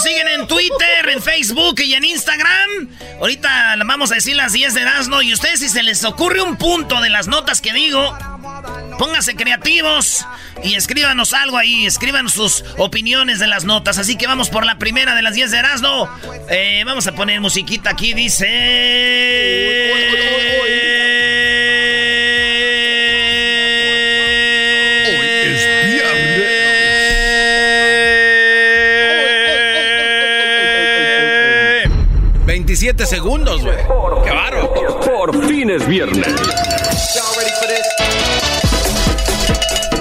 siguen en Twitter, en Facebook y en Instagram. Ahorita vamos a decir las 10 de Erasmo y ustedes si se les ocurre un punto de las notas que digo, Pónganse creativos y escríbanos algo ahí, escriban sus opiniones de las notas. Así que vamos por la primera de las 10 de Erasmo. Eh, vamos a poner musiquita aquí, dice... 27 segundos, güey. Qué barro. Por fin es viernes.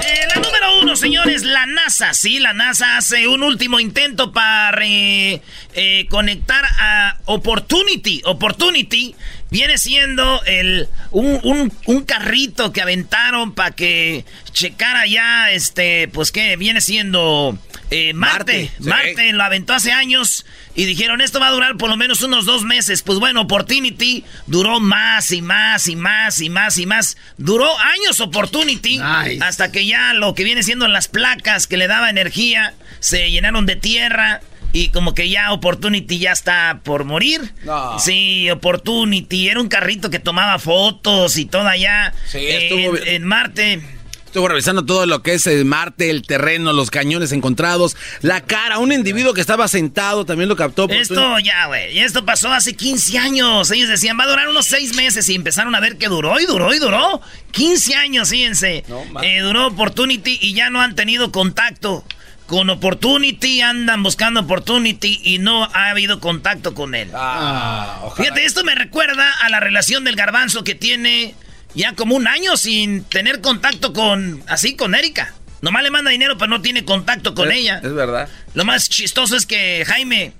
Eh, la número uno, señores, la NASA. Sí, la NASA hace un último intento para eh, eh, conectar a Opportunity. Opportunity viene siendo el, un, un- un carrito que aventaron para que checara ya, este, pues que viene siendo eh, Marte. Marte, sí. Marte lo aventó hace años y dijeron esto va a durar por lo menos unos dos meses. Pues bueno, Opportunity duró más y más y más y más y más. Duró años Opportunity Nice. hasta que ya lo que viene siendo las placas que le daba energía se llenaron de tierra. Y como que ya Opportunity ya está por morir. No. Sí, Opportunity. Era un carrito que tomaba fotos y todo allá Sí, eh, en Marte. Estuvo revisando todo lo que es el Marte, el terreno, los cañones encontrados, la cara, un individuo que estaba sentado también lo captó. Esto ya, güey. Y esto pasó hace 15 años. Ellos decían, va a durar unos 6 meses. Y empezaron a ver que duró y duró y duró. 15 años, fíjense. No, Eh, duró Opportunity y ya no han tenido contacto con Opportunity. Andan buscando Opportunity y no ha habido contacto con él. Ah, ojalá. Fíjate, esto me recuerda a la relación del garbanzo que tiene ya como un año sin tener contacto con, así, con Erika. Nomás le manda dinero, pero no tiene contacto con Es- ella. Es verdad. Lo más chistoso es que Jaime,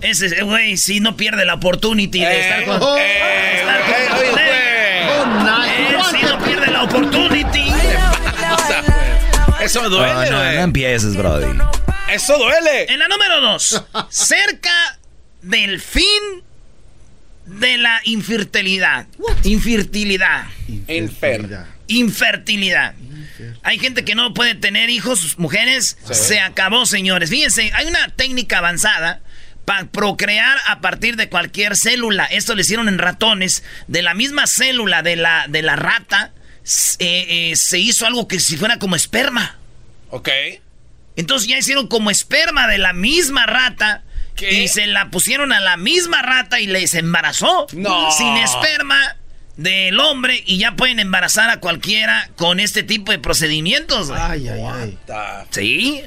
ese güey, sí no pierde la de estar con. Eh, de estar con- eh, oye, güey. Él sí no pierde la opportunity. Eso duele, güey. empieces, Brody. Eso duele. En la número dos, cerca del fin de la infertilidad. Infertilidad. Enfermo. Infertilidad. Hay gente que no puede tener hijos, mujeres. Se acabó, señores. Fíjense, hay una técnica avanzada para procrear a partir de cualquier célula. Esto lo hicieron en ratones. De la misma célula de la, de la rata, eh, eh, se hizo algo que si fuera como esperma. Ok. Entonces ya hicieron como esperma de la misma rata. ¿Qué? Y se la pusieron a la misma rata y les embarazó. No. Sin esperma del hombre y ya pueden embarazar a cualquiera con este tipo de procedimientos. güey. Ay, ay, ay. Sí.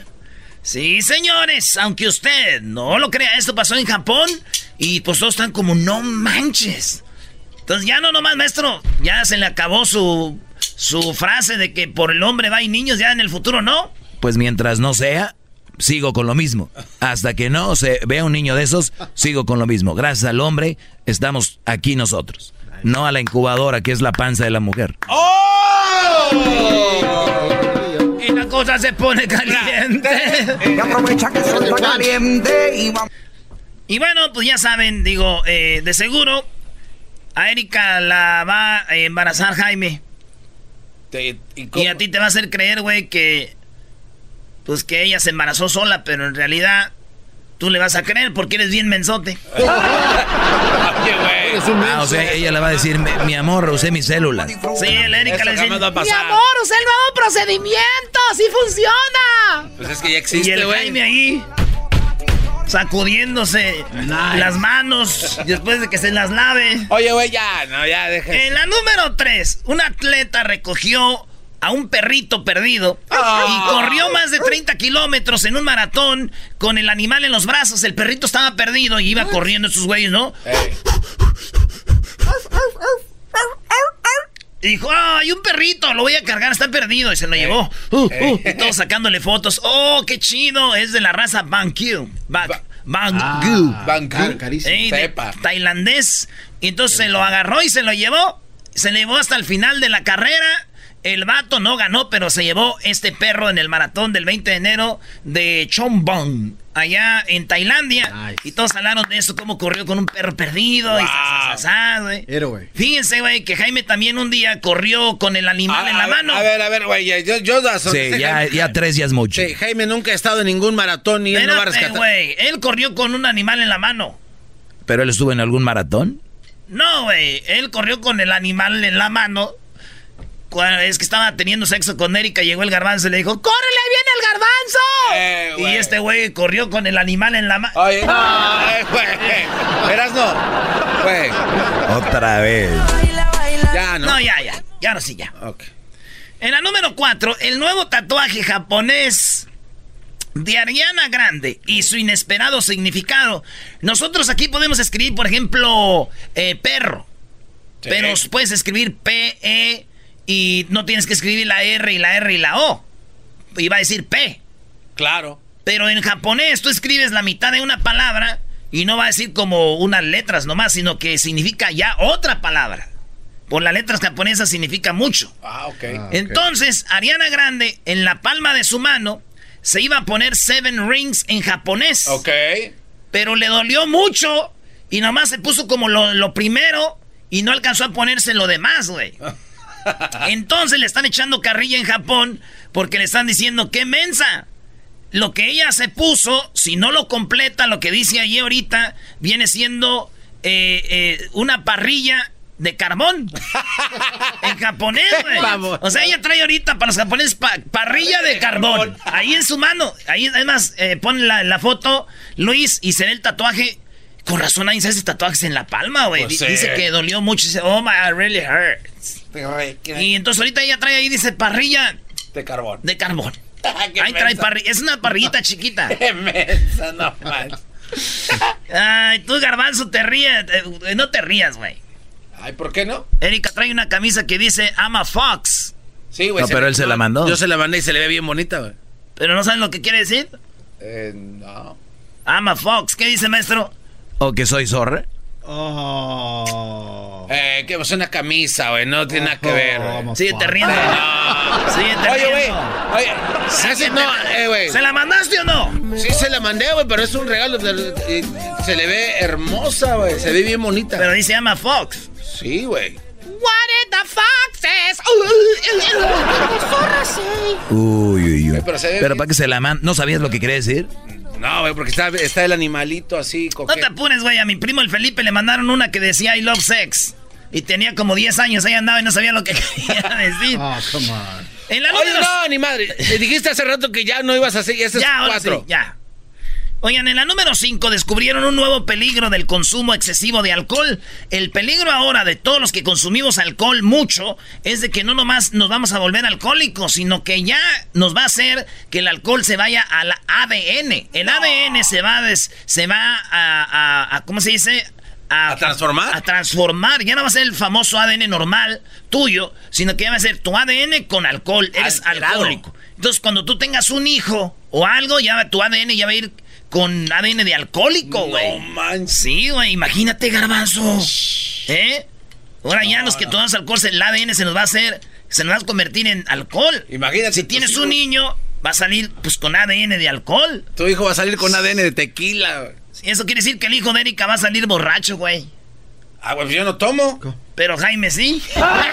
Sí, señores. Aunque usted no lo crea, esto pasó en Japón. Y pues todos están como, no manches. Entonces ya no nomás, maestro. Ya se le acabó su, su frase de que por el hombre va y niños, ya en el futuro no. Pues mientras no sea, sigo con lo mismo. Hasta que no se vea un niño de esos, sigo con lo mismo. Gracias al hombre, estamos aquí nosotros. No a la incubadora, que es la panza de la mujer. Y la cosa se pone caliente. Y aprovecha que está caliente y vamos. Y bueno, pues ya saben, digo, eh, de seguro a Erika la va a embarazar Jaime. Y a ti te va a hacer creer, güey, que. Pues que ella se embarazó sola, pero en realidad tú le vas a creer porque eres bien mensote. Oye, güey. Ah, o sea, ella le va a decir, mi, mi amor, usé mi célula. Sí, el Erika le dice. jamás va a Mi amor, usa el nuevo procedimiento, sí funciona. Pues es que ya Y existe, el güey. Jaime ahí. Sacudiéndose las manos después de que se las lave. Oye, güey, ya, no, ya, deja. En la número 3, un atleta recogió a un perrito perdido y corrió más de 30 kilómetros en un maratón con el animal en los brazos. El perrito estaba perdido y iba corriendo esos güeyes, ¿no? Ey. Y dijo, ah, hay un perrito, lo voy a cargar, está perdido. Y se lo llevó. Uh, uh, y todos sacándole fotos. Oh, qué chido. Es de la raza Bangkyu. Bang, Bangkyu. Ah, de tailandés. Y entonces se lo agarró y se lo llevó. Se le llevó hasta el final de la carrera. El vato no ganó, pero se llevó este perro en el maratón del 20 de enero de Chombong, allá en Tailandia. Y todos hablaron de eso, cómo corrió con un perro perdido. Y Héroe. Fíjense, güey, que Jaime también un día corrió con el animal en la a ver, mano. A ver, a ver, güey, yo, yo da- Sí, ya, Jaime- ya tres ya es mucho. Sí, Jaime nunca ha estado en ningún maratón y él no va a rescatar. güey. Él corrió con un animal en la mano. ¿Pero él estuvo en algún maratón? No, güey. Él corrió con el animal en la mano. Cuando es que estaba teniendo sexo con Erika, llegó el garbanzo y le dijo, ¡Córrele, viene el garbanzo! Eh, y este güey corrió con el animal en la mano. Oye, no, eh, güey. Verás, no. Güey, Otra vez. ya, ¿no? No, ya, ya. Ya no, sí, ya. Ok. En la número 4, el nuevo tatuaje japonés de Ariana Grande y su inesperado significado. Nosotros aquí podemos escribir, por ejemplo, eh, perro. Sí. Pero puedes escribir P-E y no tienes que escribir la R y la R y la O. Y va a decir P. Claro. Pero en japonés tú escribes la mitad de una palabra y no va a decir como unas letras nomás, sino que significa ya otra palabra. Por las letras japonesas significa mucho. Ah, ok. Entonces, Ariana Grande, en la palma de su mano, se iba a poner Seven Rings en japonés. Ok. Pero le dolió mucho y nomás se puso como lo, lo primero y no alcanzó a ponerse lo demás, güey. Entonces le están echando carrilla en Japón porque le están diciendo, ¡qué mensa! Lo que ella se puso, si no lo completa, lo que dice allí ahorita, viene siendo eh, eh, una parrilla de carbón. en japonés, güey. O sea, ella trae ahorita para los japoneses pa- parrilla de carbón. Ahí en su mano. Ahí, además, eh, pone la, la foto, Luis, y se ve el tatuaje. Con razón, ahí se hace tatuajes en la palma, güey. Pues. Dice que dolió mucho. Dice, oh my, it really hurts. Y entonces ahorita ella trae ahí, dice, parrilla De carbón. de carbón. Qué Ahí trae parrilla. Es una parrillita chiquita. Qué mensa, no. Ay, tú, garbanzo, te ríes. eh, no te rías, güey. Ay, ¿por qué no? Erika trae una camisa que dice I'm a fox. Sí, güey. No, pero él se la mandó. Yo se la mandé y se le ve bien bonita, güey. Pero no saben lo que quiere decir. Eh, no. I'm a fox. ¿Qué dice, maestro? ¿O que soy zorra? Oh. Eh, que es una camisa, güey. No tiene nada que ver. ¿Cómo Síguete riendo. No. Síguete Oye, güey. riendo. Oye, no, eh, güey. ¿Se la mandaste o no? Sí se la mandé, güey, pero es un regalo. de- eh, se le ve hermosa, güey. Se ve bien bonita. Pero dice I'm a fox. Sí, güey. What did the foxes? Uy, uy, uy. Pero se ve Pero para que se la man... ¿No sabías lo que quería decir? No, güey, porque está, está el animalito así, No te apures, güey. A mi primo el Felipe le mandaron una que decía I love sex. Y tenía como 10 años. Ahí andaba y no sabía lo que quería decir. Oh, come on. En la Oye, número no, ni madre. Le dijiste hace rato que ya no ibas a hacer. Y ese es Ya, ahora cuatro. sí, ya. Oigan, en la número 5 descubrieron un nuevo peligro del consumo excesivo de alcohol. El peligro ahora de todos los que consumimos alcohol mucho es de que no nomás nos vamos a volver alcohólicos, sino que ya nos va a hacer que el alcohol se vaya al ADN. El ADN se va, a des- se va a, a- a- ¿cómo se dice? ¿A transformar? A transformar. Ya no va a ser el famoso ADN normal tuyo, sino que ya va a ser tu ADN con alcohol. Eres Alterado. alcohólico. Entonces, cuando tú tengas un hijo o algo, ya tu ADN ya va a ir con ADN de alcohólico, güey. No manches. Sí, güey, imagínate, garbanzo. ¿Eh? Ahora ya los que tomamos alcohol, el ADN se nos va a hacer, se nos va a convertir en alcohol. Imagínate Si tienes hijos. un niño, va a salir pues con ADN de alcohol. Tu hijo va a salir con ADN de tequila, güey. Y eso quiere decir que el hijo de Erika va a salir borracho, güey. Ah, güey, pues yo no tomo. Pero Jaime sí. Está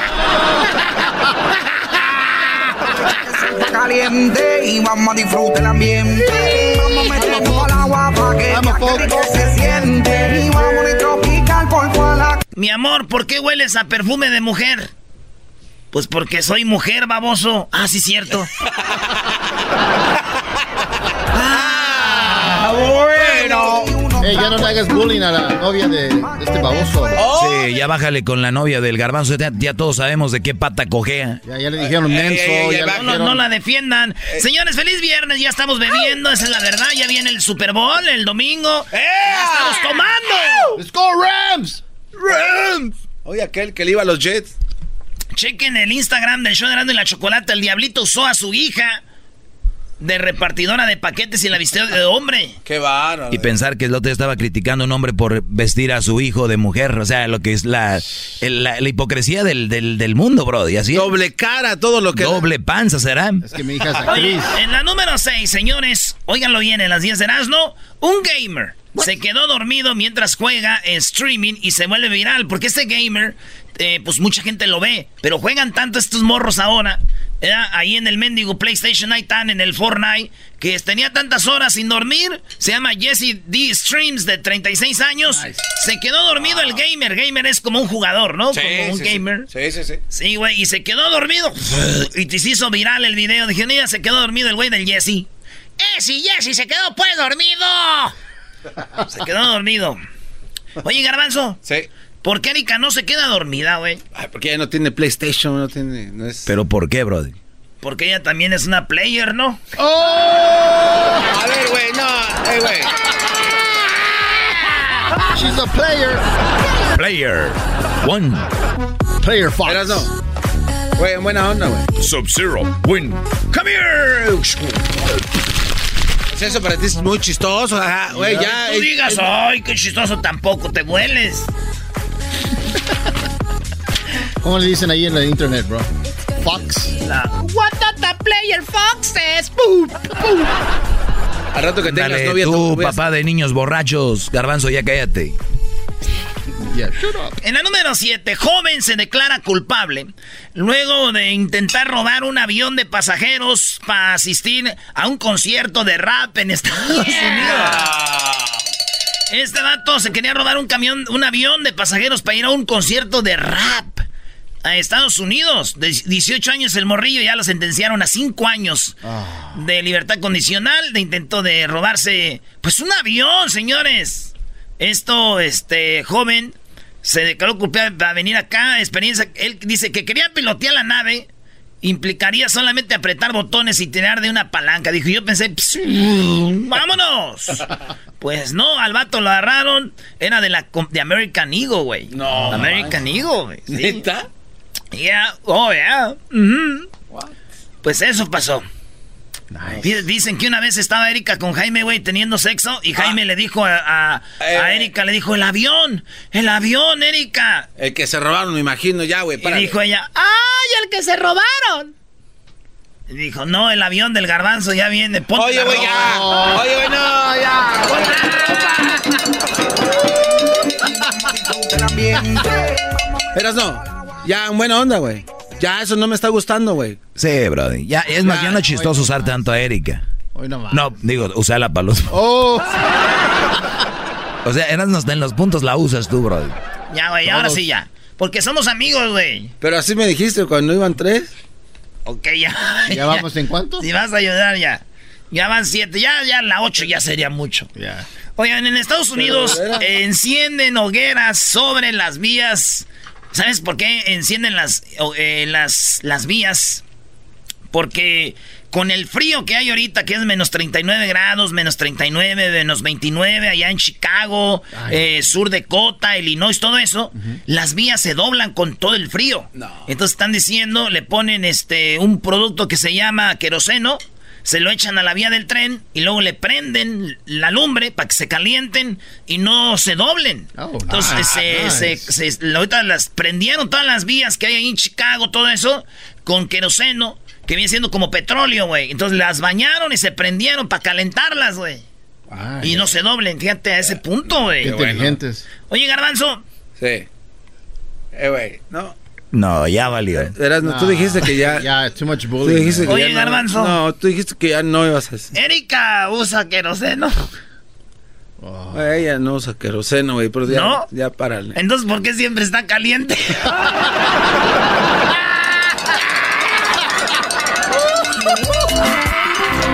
caliente y vamos a disfrutar el ambiente. Vamos meternos al agua para que Vamos, Fox. se siente. Y vamos a tropical por la Mi amor, ¿por qué hueles a perfume de mujer? Pues porque soy mujer, baboso. Ah, sí, cierto. Ah, bueno. Ey, ya no le hagas bullying a la novia de, de este baboso. Sí, ya bájale con la novia del garbanzo. Ya, ya todos sabemos de qué pata cojea. Ya, ya le dijeron Ey, menso. ya le va- No, dijeron- no la defiendan. Señores, feliz viernes. Ya estamos bebiendo. Esa es la verdad. Ya viene el Super Bowl el domingo. Ya estamos tomando. ¡Let's go, Rams! Oye, aquel que le iba a los Jets. Chequen el Instagram del show de Erasmo y la Chocolate. El diablito usó a su hija de repartidora de paquetes y la vistió de hombre. Qué bárbaro. Y pensar que el otro estaba criticando a un hombre por vestir a su hijo de mujer. O sea, lo que es la, el- la, la hipocresía del, del, del mundo, bro. Y así. Doble cara, todo lo que. Doble panza será. Es que mi hija es Oye, actriz. en la número 6, señores, óiganlo bien, en las 10 de Erasmo, un gamer se quedó dormido mientras juega en streaming y se vuelve viral, porque este gamer, eh, pues mucha gente lo ve, pero juegan tanto estos morros ahora, ahí en el mendigo PlayStation, ahí están en el Fortnite, que tenía tantas horas sin dormir, se llama Jesse D. Streams, de 36 años, se quedó dormido el gamer, gamer es como un jugador, ¿no? Sí, como un sí, gamer. Sí, sí, sí. Sí, güey, y se quedó dormido. Y te se hizo viral el video. Dije, mira, se quedó dormido el güey del Jesse. ¡Eh, sí, Jesse se quedó pues dormido! Se quedó dormido. Oye, Garbanzo, Sí. ¿por qué Erika no se queda dormida, güey? Ay, porque ella no tiene PlayStation, no tiene. No es... Pero ¿por qué, bro? Porque ella también es una player, ¿no? A ver, güey, no. Eh, güey. She's a player. Player. One. Player Fox. Eras no. Güey, en buena onda, güey. Sub-Zero, win. ¡Come here! Eso para ti es muy chistoso, güey, ya. Eh, digas, ay, qué chistoso, tampoco te vueles. ¿Cómo le dicen ahí en la internet, bro? Fox. La- What the player foxes? Al rato que tengas Dale, novia, tú, ves- papá de niños borrachos. Garbanzo, ya cállate. Yeah, shut up. En la número 7, joven se declara culpable luego de intentar robar un avión de pasajeros para asistir a un concierto de rap en Estados Unidos. Este vato se quería robar un camión, un avión de pasajeros para ir a un concierto de rap a Estados Unidos. De 18 años el morrillo ya lo sentenciaron a 5 años de libertad condicional, de intento de robarse pues un avión, señores. Esto, este joven se declaró culpable para venir acá, experiencia, él dice que quería pilotear la nave, implicaría solamente apretar botones y tirar de una palanca. Dijo, yo pensé, "Pss, vámonos. Pues no, al vato lo agarraron, era de la de American Eagle, güey. No, American Eagle, güey. sí. ¿Neta? Yeah, oh yeah. ujú. Pues eso pasó. Di- Dicen que una vez estaba Erika con Jaime, güey, teniendo sexo y Jaime le dijo a, a- a Eh. Erika, le dijo, el avión, el avión, Erika. El que se robaron, me imagino, ya, güey. Y dijo ella, ah, ¡Ay, el que se robaron! y dijo, no, el avión del garbanzo ya viene. ponte Oye, güey, ropa". ya. Oye, güey, no, ya. Eras no. Ya, en buena onda, güey. Ya, eso no me está gustando, güey. Sí, brody. Ya, es más, ya no es chistoso usar tanto a Erika. Hoy no más. No, digo, usarla para los... Oh, O sea, eras en los puntos la usas tú, brody. Ya, güey, ahora sí ya. Porque somos amigos, güey. Pero así me dijiste cuando iban tres. Ok, ya. ¿Ya vamos en cuánto? Si vas a ayudar, ya. Ya van siete. Ya, ya la ocho ya sería mucho. Ya. Oigan, en Estados Unidos encienden hogueras sobre las vías. ¿Sabes por qué encienden las, eh, las, las vías? Porque con el frío que hay ahorita, que es menos 39 grados, menos 39, menos 29, allá en Chicago, eh, sur de Cota, Illinois, todo eso, las vías se doblan con todo el frío. No. Entonces están diciendo, le ponen este un producto que se llama queroseno, se lo echan a la vía del tren y luego le prenden la lumbre para que se calienten y no se doblen. Oh, Entonces nice. se, Nice. se- se- ahorita las prendieron todas las vías que hay ahí en Chicago, todo eso, con queroseno, que viene siendo como petróleo, güey. Entonces las bañaron y se prendieron para calentarlas, güey. Ay, Y no se doblen, fíjate a ese punto, güey. Qué inteligentes. Oye, Garbanzo, Sí. Eh, güey, no. No, ya valió. Eras no, tú dijiste que ya. Ya, too much Tú bullying. dijiste que Oye, ya no- Garbanzo. No, tú dijiste que ya no ibas a hacer. Erika usa queroseno. Güey, Ella no usa queroseno, güey, pero ya, ¿No? ya párale. Entonces, ¿por qué siempre está caliente?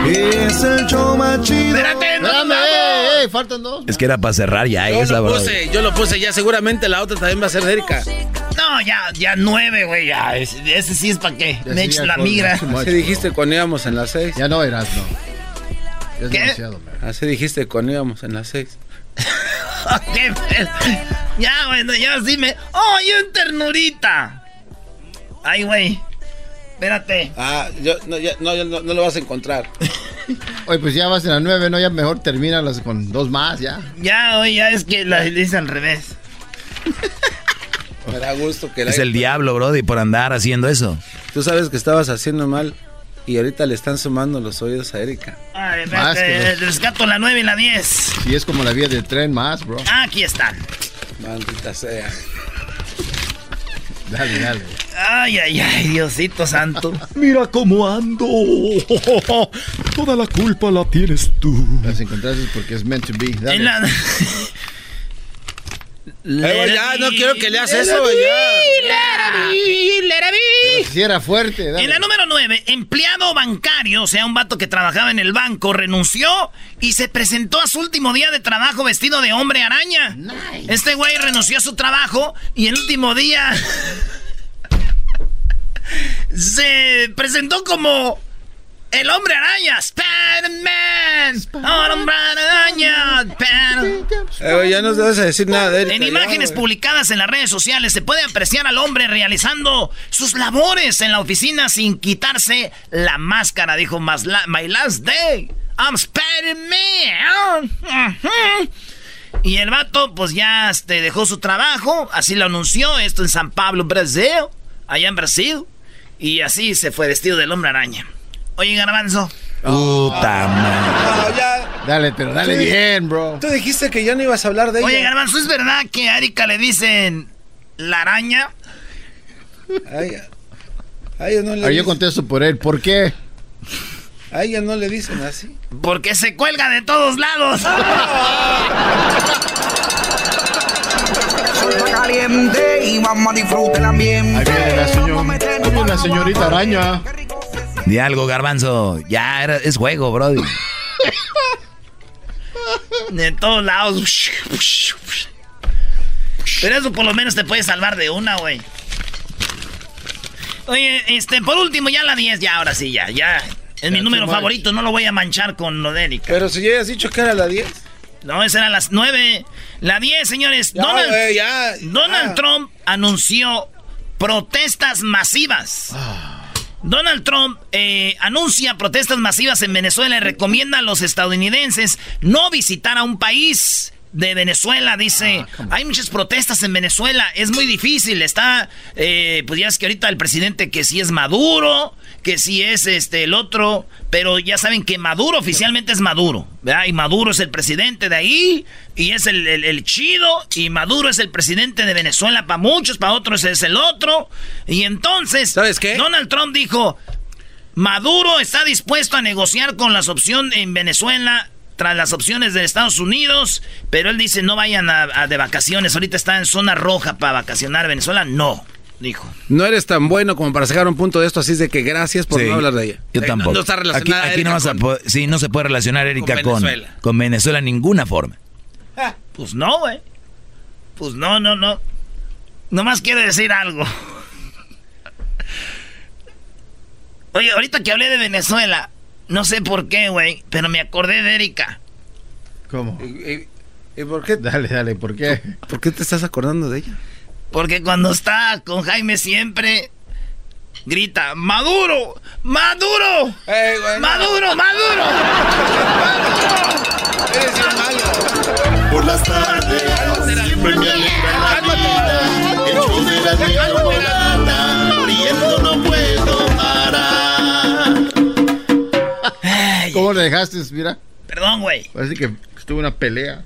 Es el show más chido. Espérate, no, Espérame, faltan dos. Es que era para cerrar ya Yo esa, lo bro. puse, yo lo puse, ya seguramente la otra también va a ser de Erika. no, ya, ya nueve, güey, ya. Ese, ese sí es para qué. Ya sí, ya la migra. Así dijiste cuando íbamos en las seis. Ya no eras, no. Es ¿Qué? demasiado, man. Así dijiste cuando íbamos en las seis. Qué ya, bueno, ya sí me. ¡Oh, yo en ternurita! Ay, güey. Espérate. Ah, yo, no, ya, no, no, no, lo vas a encontrar. Oye, pues ya vas en la nueve, ¿no? Ya mejor termínalas con dos más, ya. Ya, oye, ya es que la dice al revés. Me da gusto que... Es el diablo, Brody, por andar haciendo eso. Tú sabes que estabas haciendo mal y ahorita le están sumando los oídos a Erika. Ay, espérate, rescato la 9 y la 10. Y es como la vía del tren más, bro. Aquí están. Maldita sea. Dale, dale. Ay, ay, ay, Diosito santo. Mira cómo ando. Toda la culpa la tienes tú. Las encontraste porque es meant to be. Dale. Eh, ya, no quiero que leas eso, ya. Si era fuerte. En la número 9, empleado bancario, o sea, un vato que trabajaba en el banco, renunció y se presentó a su último día de trabajo vestido de hombre araña. Este güey renunció a su trabajo y el último día se presentó como el hombre araña, Spider-Man, hombre araña, eh, ya no debes decir nada de él. En imágenes publicadas en las redes sociales se puede apreciar al hombre realizando sus labores en la oficina sin quitarse la máscara, dijo My Last Day. I'm Spider-Man. Y el vato, pues ya este, dejó su trabajo, así lo anunció, esto en San Pablo, Brasil, allá en Brasil. Y así se fue vestido del hombre araña. Oye, Garbanzo. Puta madre. Dale, pero dale bien, bro. Tú dijiste que ya no ibas a hablar de ella. Oye, Garbanzo, ¿es verdad que a Erika le dicen la araña? Ay, a ella no le Yo contesto por él. ¿Por qué? A ella no le dicen así. Porque se cuelga de todos lados. caliente y vamos a disfrutar el ambiente. Ahí la, señor, la señorita araña. Di algo, garbanzo. Ya es juego, brody. De todos lados. Pero eso por lo menos te puede salvar de una, güey. Oye, este, por último, ya la 10, ya, ahora sí, ya, ya. Es mi número favorito, no lo voy a manchar con lo de Pero si ya has dicho que era la 10. No, esa era las 9. La 10, señores. Donald, Donald Trump anunció protestas masivas. Ah. Donald Trump eh, anuncia protestas masivas en Venezuela y recomienda a los estadounidenses no visitar a un país de Venezuela. Dice, ah, hay muchas protestas en Venezuela, es muy difícil. Está, eh, pues ya es que ahorita el presidente que sí es Maduro, que si es este el otro, pero ya saben que Maduro oficialmente es Maduro, ¿verdad? Y Maduro es el presidente de ahí, y es el, chido, y Maduro es el presidente de Venezuela para muchos, para otros es el otro. Y entonces, ¿sabes qué? Donald Trump dijo, Maduro está dispuesto a negociar con las opciones en Venezuela tras las opciones de Estados Unidos, pero él dice no vayan a, de vacaciones, ahorita está en zona roja para vacacionar Venezuela, no dijo. No eres tan bueno como para sacar un punto de esto, así es de que gracias por no hablar de ella. Yo tampoco. No, está relacionada aquí, no, sí, no se puede relacionar Erika con Venezuela, con, Venezuela en ninguna forma. Ah, pues no, güey. Pues no, no, no. Nomás quiero decir algo. Oye, ahorita que hablé de Venezuela, no sé por qué, güey, pero me acordé de Erika. ¿Cómo? ¿Y, por qué? Dale, dale, ¿por qué? ¿Por qué te estás acordando de ella? Porque cuando está con Jaime siempre grita, Maduro, Maduro, Maduro, Maduro, Maduro. Eres un malo. Por las tardes, siempre me alegra la vida. El show de la chocolata, riendo no puedo parar. ¿Cómo le dejaste, mira? Perdón, güey. Parece que estuvo una pelea.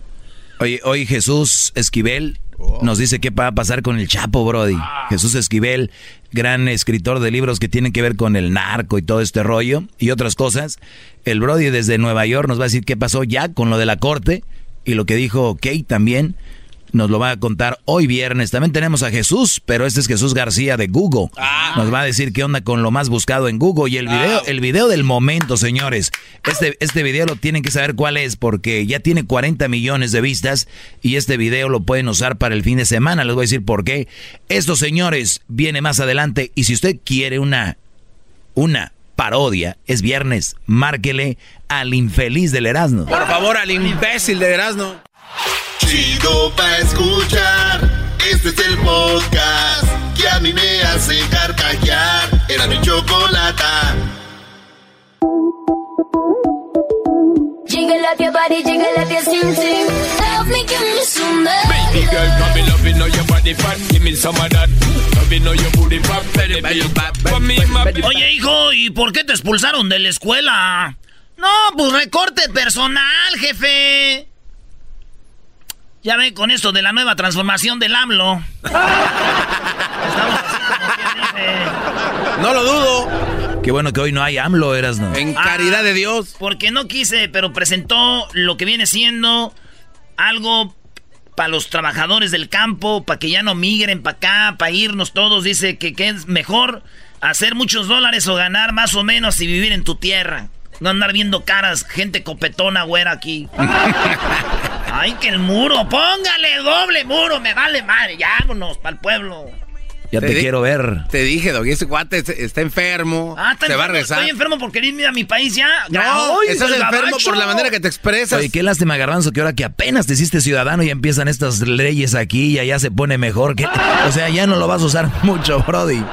Oye, hoy Jesús Esquivel nos dice qué va a pasar con el Chapo, Brody. Ah. Jesús Esquivel, gran escritor de libros que tienen que ver con el narco y todo este rollo y otras cosas. El Brody desde Nueva York nos va a decir qué pasó ya con lo de la corte y lo que dijo Kate también nos lo va a contar hoy viernes. También tenemos a Jesús, pero este es Jesús García de Google. Ah. Nos va a decir qué onda con lo más buscado en Google y el video, el video del momento, señores. Este, este video lo tienen que saber cuál es porque ya tiene 40 millones de vistas y este video lo pueden usar para el fin de semana. Les voy a decir por qué. Esto, señores, viene más adelante y si usted quiere una una parodia, es viernes, márquele al infeliz del Erasmo. Por favor, al imbécil del Erasmo. Chido pa' escuchar. Este es el podcast que a mí me hace carcajear. Era mi chocolata. Jiggle up your body, jiggle up your skin sing. Love me, give me some Baby girl, come me loving know your body fat. Give me some of that. Loving know your booty fat. Baby, baby, Oye, hijo, ¿y por qué te expulsaron de la escuela? No, pues recorte personal, jefe. Ya ve con esto de la nueva transformación del AMLO. Estamos así como quien dice. No lo dudo. Qué bueno que hoy no hay AMLO, eras no. En caridad de Dios. Porque no quise, pero presentó lo que viene siendo algo para los trabajadores del campo, para que ya no migren para acá, para irnos todos. Dice que, que es mejor hacer muchos dólares o ganar más o menos y vivir en tu tierra. No andar viendo caras, gente copetona, güera, aquí. Ay, que el muro, póngale doble muro, me vale madre, vámonos para el pueblo. Ya te, quiero ver. Te dije, Doggy, ese cuate es- está enfermo. Ah, está se va a rezar. Estoy enfermo por querer irme a mi país ya. No, Ay, estás enfermo gabacho. por la manera que te expresas. Oye, qué lástima, Garbanzo, que ahora que apenas te hiciste ciudadano ya empiezan estas leyes aquí y allá se pone mejor. que O sea, ya no lo vas a usar mucho, Brody.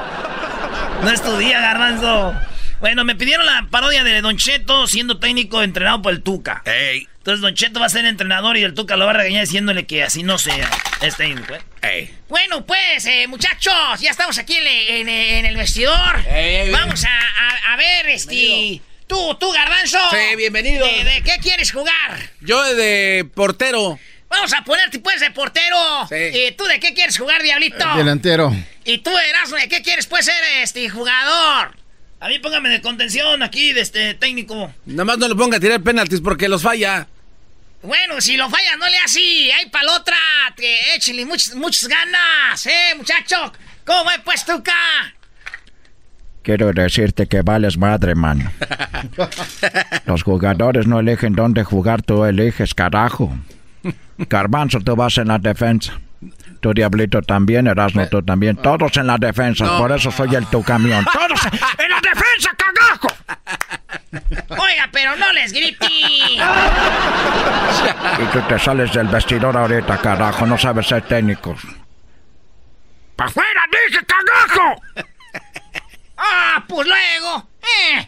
No estudia, garbanzo. Bueno, me pidieron la parodia de Don Cheto siendo técnico entrenado por el Tuca. Ey, Entonces Don Cheto va a ser entrenador y el Tuca lo va a regañar diciéndole que así no sea. Es técnico, ¿eh? ey. Bueno, pues, eh, muchachos, ya estamos aquí en, en- en el vestidor. Ey, ey, Vamos a, a- a ver, este. Tú, tú, Garbanzo. Sí, bienvenido. ¿De, de qué quieres jugar? Yo de portero. Vamos a ponerte, pues, de portero. Sí. ¿Y tú de qué quieres jugar, Diablito? Delantero. ¿Y tú, Erasmo, de qué quieres, pues, ser este jugador? A mí póngame de contención aquí de este técnico. Nada más no le ponga a tirar penaltis porque los falla. Bueno, si lo fallas, no le así. Hay para la otra. Que échenle muchas, muchas ganas, ¿eh, muchacho? ¿Cómo es, pues, Tuca? Quiero decirte que vales madre, mano. Los jugadores no eligen dónde jugar, tú eliges, carajo. Garbanzo, tú vas en la defensa. Tu diablito también, Erasmo, tú también. Todos en la defensa, por eso soy el tu camión. ¡Todos en la defensa, cagajo! Oiga, pero no les grite. Y tú te sales del vestidor ahorita, carajo, no sabes ser técnico. ¡Pa' afuera, dije, cagajo! Ah, pues luego. Eh.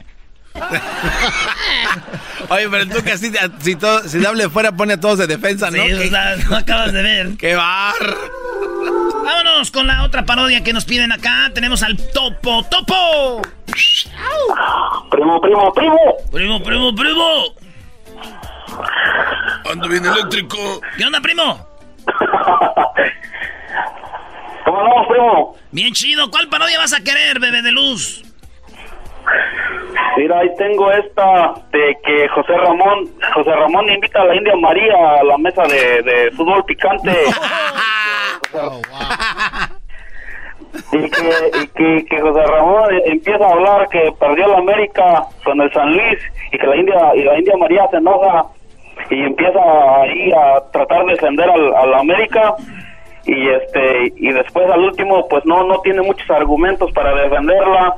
Oye, pero tú que así, si, todo, si hable fuera pone a todos de defensa, ¿no? Sí, ¿Qué, o sea, no acabas de ver. qué bar. Vámonos con la otra parodia que nos piden acá. Tenemos al Topo Topo. Primo, primo, primo. Primo, primo, primo. Ando bien eléctrico. ¿Qué onda, primo? ¿Cómo andamos, primo? Bien chido. ¿Cuál parodia vas a querer, bebé de luz? Mira, ahí tengo esta de que José Ramón, José Ramón invita a la India María a la mesa de, de fútbol picante. Y que, y que, que José Ramón empieza a hablar que perdió la América con el San Luis y que la India y la India María se enoja y empieza ahí a tratar de defender al, a la América. Y este y después al último pues no no tiene muchos argumentos para defenderla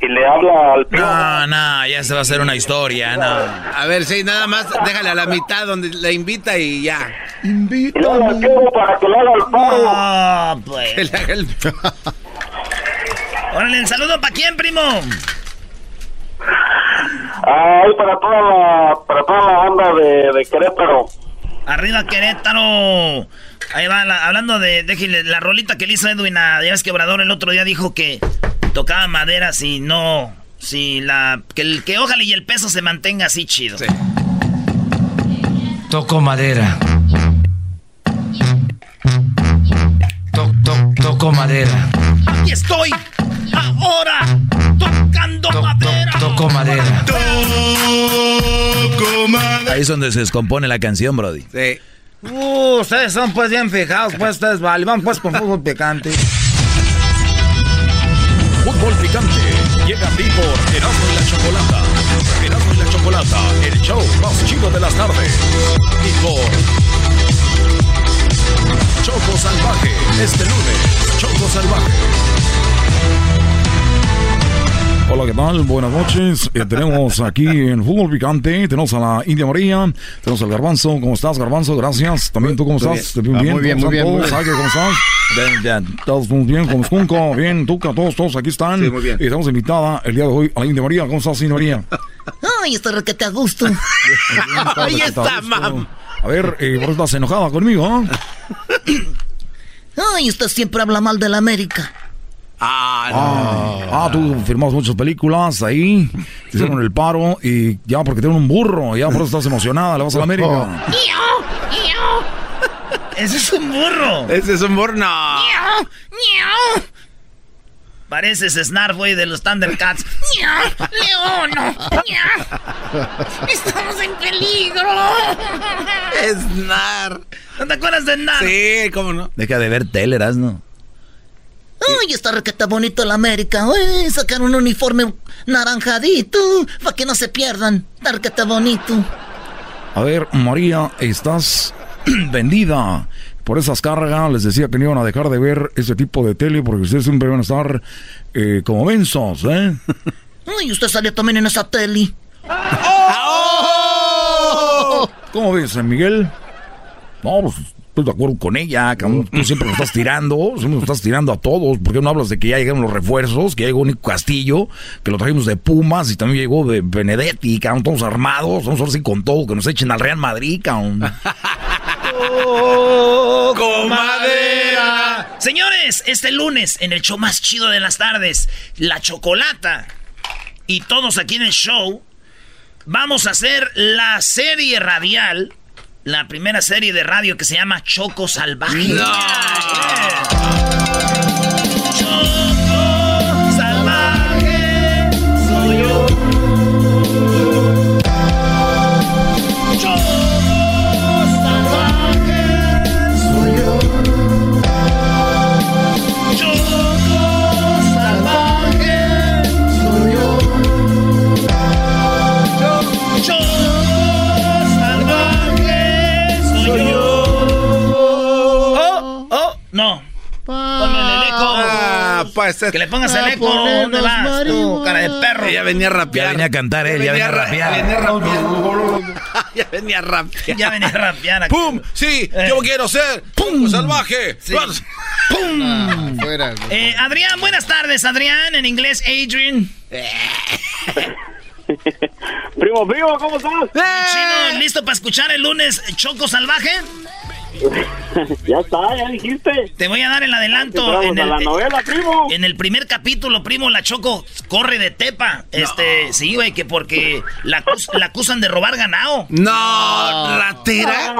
y le habla al primo. No, no, ya se va a hacer una historia, no. A ver, sí, nada más déjale a la mitad donde le invita y ya. Y luego al primo para que le haga el paro. Ah, pues. Que le haga el- Órale, el saludo para quién, primo. Ay, para toda la para toda la banda de, de Querétaro. Arriba Querétaro. Ahí va, la- hablando de, déjale, la rolita que le hizo Edwin a ya ves que Obrador el otro día dijo que tocaba madera si no, si la, que, el, que ojalá y el peso se mantenga así chido. Sí. Toco madera. To- to- toco madera. Aquí estoy, ahora, tocando To- to- madera. toco madera. Ahí es donde se descompone la canción, Brody. Sí. Uh, ustedes son pues bien fijados, pues ustedes vale, vamos pues con fútbol picante. Fútbol picante. Llega a ti por Erasmo y la Chocolata. Erasmo y la Chocolata, el show más chido de las tardes. Y por Choco Salvaje, este lunes, Choco Salvaje. Hola, ¿qué tal? Buenas noches. Eh, tenemos aquí en Fútbol Picante, tenemos a la India María, tenemos al Garbanzo. ¿Cómo estás, Garbanzo? Gracias. También tú, ¿cómo Muy estás? bien. ¿Te Ah, bien? muy bien, ¿Cómo muy bien, muy todos? bien. Sague, ¿Cómo estás? Bien, bien. Todos muy bien, con Junco, bien, Tuca, todos, todos aquí están. Sí, muy bien. Y estamos invitada el día de hoy a la India María. ¿Cómo estás, India María? Ay, estoy requete a gusto. Ahí está, mam. A ver, eh, ¿por qué estás enojada conmigo? ah? Ay, usted siempre habla mal de la América. Ah, ah, tú firmas muchas películas ahí, te hicieron el paro y ya porque tienen un burro, ya por eso estás emocionada, le vas a la América. Ese es un burro. Ese es un burro, no. Pareces Snarf, güey, de los Thundercats. Miau. Estamos en peligro. Snar. ¿No te acuerdas de Snar? Sí, cómo no. Deja de ver tele, ¿no? Ay, está requete bonito la América. Ay, sacar un uniforme naranjadito para que no se pierdan. Está requete bonito. A ver, María, estás vendida por esas cargas. Les decía que no iban a dejar de ver ese tipo de tele porque ustedes siempre van a estar eh, como mensos, ¿eh? Ay, usted salió también en esa tele. ¿Cómo ves, Miguel? No, pues estoy de acuerdo con ella. cabrón. Tú siempre lo estás tirando, siempre lo estás tirando a todos. ¿Por qué no hablas de que ya llegaron los refuerzos? Que ya llegó Nico Castillo, que lo trajimos de Pumas y también llegó de Benedetti, cabrón. Todos armados, vamos ahora sí con todo, que nos echen al Real Madrid, cabrón. comadera. Señores, este lunes en el show más chido de las tardes, La Chocolata y todos aquí en el show, vamos a hacer la serie radial, la primera serie de radio que se llama Choco Salvaje. Choco Ah, pues. Que le pongas el eco. ¿Dónde vas tú, cara de perro? Ya venía a rapear. Ya venía a cantar él, ya venía a rapear. Venía a rapear. ya venía a rapear. Ya venía a rapear. aquí. ¡Pum! Sí, Eh. yo quiero ser ¡Pum! salvaje. Sí. ¡Pum! Fuera. Eh, Adrián, buenas tardes, Adrián. En inglés, Adrian. Primo, primo, ¿cómo estás? Chino, ¿listo para escuchar el lunes Choco Salvaje? ya está, ya dijiste. Te voy a dar el adelanto. En el, la novela, primo. en el primer capítulo, primo, la Choco corre de tepa. Este, sí, güey, que porque la, acus- la acusan de robar ganado. No, ratera.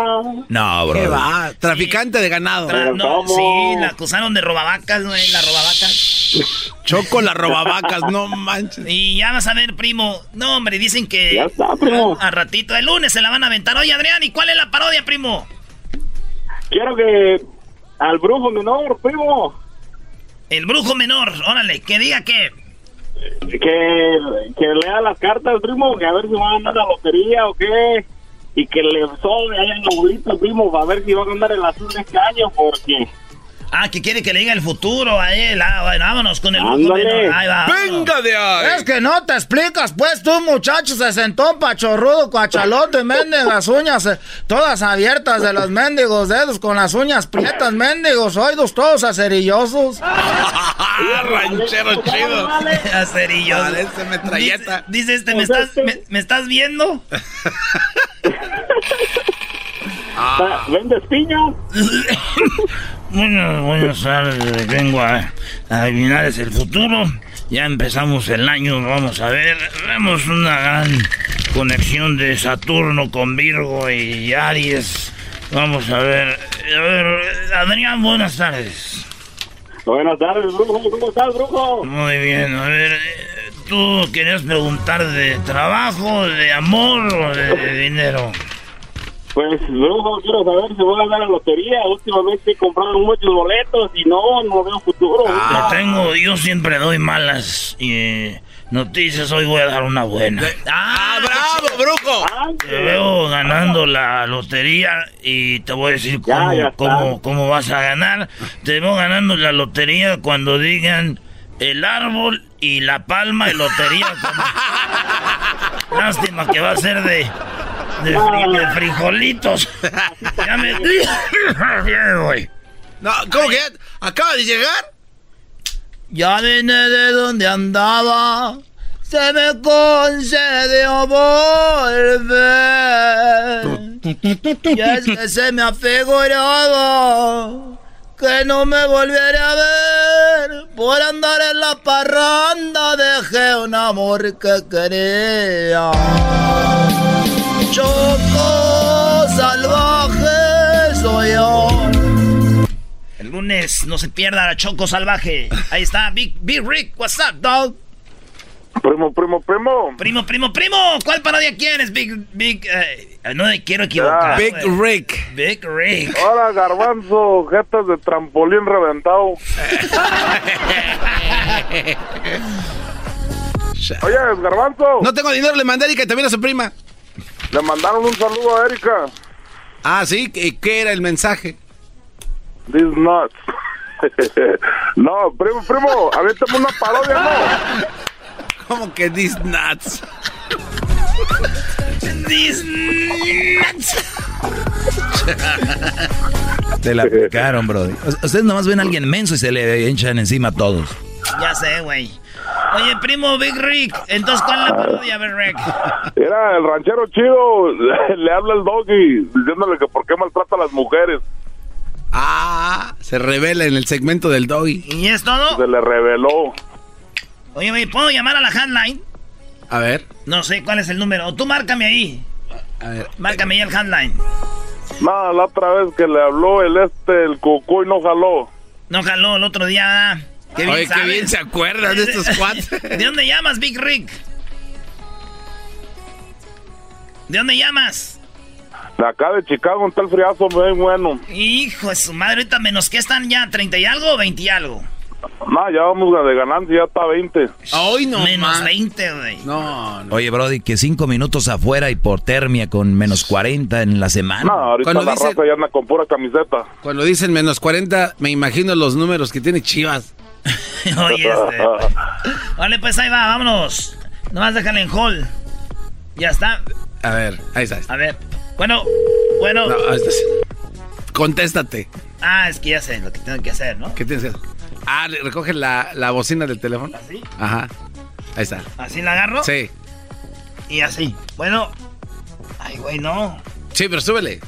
No, ¿Qué bro. va? Traficante de ganado. Tra- no, sí, la acusaron de robavacas, güey, la robavacas. Choco la robavacas, no manches. Y ya vas a ver, primo. No, hombre, dicen que. Ya está, primo. A, a ratito, el lunes se la van a aventar. Oye, Adrián, ¿y cuál es la parodia, primo? Quiero que al brujo menor, primo, El brujo menor, órale, que diga que. que, que lea las cartas, primo, que a ver si va a ganar la lotería o qué. Y que le sobre ahí en la bolita, primo, para ver si va a ganar el azul de este año, porque... Ah, que quiere que le diga el futuro a él. Ah, bueno, vámonos con el menor. Ahí va. ¡Venga de ahí! Es que no te explicas, pues tú, muchacho, se sentó pachorrudo, cuachalote, mendigas uñas, eh, todas abiertas de los mendigos dedos, con las uñas prietas, mendigos, oídos todos acerillosos. ¡Ah, ranchero chido! Acerillos. Parece metralleta. Dice, dice este, ¿me estás, me, me estás viendo? ¿Vendes piña? Bueno, buenas tardes, vengo a, a adivinar es el futuro. Ya empezamos el año, vamos a ver. Vemos una gran conexión de Saturno con Virgo y Aries. Vamos a ver. A ver, Adrián, buenas tardes. Buenas tardes, brujo, ¿cómo estás, brujo? Muy bien, a ver, eh, tú querías preguntar de trabajo, de amor o de dinero. Pues, brujo, quiero saber si voy a ganar la lotería. Últimamente compraron muchos boletos y no, no veo futuro. Lo tengo, yo siempre doy malas eh, noticias, hoy voy a dar una buena. ¡Ah, bravo, brujo! Ah, Te veo ganando la lotería y te voy a decir cómo, ya cómo, cómo vas a ganar. Te veo ganando la lotería cuando digan el árbol y La Palma y Lotería. como- Lástima que va a ser de, de, fri- de frijolitos. Ya me... Güey. No, ¿cómo que acaba de llegar? Ya vine de donde andaba, se me concedió volver. Y es que se me ha figurado que no me volviera a ver. Por andar en la parranda dejé un amor que quería. Choco salvaje soy yo. El lunes no se pierda la Choco Salvaje. Ahí está, Big, Big Rick. What's up, dog? Primo, primo, primo. Primo, primo, primo. ¿Cuál parodia quieres, Big, Big? eh, no me quiero equivocar. Big güey. Rick. Big Rick. Ahora, garbanzo, jetas de trampolín reventado. Oye, garbanzo. No tengo dinero, le mandé a Erika y también a su prima. Le mandaron un saludo a Erika. Ah, sí, ¿qué, qué era el mensaje? These nuts. no, primo, primo, aviéntame una parodia, ¿no? ¿Cómo que these nuts? These nuts. Te la picaron, bro. Ustedes nomás ven a alguien menso y se le hinchan encima a todos. Ya sé, güey. Oye, primo Big Rick. Entonces, ¿cuál es la parodia, Big Rick? Era el ranchero chido, le habla el doggy diciéndole que por qué maltrata a las mujeres. Ah, se revela en el segmento del doggy. ¿Y es todo? Se le reveló. Oye, güey, ¿puedo llamar a la handline? A ver. No sé cuál es el número. Tú márcame ahí. A ver. Márcame ahí el handline. No, la otra vez que le habló el este, el cucuy no jaló. No jaló el otro día. ¿verdad? Qué bien Oye, qué bien se acuerdan de estos cuates. ¿De dónde llamas, Big Rick? ¿De dónde llamas? De acá de Chicago, un tal friazo bien bueno. Hijo de su madre, ahorita menos que están ya, ¿30 y algo o 20 y algo? No, ya vamos de ganancia, ya está 20. Hoy no Menos man. 20, güey. No, no. Oye, Brody, que cinco minutos afuera hipotermia con menos 40 en la semana. No, ahorita Cuando la dice- raza ya anda con pura camiseta. Cuando dicen menos 40, me imagino los números que tiene Chivas. Oye, este. Vale, pues ahí va, vámonos. Nomás déjale en hall. Ya está. A ver, ahí está. A ver. Bueno, bueno. No, ahí está. Contéstate. Ah, es que ya sé lo que tengo que hacer, ¿no? ¿Qué tienes que hacer? Ah, recoge la, la bocina del teléfono. ¿Así? Ajá. Ahí está. ¿Así la agarro? Sí. Y así. Bueno. Ay, güey, no. Sí, pero súbele.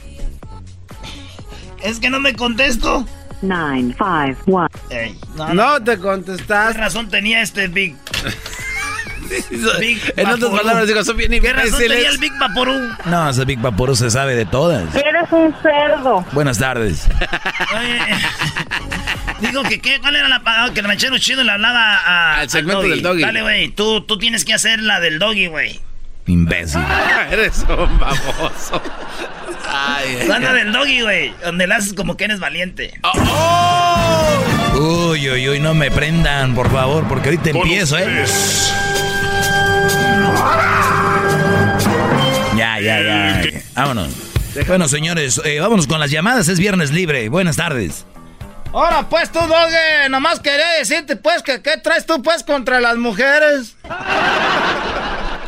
Es que no me contesto. 951. Ey, No te contestaste. ¿Qué razón tenía este Big? Big En otras palabras, digo, son bien ¿Qué razón tenía el Big Vaporú? No, ese Big Vaporú se sabe de todas. Eres un cerdo. Buenas tardes. Oye, digo que qué, ¿cuál era la parada? Que el ranchero chido le hablaba a, Al segmento al del doggy. Dale, güey, tú, tú tienes que hacer la del doggy, güey. Imbécil. Eres un baboso. Ay, La del doggy, güey, donde le haces como que eres valiente. Uy, uy, uy, no me prendan, por favor, porque ahorita Con empiezo, ¿eh? ustedes, Ya, ya, ya. Vámonos. Bueno, señores, eh, vámonos con las llamadas. Es viernes libre. Buenas tardes. Ahora pues tú, Doge, nomás quería decirte pues que qué traes tú pues contra las mujeres.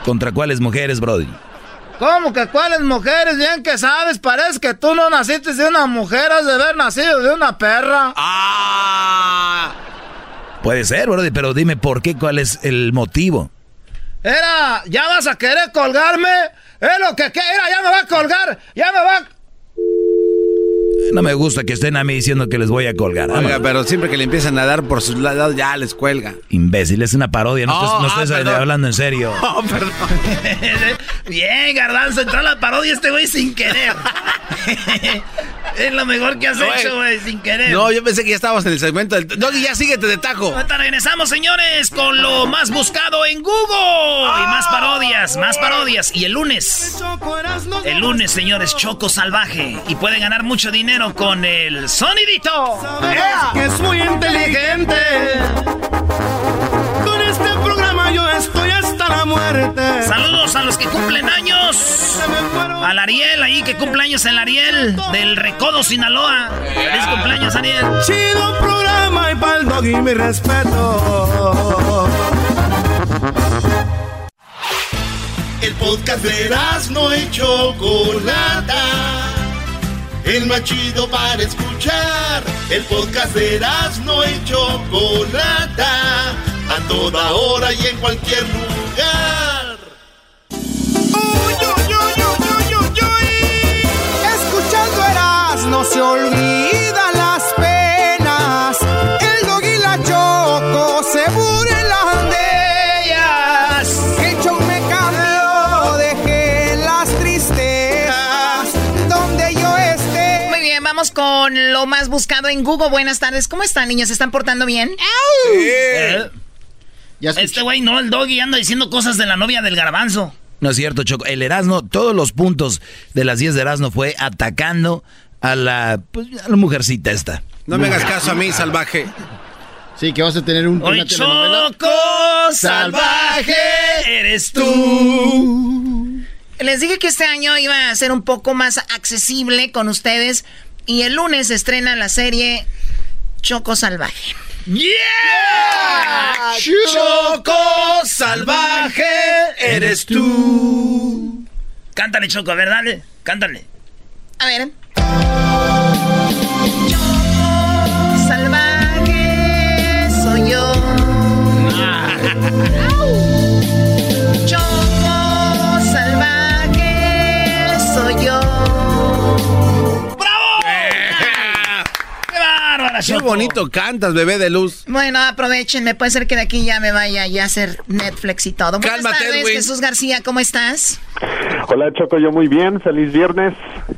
¿Contra cuáles mujeres, Brody? ¿Cómo que cuáles mujeres? Bien que sabes, parece que tú no naciste de una mujer, has de haber nacido de una perra. Ah. Puede ser, Brody, pero dime por qué, cuál es el motivo. Era, ¿ya vas a querer colgarme? Es lo que era, ya me va a colgar, ya me va... No me gusta que estén a mí diciendo que les voy a colgar. Oiga, Vámonos. pero siempre que le empiezan a dar por sus lados, ya les cuelga. Imbécil, es una parodia, no, Oh, no ah, hablando en serio. Oh, perdón. Bien, Garbanzo, entró la parodia este güey sin querer. es lo mejor que has No, hecho, güey, sin querer. No, yo pensé que ya estábamos en el segmento del... Doggy, ya síguete de tajo. Ahorita regresamos, señores, con lo más buscado en Google. Y más parodias, más parodias. Y el lunes, el lunes, señores, Choco Salvaje. Y puede ganar mucho dinero con el sonidito. que es muy inteligente. Yo estoy hasta la muerte. Saludos a los que cumplen años. Al Ariel, ahí que cumple años el Ariel del Recodo, Sinaloa. Feliz cumpleaños, Ariel. Chido programa y pa'l doggy mi respeto. El podcast de no y Chocolata. El más chido para escuchar. El podcast de no y Chocolata. A toda hora y en cualquier lugar. Uy, uy, uy, uy, uy, uy, uy. Escuchando Erasmo se olvidan las penas. El dog y la choco se burlan de ellas. El show me cambió, dejé las tristezas donde yo esté. Muy bien, vamos con lo más buscado en Google. Buenas tardes. ¿Cómo están, niños? ¿Se están portando bien? Eh, Este güey no, el doggy anda diciendo cosas de la novia del garbanzo. No es cierto, Choco. El Erasmo, todos los puntos de las 10 de Erasmo fue atacando a la, pues, a la mujercita esta. No me hagas caso a mí, salvaje. Sí, que vas a tener un, Hoy. Choco salvaje eres tú. Les dije que este año iba a ser un poco más accesible con ustedes. Y el lunes se estrena la serie Choco Salvaje. ¡Yeah! Choco salvaje eres tú. Cántale, Choco, a ver, dale. Cántale. A ver. Qué Choco! bonito cantas, bebé de luz. Bueno, aprovechenme. Puede ser que de aquí ya me vaya ya a hacer Netflix y todo. Buenas Cálmate, tardes, Edwin. Jesús García. ¿Cómo estás? Hola Choco, yo muy bien, feliz viernes.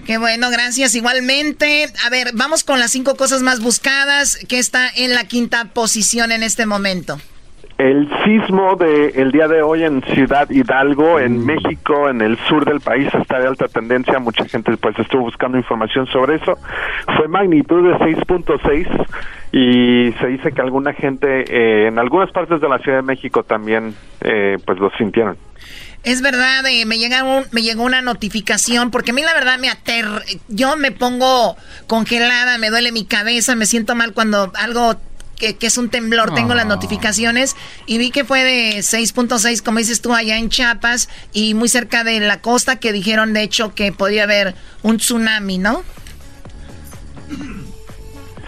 Qué bueno, gracias. Igualmente. A ver, vamos con las cinco cosas más buscadas que está en la quinta posición en este momento. El sismo del día de hoy en Ciudad Hidalgo, en México, en el sur del país, está de alta tendencia. Mucha gente pues estuvo buscando información sobre eso. Fue magnitud de 6.6 y se dice que alguna gente eh, en algunas partes de la Ciudad de México también eh, pues lo sintieron. Es verdad, eh, me, llega un- me llegó una notificación, porque a mí la verdad me aterra. Yo me pongo congelada, me duele mi cabeza, me siento mal cuando algo que, que es un temblor, tengo las notificaciones y vi que fue de 6.6, como dices tú, allá en Chiapas y muy cerca de la costa, que dijeron de hecho que podía haber un tsunami, ¿no?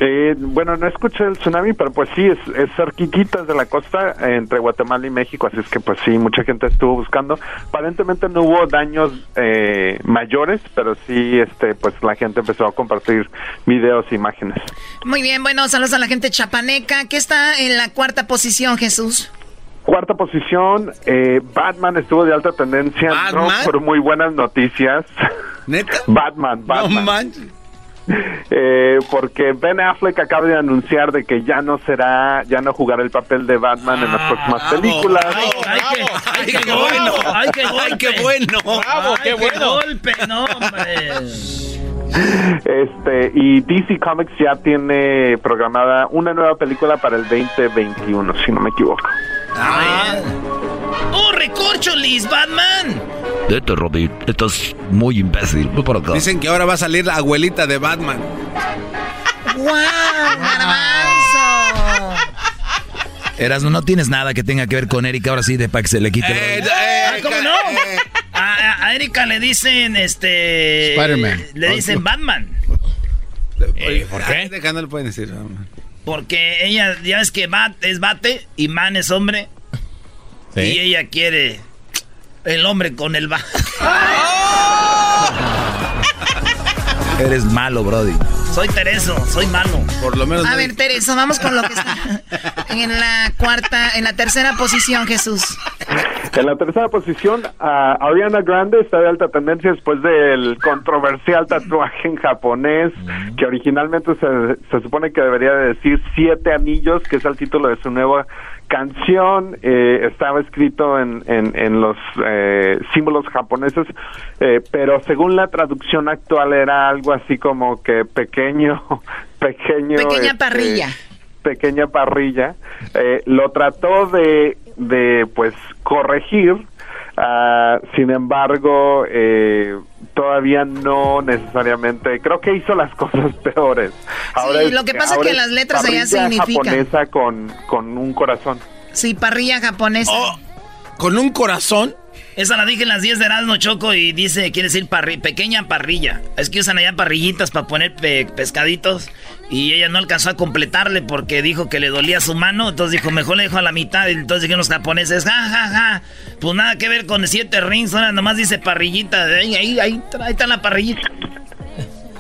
Eh, bueno, no escuché el tsunami, pero pues sí, es, es cerquititas de la costa eh, entre Guatemala y México, así es que pues sí, mucha gente estuvo buscando. Aparentemente no hubo daños eh, mayores, pero sí, este, pues la gente empezó a compartir videos e imágenes. Muy bien, bueno, saludos a la gente chapaneca, que está en la cuarta posición, Jesús. Cuarta posición, eh, Batman estuvo de alta tendencia, no ¿Batman? por muy buenas noticias. ¿Neta? Batman, Batman. No. Eh, porque Ben Affleck acaba de anunciar de que ya no será, ya no jugará el papel de Batman en las próximas películas. ¡Ay, qué, ay, qué qué bueno. ¡Ay, qué golpe! Ay, qué bueno. ¡Bravo, qué bueno! golpe! ¡No, hombre! Este, y DC Comics ya tiene programada una nueva película para el 2021, si no me equivoco. ¡Oh, recorcholis, Batman! Vete, Roddy, estás muy imbécil. Ven para acá. Dicen que ahora va a salir la abuelita de Batman. ¡Wow! ¡Garbanzo! Erasmo, no tienes nada que tenga que ver con Erika, ahora sí, de para que se le quite. lo- Eh, Ah, ¿Cómo no? A, a- a Erika le dicen, este... Spider-Man. Le dicen Batman. Oye, ¿Por qué? Deja, no le pueden decir. Porque ella, ya ves que Bat es bate y Man es hombre. Y ella quiere el hombre con el bat. Eres malo, Brody. Soy Tereso, soy malo. Por lo menos. A ver, Teresa, vamos con lo que está en la cuarta, en la tercera posición, Jesús. En la tercera posición, ah, Ariana Grande está de alta tendencia después del controversial tatuaje en japonés, que originalmente se, se supone que debería de decir Siete Anillos, que es el título de su nueva canción. Eh, estaba escrito en, en, en los eh, símbolos japoneses, eh, pero según la traducción actual era algo así como que pequeño, pequeño. Pequeña este, parrilla. pequeña parrilla, eh, lo trató de, de pues corregir, ah, sin embargo, eh, todavía no necesariamente, creo que hizo las cosas peores. Sí, lo que pasa es ahora que las letras allá parrilla significan. japonesa con, con un corazón. Sí, parrilla japonesa. Oh, ¿Con un corazón? Esa la dije en las 10 de Erasmo Choco y dice, quiere decir parri pequeña parrilla. Es que usan allá parrillitas para poner pescaditos. Y ella no alcanzó a completarle porque dijo que le dolía su mano. Entonces dijo, mejor le dejo a la mitad. Y entonces dijeron los japoneses, ja, ja, ja. Pues nada que ver con siete rings. Ahora nomás dice parrillita. Ahí, ahí, ahí, está la parrillita.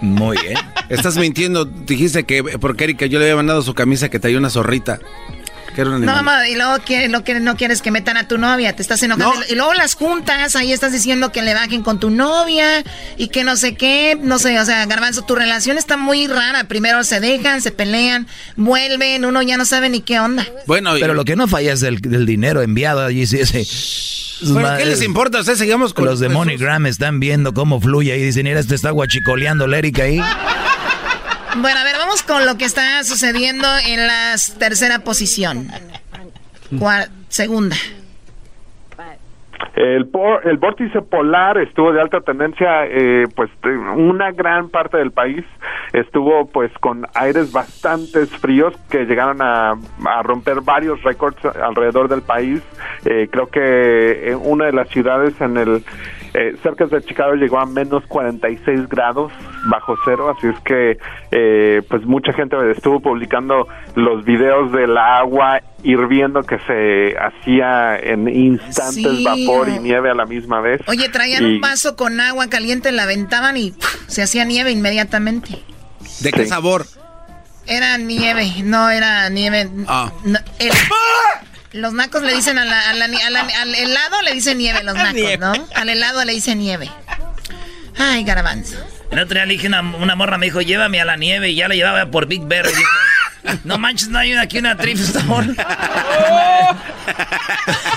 Muy bien. Estás mintiendo. Dijiste que porque Erika yo le había mandado su camisa que traía una zorrita. No, mamá, y luego que, lo que no quieres que metan a tu novia, te estás enojando. Y luego las juntas, ahí estás diciendo que le bajen con tu novia y que no sé qué, no sé, o sea, Garbanzo, tu relación está muy rara. Primero se dejan, se pelean, vuelven, uno ya no sabe ni qué onda. Bueno, pero lo que no falla es el, dinero enviado allí, sí, ese. ¿Qué les importa? O sea, sigamos con los de MoneyGram están viendo cómo fluye y dicen, mira, este está guachicoleando la Erika ahí. Bueno, a ver, vamos con lo que está sucediendo en la tercera posición. segunda. El, el vórtice polar estuvo de alta tendencia, eh, pues una gran parte del país estuvo pues con aires bastante fríos que llegaron a, a romper varios récords alrededor del país. Eh, creo que en una de las ciudades en el eh, cerca de Chicago llegó a menos 46 grados bajo cero, así es que eh, pues mucha gente estuvo publicando los videos del agua hirviendo que se hacía en instantes vapor y nieve a la misma vez. Oye, traían un vaso con agua caliente, la aventaban y se hacía nieve inmediatamente. ¿De qué sabor? Era nieve, no era nieve. Ah. Los nacos le dicen a la, al helado le dicen nieve los nacos, ¿no? Al helado le dicen nieve. Ay, garbanzo. El otro día le dije una, una morra, me dijo, llévame a la nieve y ya la llevaba por Big Bear. Y dijo, no manches, no hay aquí una thrift store.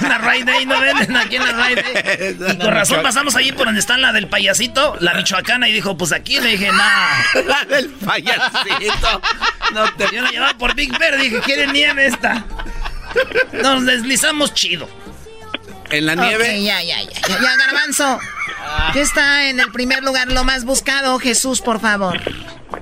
una Ride Day, no venden aquí en la Ride Day. Y con razón pasamos allí por donde está la del payasito, la michoacana, y dijo, pues aquí le dije, nah. La del payasito. No te... Yo la llevaba por Big Bear, dije, ¿quiere nieve esta? Nos deslizamos chido. En la nieve. ya, ya, ya, ya. garbanzo. ¿Qué está en el primer lugar lo más buscado? Jesús, por favor.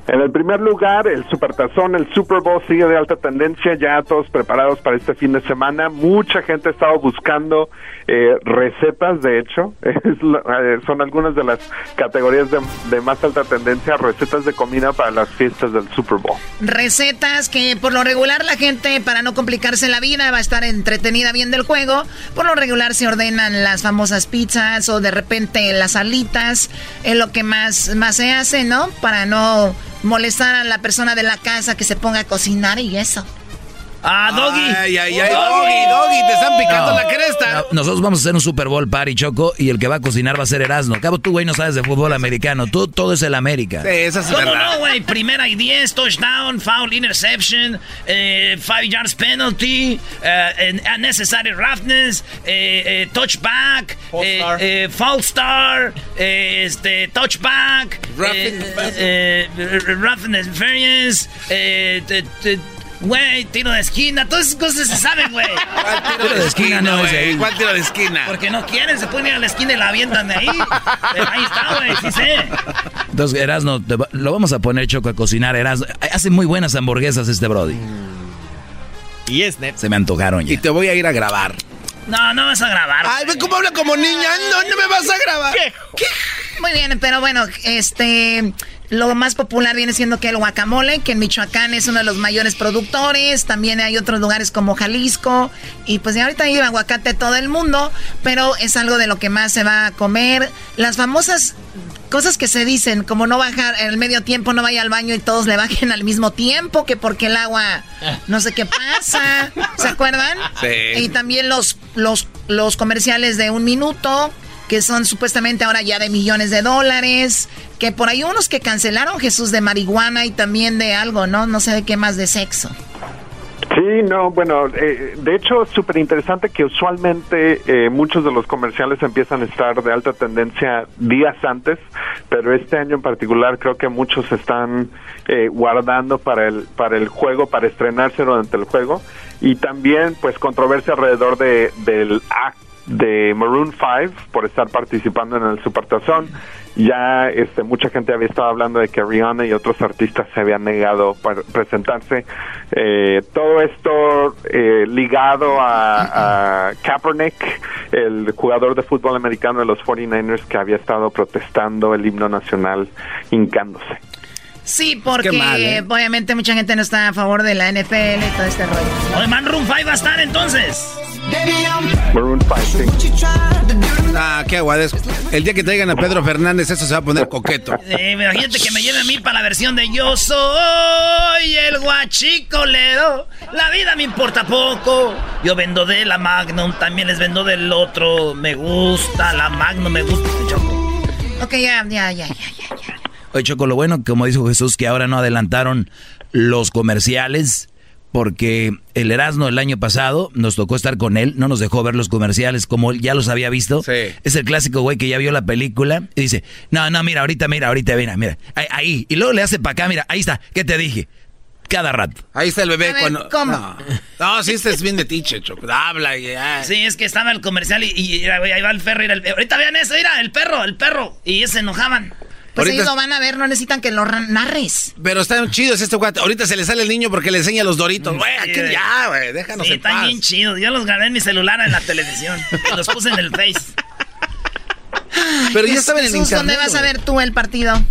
En el primer lugar, el Supertazón, el Super Bowl sigue de alta tendencia, ya todos preparados para este fin de semana. Mucha gente ha estado buscando eh, recetas, de hecho, eh, son algunas de las categorías de, más alta tendencia, recetas de comida para las fiestas del Super Bowl. Recetas que por lo regular la gente, para no complicarse la vida, va a estar entretenida viendo el juego. Por lo regular se ordenan las famosas pizzas o de repente las alitas, es lo que más, más se hace, ¿no? Para no molestar a la persona de la casa que se ponga a cocinar y eso. Ah, Doggy. Ay, ay, ay, Doggy, Doggy, te están picando la cresta. nosotros vamos a hacer un Super Bowl party, Choco, y el que va a cocinar va a ser Erasmo. Cabo, tú, güey, no sabes de fútbol americano. Tú, todo es el América. Sí, esa es ¿Cómo no, güey? Primera y diez, touchdown, foul, interception, eh, five yards penalty, uh, unnecessary roughness, eh, touchback, fall star, este, touchback, roughness variance, Güey, tiro de esquina, todas esas cosas se saben, güey. tiro de esquina no güey? ¿Cuál tiro de esquina? Porque no quieren, se ponen a la esquina y la avientan de ahí. Pero ahí está, güey, sí sé. Entonces, Erasno, lo vamos a poner Choco a cocinar. Erasno, hace muy buenas hamburguesas este Brody. Y es net. Se me antojaron ya. Y te voy a ir a grabar. No, no vas a grabar. Ay, ve cómo habla como niña. No, no me vas a grabar. ¿Qué? ¿Qué? Muy bien, pero bueno, este... Lo más popular viene siendo que el guacamole, que en Michoacán es uno de los mayores productores. También hay otros lugares como Jalisco. Y pues ya ahorita lleva aguacate todo el mundo, pero es algo de lo que más se va a comer. Las famosas cosas que se dicen, como no bajar en el medio tiempo, no vaya al baño y todos le bajen al mismo tiempo, que porque el agua no sé qué pasa. ¿Se acuerdan? Sí. Y también los, los, los comerciales de un minuto que son supuestamente ahora ya de millones de dólares, que por ahí unos que cancelaron Jesús de marihuana y también de algo, ¿no? No sé de qué más de sexo. Sí, no, bueno, eh, de hecho es súper interesante que usualmente eh, muchos de los comerciales empiezan a estar de alta tendencia días antes, pero este año en particular creo que muchos están eh, guardando para el para el juego, para estrenarse durante el juego y también pues controversia alrededor de del acto de Maroon 5 por estar participando en el Supertazón. ya este, mucha gente había estado hablando de que Rihanna y otros artistas se habían negado para presentarse. Eh, todo esto eh, ligado a, a Kaepernick, el jugador de fútbol americano de los 49ers que había estado protestando el himno nacional hincándose. Sí, porque mal, ¿eh? obviamente mucha gente no está a favor de la NFL y todo este rollo. Oye, Man Room 5 va a estar entonces. Maroon 5, sí. Ah, qué aguades. El día que traigan a Pedro Fernández, eso se va a poner coqueto. Eh, imagínate que me lleve a mí para la versión de Yo soy el guachicolero. La vida me importa poco. Yo vendo de la Magnum, también les vendo del otro. Me gusta la Magnum, me gusta. Ok, ya, ya, ya, ya, ya. Oye, Choco, lo bueno, como dijo Jesús, que ahora no adelantaron los comerciales, porque el Erasmo el año pasado nos tocó estar con él, no nos dejó ver los comerciales como él ya los había visto. Es el clásico güey que ya vio la película y dice, no, no, mira, ahorita, mira, ahorita, mira, mira, ahí, ahí. Y luego le hace para acá, mira, ahí está, ¿qué te dije? Cada rato. Ahí está el bebé ver, cuando. ¿cómo? No, no sí, este es bien de tiche, Choco. Habla y ya. Sí, es que estaba el comercial y, y ahí va el perro. mira, el- ahorita vean eso, mira, el perro, el perro. Y se enojaban. Pues Ahorita- ellos lo van a ver, no necesitan que lo narres. Pero están chidos este cuate. Ahorita se le sale el niño porque le enseña los doritos. Güey, aquí güey. ya, güey. Déjanos Sí, en están paz. bien chidos. Yo los grabé en mi celular en la televisión. los puse en el Face. Pero ya estaba en el Jesús, internet. ¿Dónde vas a ver tú el partido?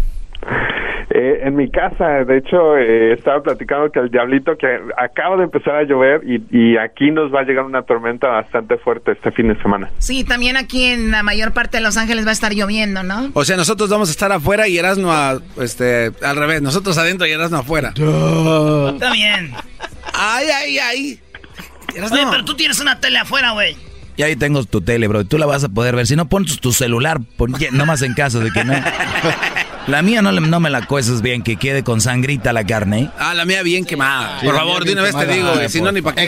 Eh, en mi casa, de hecho, eh, estaba platicando que el diablito que acaba de empezar a llover y, y aquí nos va a llegar una tormenta bastante fuerte este fin de semana. Sí, también aquí en la mayor parte de Los Ángeles va a estar lloviendo, ¿no? O sea, nosotros vamos a estar afuera y Erasmo a, este, al revés. Nosotros adentro y Erasmo afuera. Está bien. Ay, ay, ay. Oye, pero tú tienes una tele afuera, güey. Y ahí tengo tu tele, bro. y Tú la vas a poder ver. Si no, pon tu, celular. Pon, nomás en caso de que no. La mía no, le- no me la cueces bien, que quede con sangrita la carne. ¿eh? Ah, la mía bien quemada. Sí, Por favor, de una vez te digo. Ah, Si no, ni para qué.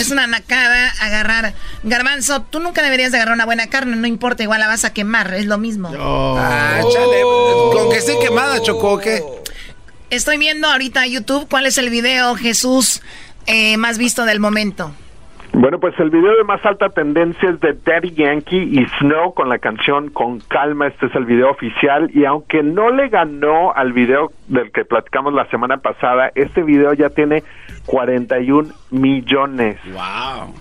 Es una nacada agarrar. Garbanzo, tú nunca deberías de agarrar una buena carne, no importa, igual la vas a quemar, es lo mismo. Ah, chale. Con que esté quemada, Choco, ¿o ¿qué? Estoy viendo ahorita YouTube cuál es el video, Jesús, eh, más visto del momento. Bueno, pues el video de más alta tendencia es de Daddy Yankee y Snow con la canción Con Calma. Este es el video oficial y aunque no le ganó al video del que platicamos la semana pasada, este video ya tiene 41 millones. ¡Wow!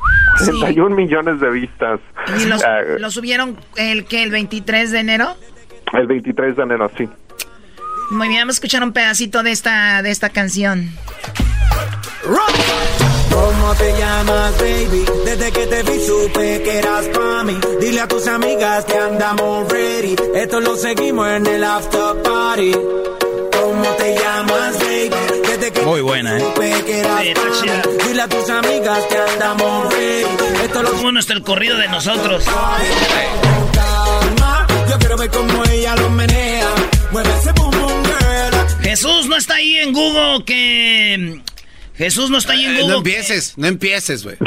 41 millones de vistas. ¿Y los- Ah, lo subieron el que el 23 de enero? el 23 de enero, sí. Muy bien, vamos a escuchar un pedacito de esta, de esta canción. ¿Cómo te llamas, baby? Desde que te vi supe que eras pa' mí. Dile a tus amigas que andamos ready. Esto lo seguimos en el after party. ¿Cómo te llamas, baby? Desde que Muy buena, ¿eh? supe que eras Sí, pa' chida. mí. Dile a tus amigas que andamos ready. Esto lo Bueno, está el corrido de nosotros. calma. Yo quiero ver cómo ella lo menea. Mueve ese boom boom girl. Jesús no está ahí en Google que... Jesús no está ahí en Eh, Google. no empieces, no empieces, güey.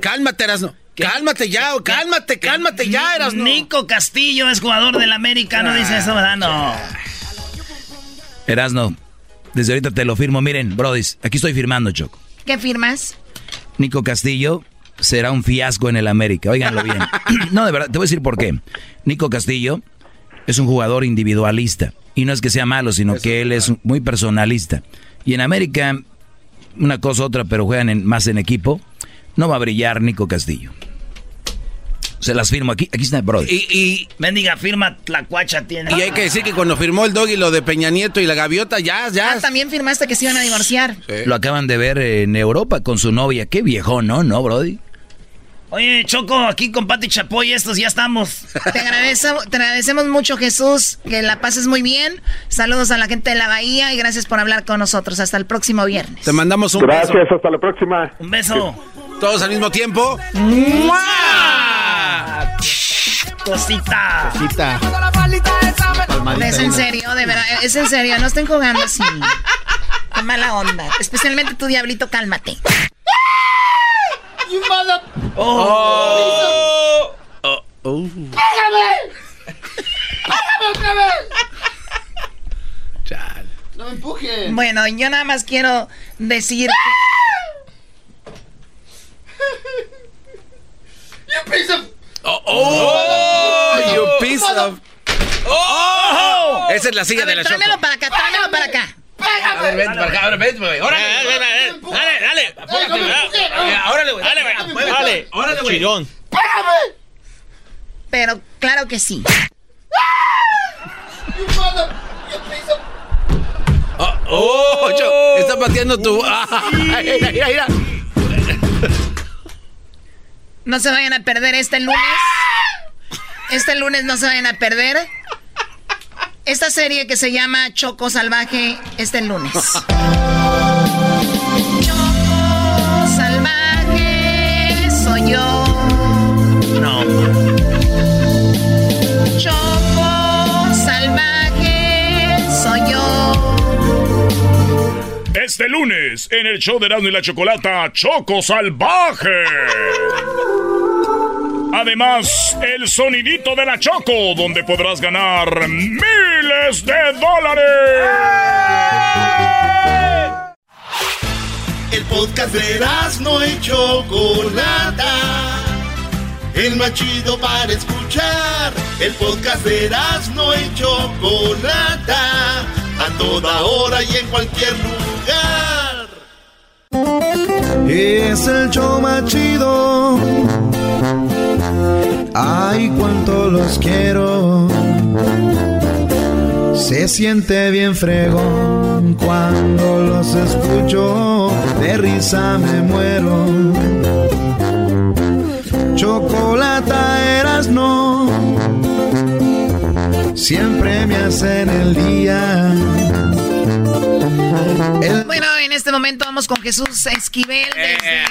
Cálmate, Erasmo. Cálmate ya, cálmate, cálmate ya, Erasmo. Nico Castillo es jugador del América, no dice eso, ¿verdad? No. Erasno, desde ahorita te lo firmo. Miren, brodis, aquí estoy firmando, Choco. ¿Qué firmas? Nico Castillo será un fiasco en el América. Óiganlo bien. no, de verdad, te voy a decir por qué. Nico Castillo es un jugador individualista. Y no es que sea malo, sino que él es muy personalista. Y en América, una cosa otra, pero juegan en- más en equipo, no va a brillar Nico Castillo. Se las firmo aquí. Aquí está, bro. Y, y, Mendiga firma Tlacuacha tiene. y hay que decir que cuando firmó el doggy lo de Peña Nieto y la gaviota, ya, ya. Ah, también firmaste que se iban a divorciar. Lo acaban de ver en Europa con su novia. Qué viejo, ¿no? ¿No, Brody? Oye, Choco, aquí con Pati Chapoy estos ya estamos. Te agradecemos, te agradecemos mucho, Jesús, que la pases muy bien. Saludos a la gente de la Bahía y gracias por hablar con nosotros. Hasta el próximo viernes. Te mandamos un Gracias, beso. hasta la próxima. Un beso. Todos al mismo tiempo. Cosita. Cita. Es en serio, de verdad, es en serio, no estén jugando así. Qué mala onda. Especialmente tu diablito, cálmate. Mother. Oh. Oh. Oh. ¡Pégame! ¡Pégame otra vez! Chale. No me empujes. Bueno, yo nada más quiero decir You piece of. Oh, oh, you piece of. Oh, Esa es la silla A de la Choco. tráemelo para acá, tráemelo para acá. A ver, vente para acá, ahora vente, güey. Órale. Órale, güey. Dale, güey. Dale. Órale, güey. Chirón. Pero claro que sí. Oh, oh, Cho- está pateando tu. Ah, mira, mira, mira. No se vayan a perder este lunes. Este lunes no se vayan a perder. Esta serie que se llama Choco Salvaje este lunes. Este lunes, en el show de Erasmo y la Chocolata, Choco Salvaje. Además, el sonidito de la Choco, donde podrás ganar miles de dólares. El podcast de no y Chocolata. El más chido para escuchar. El podcast de no y Chocolata. A toda hora y en cualquier lugar. Es el show chido. Ay, cuánto los quiero. Se siente bien fregón cuando los escucho. De risa me muero. Chocolata eras no. Siempre me hacen el día. Bueno, en este momento vamos con Jesús Esquivel desde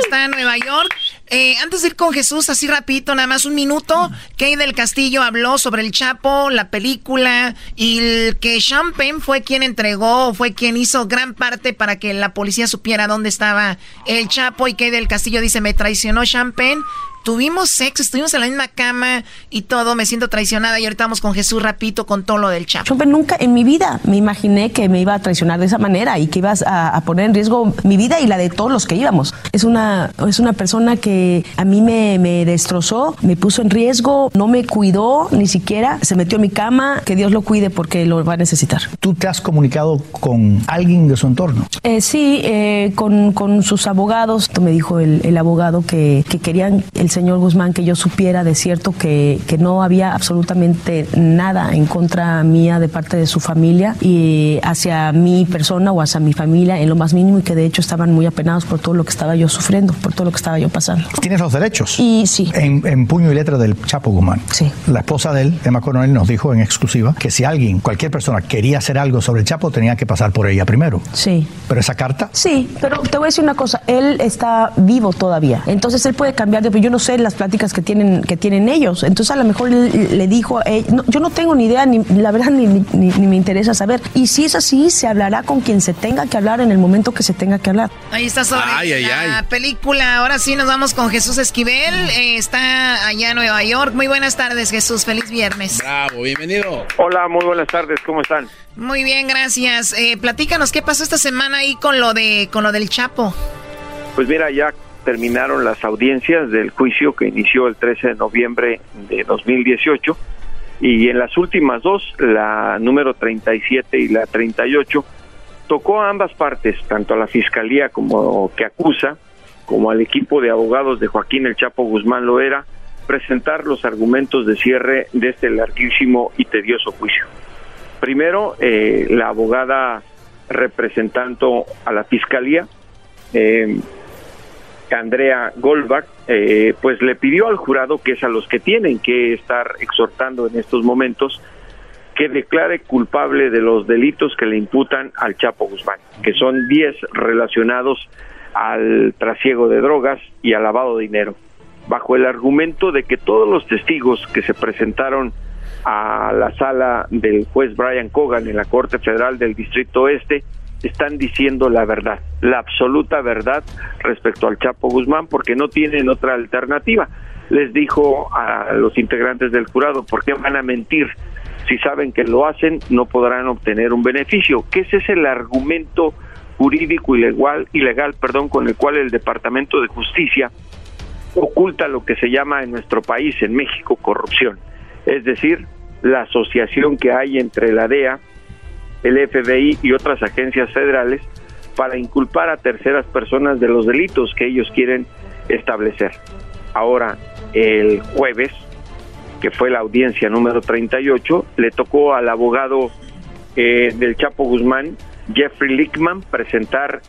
está en Nueva York. Eh, antes de ir con Jesús, así rapidito, nada más un minuto, Kay del Castillo habló sobre el Chapo, la película, y el que Champagne fue quien entregó, fue quien hizo gran parte para que la policía supiera dónde estaba el Chapo, y Kay del Castillo dice, me traicionó Champagne. Tuvimos sexo, estuvimos en la misma cama y todo, me siento traicionada y ahorita vamos con Jesús rapidito con todo lo del Chapo. Yo nunca en mi vida me imaginé que me iba a traicionar de esa manera y que ibas a, a poner en riesgo mi vida y la de todos los que íbamos. Es una, es una persona que a mí me, me destrozó, me puso en riesgo, no me cuidó ni siquiera, se metió en mi cama, que Dios lo cuide porque lo va a necesitar. ¿Tú te has comunicado con alguien de su entorno? Eh, sí, eh, con, con sus abogados, me dijo el, el abogado que, que querían el señor Guzmán que yo supiera de cierto que, que no había absolutamente nada en contra mía de parte de su familia y hacia mi persona o hacia mi familia en lo más mínimo y que de hecho estaban muy apenados por todo lo que estaba yo sufriendo, por todo lo que estaba yo pasando. ¿Tienes los derechos? Y sí. En, en puño y letra del Chapo Guzmán. Sí. La esposa de él, Emma Coronel, nos dijo en exclusiva que si alguien, cualquier persona, quería hacer algo sobre el Chapo, tenía que pasar por ella primero. Sí. Pero esa carta, Sí, pero te voy a decir una cosa, él está vivo todavía, entonces él puede cambiar de opinión. Yo no sé las pláticas que tienen que tienen ellos, entonces a lo mejor él le dijo, eh, no, yo no tengo ni idea, ni la verdad ni, ni- ni- ni me interesa saber. Y si es así, se hablará con quien se tenga que hablar en el momento que se tenga que hablar. Ahí está sobre Ay, ay, la ay. película. Ahora sí nos vamos con Jesús Esquivel. Eh, está allá en Nueva York. Muy buenas tardes, Jesús. Feliz viernes. Bravo, bienvenido. Hola, muy buenas tardes, ¿cómo están? Muy bien, gracias. Eh, platícanos qué pasó esta semana ahí con lo de con lo del Chapo. Pues mira, ya terminaron las audiencias del juicio que inició el 13 de noviembre de 2018 y en las últimas dos, la número 37 y la 38, tocó a ambas partes, tanto a la fiscalía como que acusa, como al equipo de abogados de Joaquín El Chapo Guzmán Loera, presentar los argumentos de cierre de este larguísimo y tedioso juicio. Primero, eh, la abogada representando a la fiscalía, eh, Andrea Goldbach, eh, pues le pidió al jurado, que es a los que tienen que estar exhortando en estos momentos, que declare culpable de los delitos que le imputan al Chapo Guzmán, que son 10 relacionados al trasiego de drogas y al lavado de dinero, bajo el argumento de que todos los testigos que se presentaron a la sala del juez Brian Cogan en la Corte Federal del Distrito Oeste están diciendo la verdad, la absoluta verdad respecto al Chapo Guzmán, porque no tienen otra alternativa. Les dijo a los integrantes del jurado, ¿por qué van a mentir? Si saben que lo hacen, no podrán obtener un beneficio. Que ese es el argumento jurídico ilegal, ilegal perdón, con el cual el Departamento de Justicia oculta lo que se llama en nuestro país, en México, corrupción. Es decir, la asociación que hay entre la DEA, el FBI y otras agencias federales para inculpar a terceras personas de los delitos que ellos quieren establecer. Ahora, el jueves, que fue la audiencia número 38, le tocó al abogado eh, del Chapo Guzmán, Jeffrey Lickman, presentar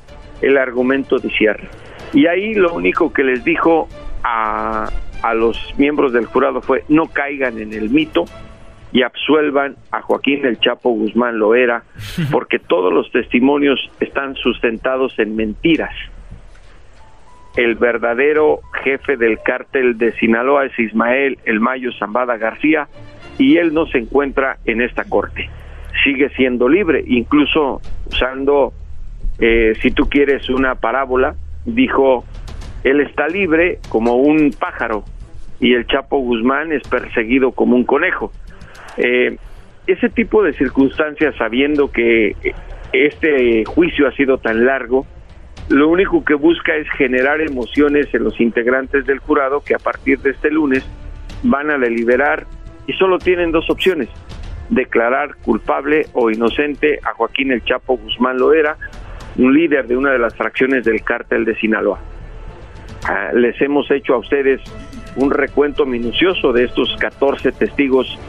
el argumento de cierre. Y ahí lo único que les dijo a, a los miembros del jurado fue no caigan en el mito y absuelvan a Joaquín el Chapo Guzmán Loera, porque todos los testimonios están sustentados en mentiras. El verdadero jefe del cártel de Sinaloa es Ismael El Mayo Zambada García y él no se encuentra en esta corte. Sigue siendo libre, incluso usando, eh, si tú quieres, una parábola, dijo, él está libre como un pájaro y el Chapo Guzmán es perseguido como un conejo. Eh, ese tipo de circunstancias, sabiendo que este juicio ha sido tan largo, lo único que busca es generar emociones en los integrantes del jurado que a partir de este lunes van a deliberar y solo tienen dos opciones, declarar culpable o inocente a Joaquín el Chapo Guzmán Loera, un líder de una de las fracciones del cártel de Sinaloa. Ah, les hemos hecho a ustedes un recuento minucioso de estos 14 testigos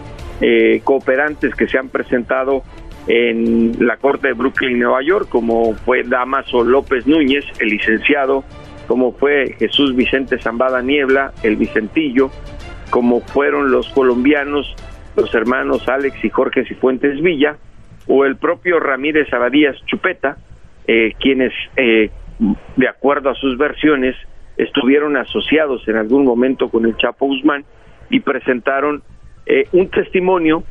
eh, cooperantes que se han presentado en la Corte de Brooklyn, Nueva York, como fue Damaso López Núñez, el licenciado, como fue Jesús Vicente Zambada Niebla, el Vicentillo, como fueron los colombianos, los hermanos Alex y Jorge Cifuentes Villa, o el propio Ramírez Abadías Chupeta, eh, quienes, eh, de acuerdo a sus versiones, estuvieron asociados en algún momento con el Chapo Guzmán y presentaron eh, un testimonio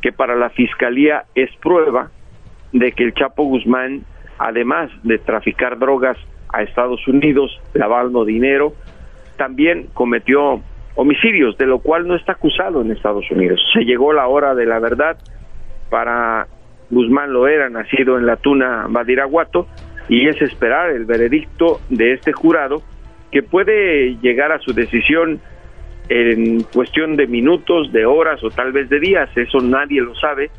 que para la fiscalía es prueba de que el Chapo Guzmán, además de traficar drogas a Estados Unidos, lavando dinero, también cometió homicidios, de lo cual no está acusado en Estados Unidos. Se llegó la hora de la verdad para Guzmán Loera, nacido en la Tuna Badiraguato, y es esperar el veredicto de este jurado que puede llegar a su decisión en cuestión de minutos, de horas o tal vez de días, eso nadie lo sabe,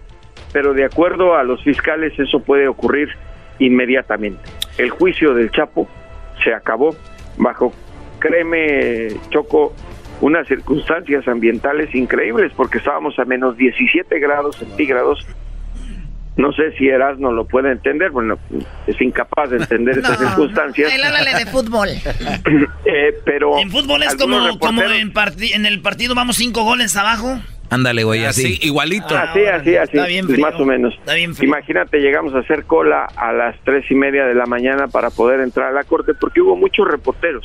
pero de acuerdo a los fiscales eso puede ocurrir inmediatamente. El juicio del Chapo se acabó bajo, créeme, Choco, unas circunstancias ambientales increíbles porque estábamos a menos 17 grados centígrados no sé si Erasmo lo puede entender, bueno, es incapaz de entender esas circunstancias. Él háblale de fútbol. Eh, pero en fútbol es como, como en, en el partido vamos cinco goles abajo. Ándale, güey, así, igualito. Así, así, así, Está bien más o menos. Está bien frío. Imagínate, llegamos a hacer cola a las tres y media de la mañana para poder entrar a la corte, porque hubo muchos reporteros,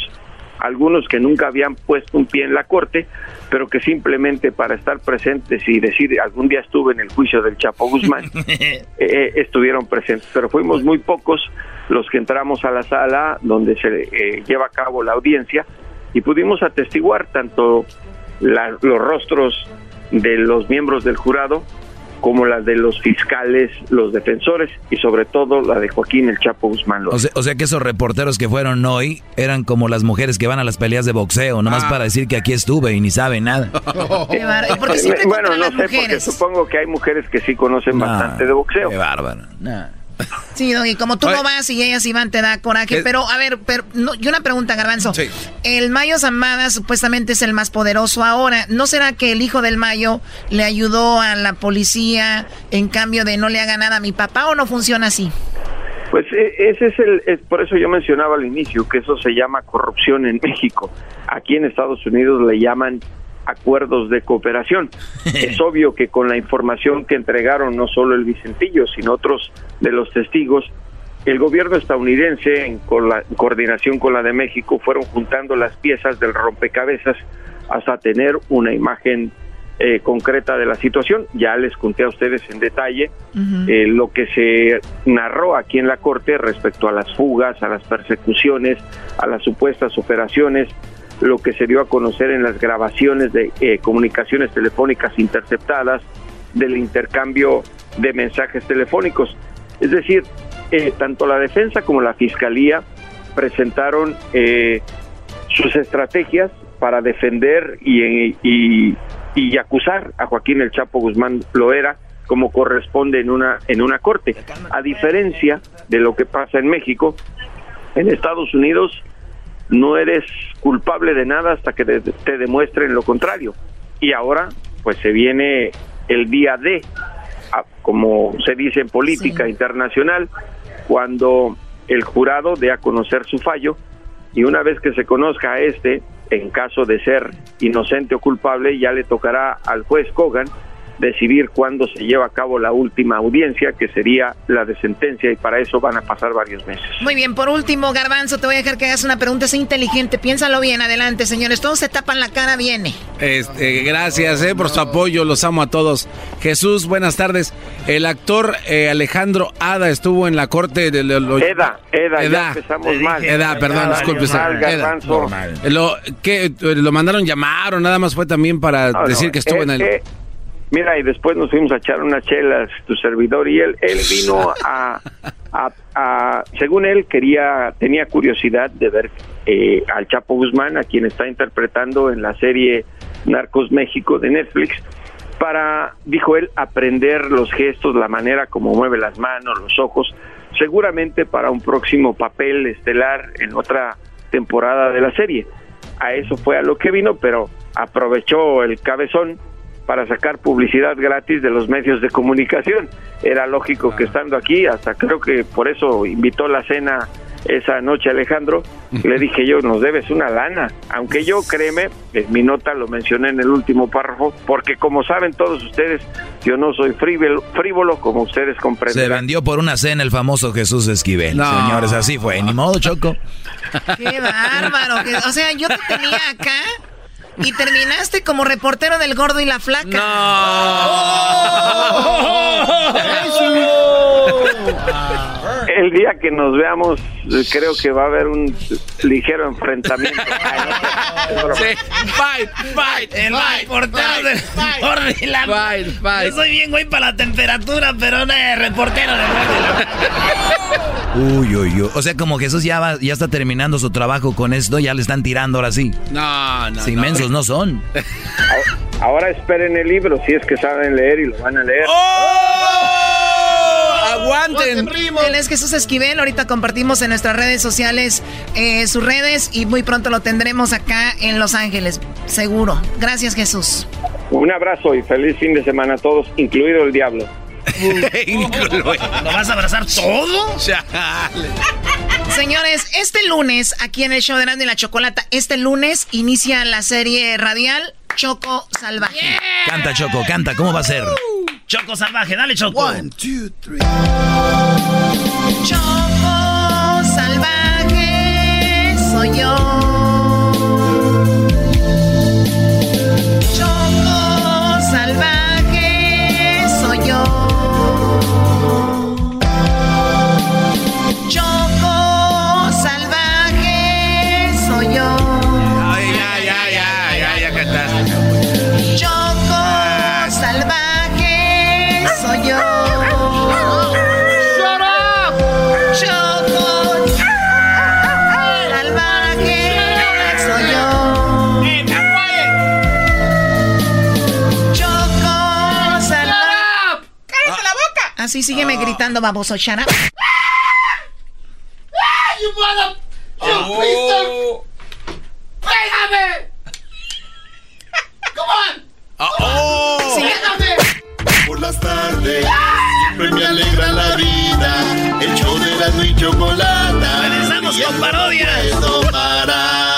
algunos que nunca habían puesto un pie en la corte, pero que simplemente para estar presentes y decir algún día estuve en el juicio del Chapo Guzmán, eh, eh, estuvieron presentes. Pero fuimos muy pocos los que entramos a la sala donde se eh, lleva a cabo la audiencia y pudimos atestiguar tanto la- los rostros de los miembros del jurado como la de los fiscales, los defensores y sobre todo la de Joaquín el Chapo Guzmán. López. O sea, o sea que esos reporteros que fueron hoy eran como las mujeres que van a las peleas de boxeo, nomás Ah. para decir que aquí estuve y ni saben nada. Qué bárbaro. ¿Y por qué siempre Eh, bueno, no las sé, porque supongo que hay mujeres que sí conocen No, bastante de boxeo. Qué bárbaro. Sí, y como tú Oye. no vas y ellas iban, te da coraje. ¿Qué? Pero, a ver, pero, no, yo una pregunta, Garbanzo. El Mayo Zambada supuestamente es el más poderoso ahora. ¿No será que el hijo del Mayo le ayudó a la policía en cambio de no le haga nada a mi papá o no funciona así? Pues e- ese es el, es por eso yo mencionaba al inicio que eso se llama corrupción en México. Aquí en Estados Unidos le llaman acuerdos de cooperación. es obvio que con la información que entregaron no solo el Vicentillo, sino otros de los testigos, el gobierno estadounidense, en con la- en coordinación con la de México, fueron juntando las piezas del rompecabezas hasta tener una imagen eh, concreta de la situación. Ya les conté a ustedes en detalle eh, lo que se narró aquí en la Corte respecto a las fugas, a las persecuciones, a las supuestas operaciones, lo que se dio a conocer en las grabaciones de eh, comunicaciones telefónicas interceptadas, del intercambio de mensajes telefónicos. Es decir, eh, tanto la defensa como la fiscalía presentaron eh, sus estrategias para defender y, y- y acusar a Joaquín el Chapo Guzmán Loera como corresponde en una en una corte. A diferencia de lo que pasa en México, en Estados Unidos no eres culpable de nada hasta que te, demuestren lo contrario. Y ahora, pues se viene el día D, como se dice en política internacional, cuando el jurado dé a conocer su fallo y una vez que se conozca a este, en caso de ser inocente o culpable, ya le tocará al juez Kogan decidir cuándo se lleva a cabo la última audiencia, que sería la de sentencia, y para eso van a pasar varios meses. Muy bien, por último, Garbanzo, te voy a dejar que hagas una pregunta. Es inteligente, piénsalo bien. Adelante, señores. Todos se tapan la cara, viene. Este, gracias eh, por su apoyo, los amo a todos. Jesús, buenas tardes. El actor eh, Alejandro Ada estuvo en la corte de lo- lo- Eda, Eda, ya empezamos mal. Eda, perdón, disculpe. Eda. Lo, ¿qué, ¿Lo mandaron llamar o nada más fue también para No, no, decir que estuvo eh, en el... mira, y después nos fuimos a echar unas chelas, tu servidor, y él, él vino a, a- a- según él, quería, tenía curiosidad de ver eh, al Chapo Guzmán, a quien está interpretando en la serie Narcos México de Netflix, para, dijo él, aprender los gestos, la manera como mueve las manos, los ojos, seguramente para un próximo papel estelar en otra temporada de la serie. A eso fue a lo que vino, pero aprovechó el cabezón para sacar publicidad gratis de los medios de comunicación. Era lógico que estando aquí, hasta creo que por eso invitó la cena esa noche Alejandro, le dije yo, nos debes una lana, aunque yo créeme, en mi nota lo mencioné en el último párrafo, porque como saben todos ustedes, yo no soy frívolo, frívolo como ustedes Se comprenden. vendió por una cena el famoso Jesús Esquivel. No. Señores, así fue. Ni modo, Choco. Qué bárbaro. que- o sea, yo te tenía acá y terminaste como reportero del gordo y la flaca. El día que nos veamos, eh, creo que va a haber un ligero enfrentamiento. Fight, fight, El reportero del gordo y la Fight, fight. Yo soy bien güey para la temperatura, pero no es reportero del gordo y la Uy, uy, uy. O sea, como Jesús ya, va, ya está terminando su trabajo con esto, ya le están tirando ahora sí. No, no, Si no. No son. Ahora esperen el libro, si es que saben leer y lo van a leer. ¡Aguanten! Él es Jesús Esquivel. Ahorita compartimos en nuestras redes sociales eh, sus redes y muy pronto lo tendremos acá en Los Ángeles. Seguro. Gracias, Jesús. Un abrazo y feliz fin de semana a todos, incluido el diablo. ¿Lo vas a abrazar todo? Señores, este lunes, aquí en el show de Grande y la Chocolata, este lunes inicia la serie radial Choco Salvaje. Canta, Choco, canta. ¿Cómo va a ser? Choco salvaje, dale Choco. Choco Salvaje soy yo. Así sígueme gritando, baboso. Shut up. You. You Oh. ¡Pégame! Come on! Oh. Sí. ¡Pégame! Por las tardes siempre me alegra la vida. El show de la y chocolata. Regresamos con parodia. Puedo parar.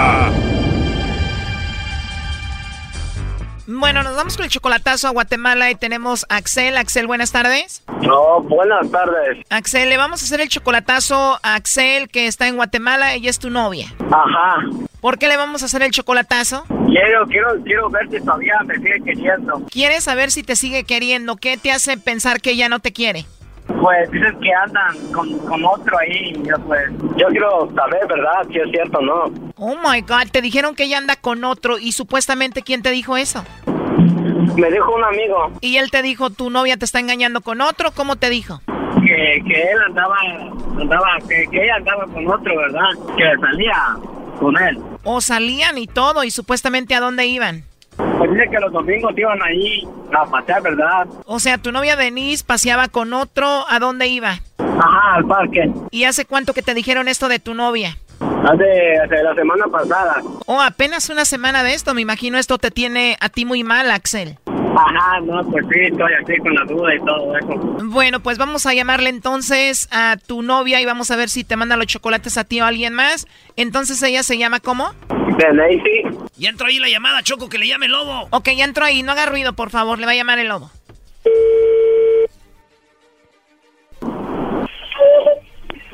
Bueno, nos vamos con el chocolatazo a Guatemala y tenemos a Axel. Axel, buenas tardes. No, buenas tardes. Axel, le vamos a hacer el chocolatazo a Axel, que está en Guatemala. Ella es tu novia. Ajá. ¿Por qué le vamos a hacer el chocolatazo? Quiero, quiero, quiero ver si todavía me sigue queriendo. ¿Quieres saber si te sigue queriendo? ¿Qué te hace pensar que ella no te quiere? Pues dices que andan con, con otro ahí. Yo, pues, yo quiero saber, ¿verdad? Si es cierto o no. Oh my God, te dijeron que ella anda con otro y supuestamente ¿quién te dijo eso? Me dijo un amigo Y él te dijo, tu novia te está engañando con otro, ¿cómo te dijo? que, que él andaba, andaba que, que ella andaba con otro, ¿verdad? Que salía con él. O salían y todo, y supuestamente a dónde iban. Pues dice que los domingos iban ahí a pasear, ¿verdad? O sea, tu novia Denise paseaba con otro, ¿a dónde iba? Ajá, al parque. ¿Y hace cuánto que te dijeron esto de tu novia? Hace, hace la semana pasada. Oh, apenas una semana de esto, me imagino esto te tiene a ti muy mal, Axel. Ajá, no, pues sí, estoy aquí con la duda y todo eso. Bueno, pues vamos a llamarle entonces a tu novia y vamos a ver si te manda los chocolates a ti o a alguien más. Entonces ella se llama ¿cómo? Ya entró ahí la llamada, Choco, que le llame el lobo. Ok, ya entró ahí, no haga ruido, por favor, le va a llamar el lobo.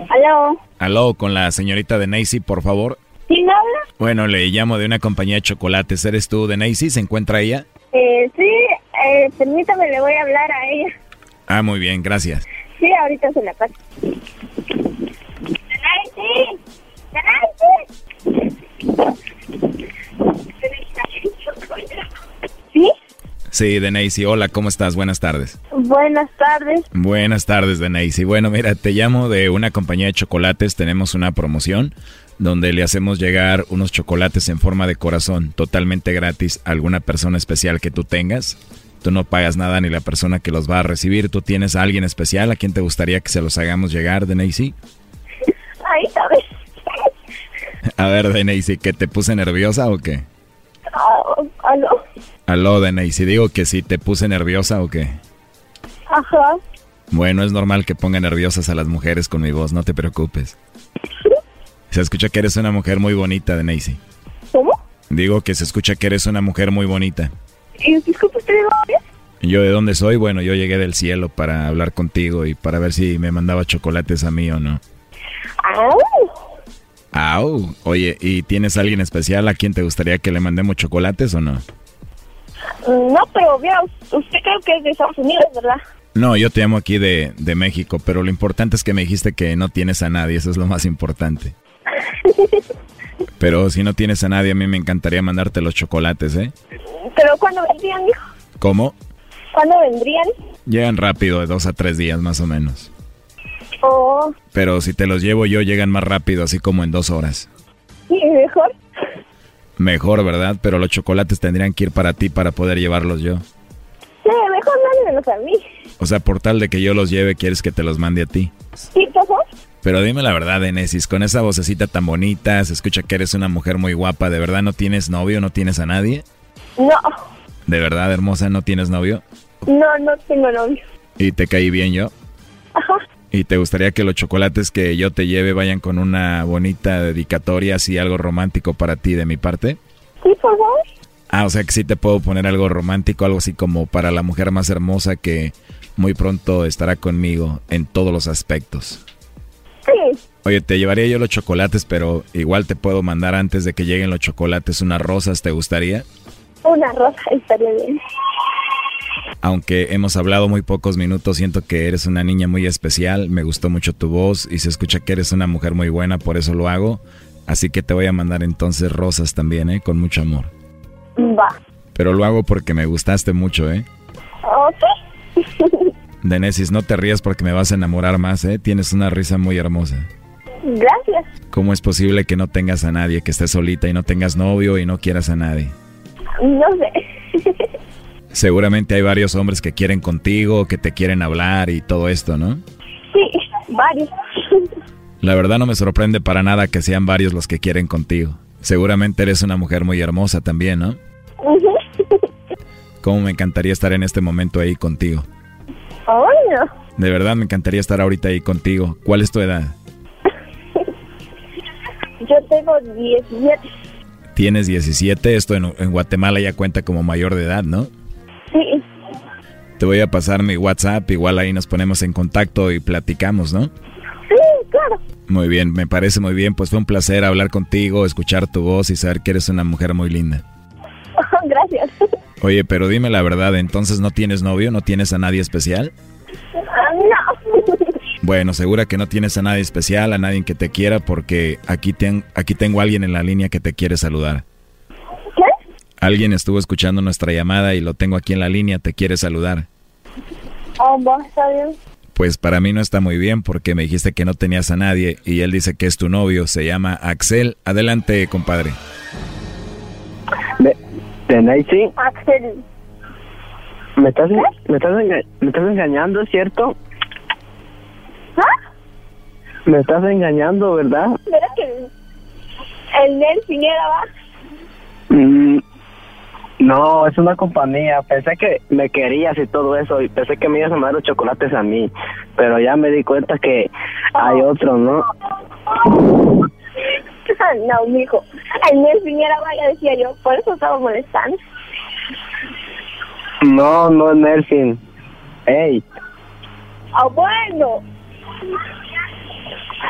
Aló. Aló, con la señorita de Nancy, por favor. ¿Quién habla? Bueno, le llamo de una compañía de chocolates. ¿Eres tú de Nancy? ¿Se encuentra ella? Eh, sí, eh, permítame, le voy a hablar a ella. Ah, muy bien, gracias. Sí, ahorita se la paso. ¡Nancy! ¿Sí? Sí, Denise, hola, ¿cómo estás? Buenas tardes. Buenas tardes. Buenas tardes, Denise. Bueno, mira, te llamo de una compañía de chocolates. Tenemos una promoción donde le hacemos llegar unos chocolates en forma de corazón, totalmente gratis, a alguna persona especial que tú tengas. Tú no pagas nada ni la persona que los va a recibir. ¿Tú tienes a alguien especial a quien te gustaría que se los hagamos llegar, Denise? Ay, ver. A ver, Denise, ¿que te puse nerviosa o qué? Ah, ¿Aló? Aló, Denise, digo que sí, ¿te puse nerviosa o qué? Ajá. Bueno, es normal que ponga nerviosas a las mujeres con mi voz, no te preocupes. Se escucha que eres una mujer muy bonita, Denise. ¿Cómo? Digo que se escucha que eres una mujer muy bonita. ¿Y disculpe usted de dónde? ¿Yo de dónde soy? Bueno, yo llegué del cielo para hablar contigo y para ver si me mandaba chocolates a mí o no. Au. Oye, ¿y tienes a alguien especial a quien te gustaría que le mandemos chocolates o no? No, pero vea, usted creo que es de Estados Unidos, ¿verdad? No, yo te llamo aquí de, de México, pero lo importante es que me dijiste que no tienes a nadie, eso es lo más importante. Pero si no tienes a nadie, a mí me encantaría mandarte los chocolates, ¿eh? ¿Pero cuándo vendrían, hijo? ¿Cómo? ¿Cuándo vendrían? Llegan rápido, de dos a tres días más o menos. Oh, Pero si te los llevo yo, llegan más rápido, así como en dos horas. sí, mejor. Mejor, ¿verdad? Pero los chocolates tendrían que ir para ti para poder llevarlos yo. Sí, mejor mándenlos a mí. O sea, por tal de que yo los lleve, quieres que te los mande a ti. Sí, por favor. Pero dime la verdad, Enesis, con esa vocecita tan bonita, se escucha que eres una mujer muy guapa. ¿De verdad no tienes novio, no tienes a nadie? No, ¿De verdad, hermosa, no tienes novio? no, no tengo novio. ¿Y te caí bien yo? Ajá. ¿Y te gustaría que los chocolates que yo te lleve vayan con una bonita dedicatoria, así algo romántico para ti de mi parte? Sí, por favor. Ah, o sea que sí te puedo poner algo romántico, algo así como para la mujer más hermosa que muy pronto estará conmigo en todos los aspectos. Sí. Oye, te llevaría yo los chocolates, pero igual te puedo mandar antes de que lleguen los chocolates unas rosas, ¿te gustaría? Una rosa estaría bien. Aunque hemos hablado muy pocos minutos, siento que eres una niña muy especial, me gustó mucho tu voz y se escucha que eres una mujer muy buena, por eso lo hago. Así que te voy a mandar entonces rosas también, ¿eh? Con mucho amor. Va. Pero lo hago porque me gustaste mucho, ¿eh? Ok. Denesis, no te rías porque me vas a enamorar más, ¿eh? Tienes una risa muy hermosa. Gracias. ¿Cómo es posible que no tengas a nadie, que estés solita y no tengas novio y no quieras a nadie? No sé. Seguramente hay varios hombres que quieren contigo, que te quieren hablar y todo esto, ¿no? Sí, varios. La verdad no me sorprende para nada que sean varios los que quieren contigo. Seguramente eres una mujer muy hermosa también, ¿no? Cómo me encantaría estar en este momento ahí contigo. No. De verdad me encantaría estar ahorita ahí contigo. ¿Cuál es tu edad? Yo tengo 17. Tienes 17, esto en, en Guatemala ya cuenta como mayor de edad, ¿no? Sí. Te voy a pasar mi WhatsApp, igual ahí nos ponemos en contacto y platicamos, ¿no? Sí, claro. Muy bien, me parece muy bien. Pues fue un placer hablar contigo, escuchar tu voz y saber que eres una mujer muy linda. Gracias. Oye, pero dime la verdad, ¿entonces no tienes novio? ¿No tienes a nadie especial? Ah, no. Bueno, segura que no tienes a nadie especial, a nadie que te quiera, porque aquí, ten- aquí tengo a alguien en la línea que te quiere saludar. Alguien estuvo escuchando nuestra llamada y lo tengo aquí en la línea, te quiere saludar. Oh, está bien. Pues para mí no está muy bien porque me dijiste que no tenías a nadie y él dice que es tu novio, se llama Axel. Adelante, compadre. ¿De Nancy? Axel. ¿Me estás, me, estás ¿Me estás engañando, cierto? ¿Ah? Me estás engañando, ¿verdad? ¿Verdad que el Nelson era va? Mm, no, es una compañía. Pensé que me querías y todo eso, y pensé que me ibas a mandar los chocolates a mí, pero ya me di cuenta que hay otro, ¿no? no, mijo. El Nelson era va, ya decía yo. Por eso estaba molestando. No, no es Nelson. Ey, Ah, bueno.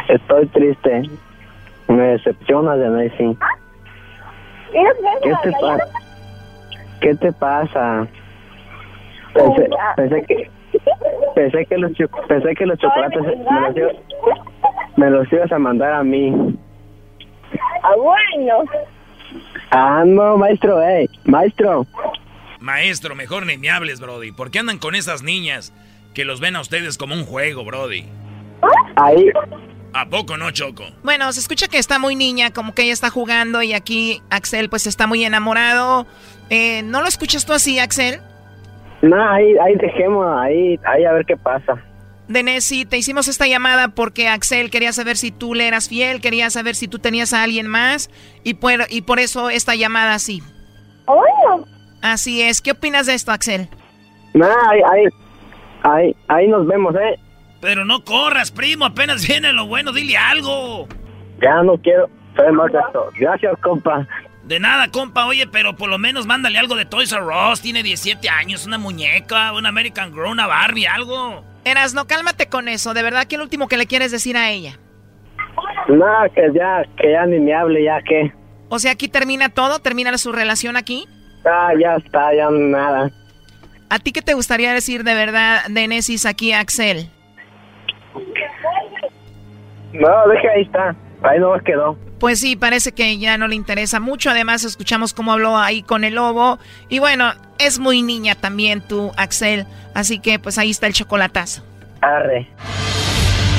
estoy triste. Me decepciona de Nelson. ¿Y no crees ¿Qué te pasa? ¿Qué te pasa? Pensé, Oh, ya. pensé que pensé que los pensé que los chocolates me los, ibas- me los ibas a mandar a mí. Ah, bueno. Ah, no, maestro, eh, maestro. Maestro, mejor ni me hables, Brody. ¿Por qué andan con esas niñas que los ven a ustedes como un juego, Brody? Ahí. ¿A poco no, Choco? Bueno, se escucha que está muy niña, como que ella está jugando y aquí Axel pues está muy enamorado. Eh, ¿No lo escuchas tú así, Axel? No, ahí, ahí dejemos, ahí, ahí a ver qué pasa. De Nessie, te hicimos esta llamada porque Axel quería saber si tú le eras fiel, quería saber si tú tenías a alguien más y por, y por eso esta llamada así. Bueno. Así es. ¿Qué opinas de esto, Axel? No, ahí, ahí, ahí, ahí nos vemos, eh. Pero no corras, primo, apenas viene lo bueno, dile algo. Ya no quiero más de esto. Gracias, compa. De nada, compa, oye, pero por lo menos mándale algo de Toys R Us, tiene 17 años, una muñeca, una American Girl, una Barbie, algo. Erasno, cálmate con eso. De verdad, ¿qué es lo último que le quieres decir a ella? No, que ya, que ya ni me hable, ya que. O sea, aquí termina todo, termina su relación aquí. Ah, ya está, ya nada. ¿A ti qué te gustaría decir de verdad de Nesis aquí a Axel? No, deje ahí está. Ahí no quedó. Pues sí, parece que ya no le interesa mucho. Además, escuchamos cómo habló ahí con el lobo. Y bueno, es muy niña también tú, Axel. Así que pues ahí está el chocolatazo. Arre.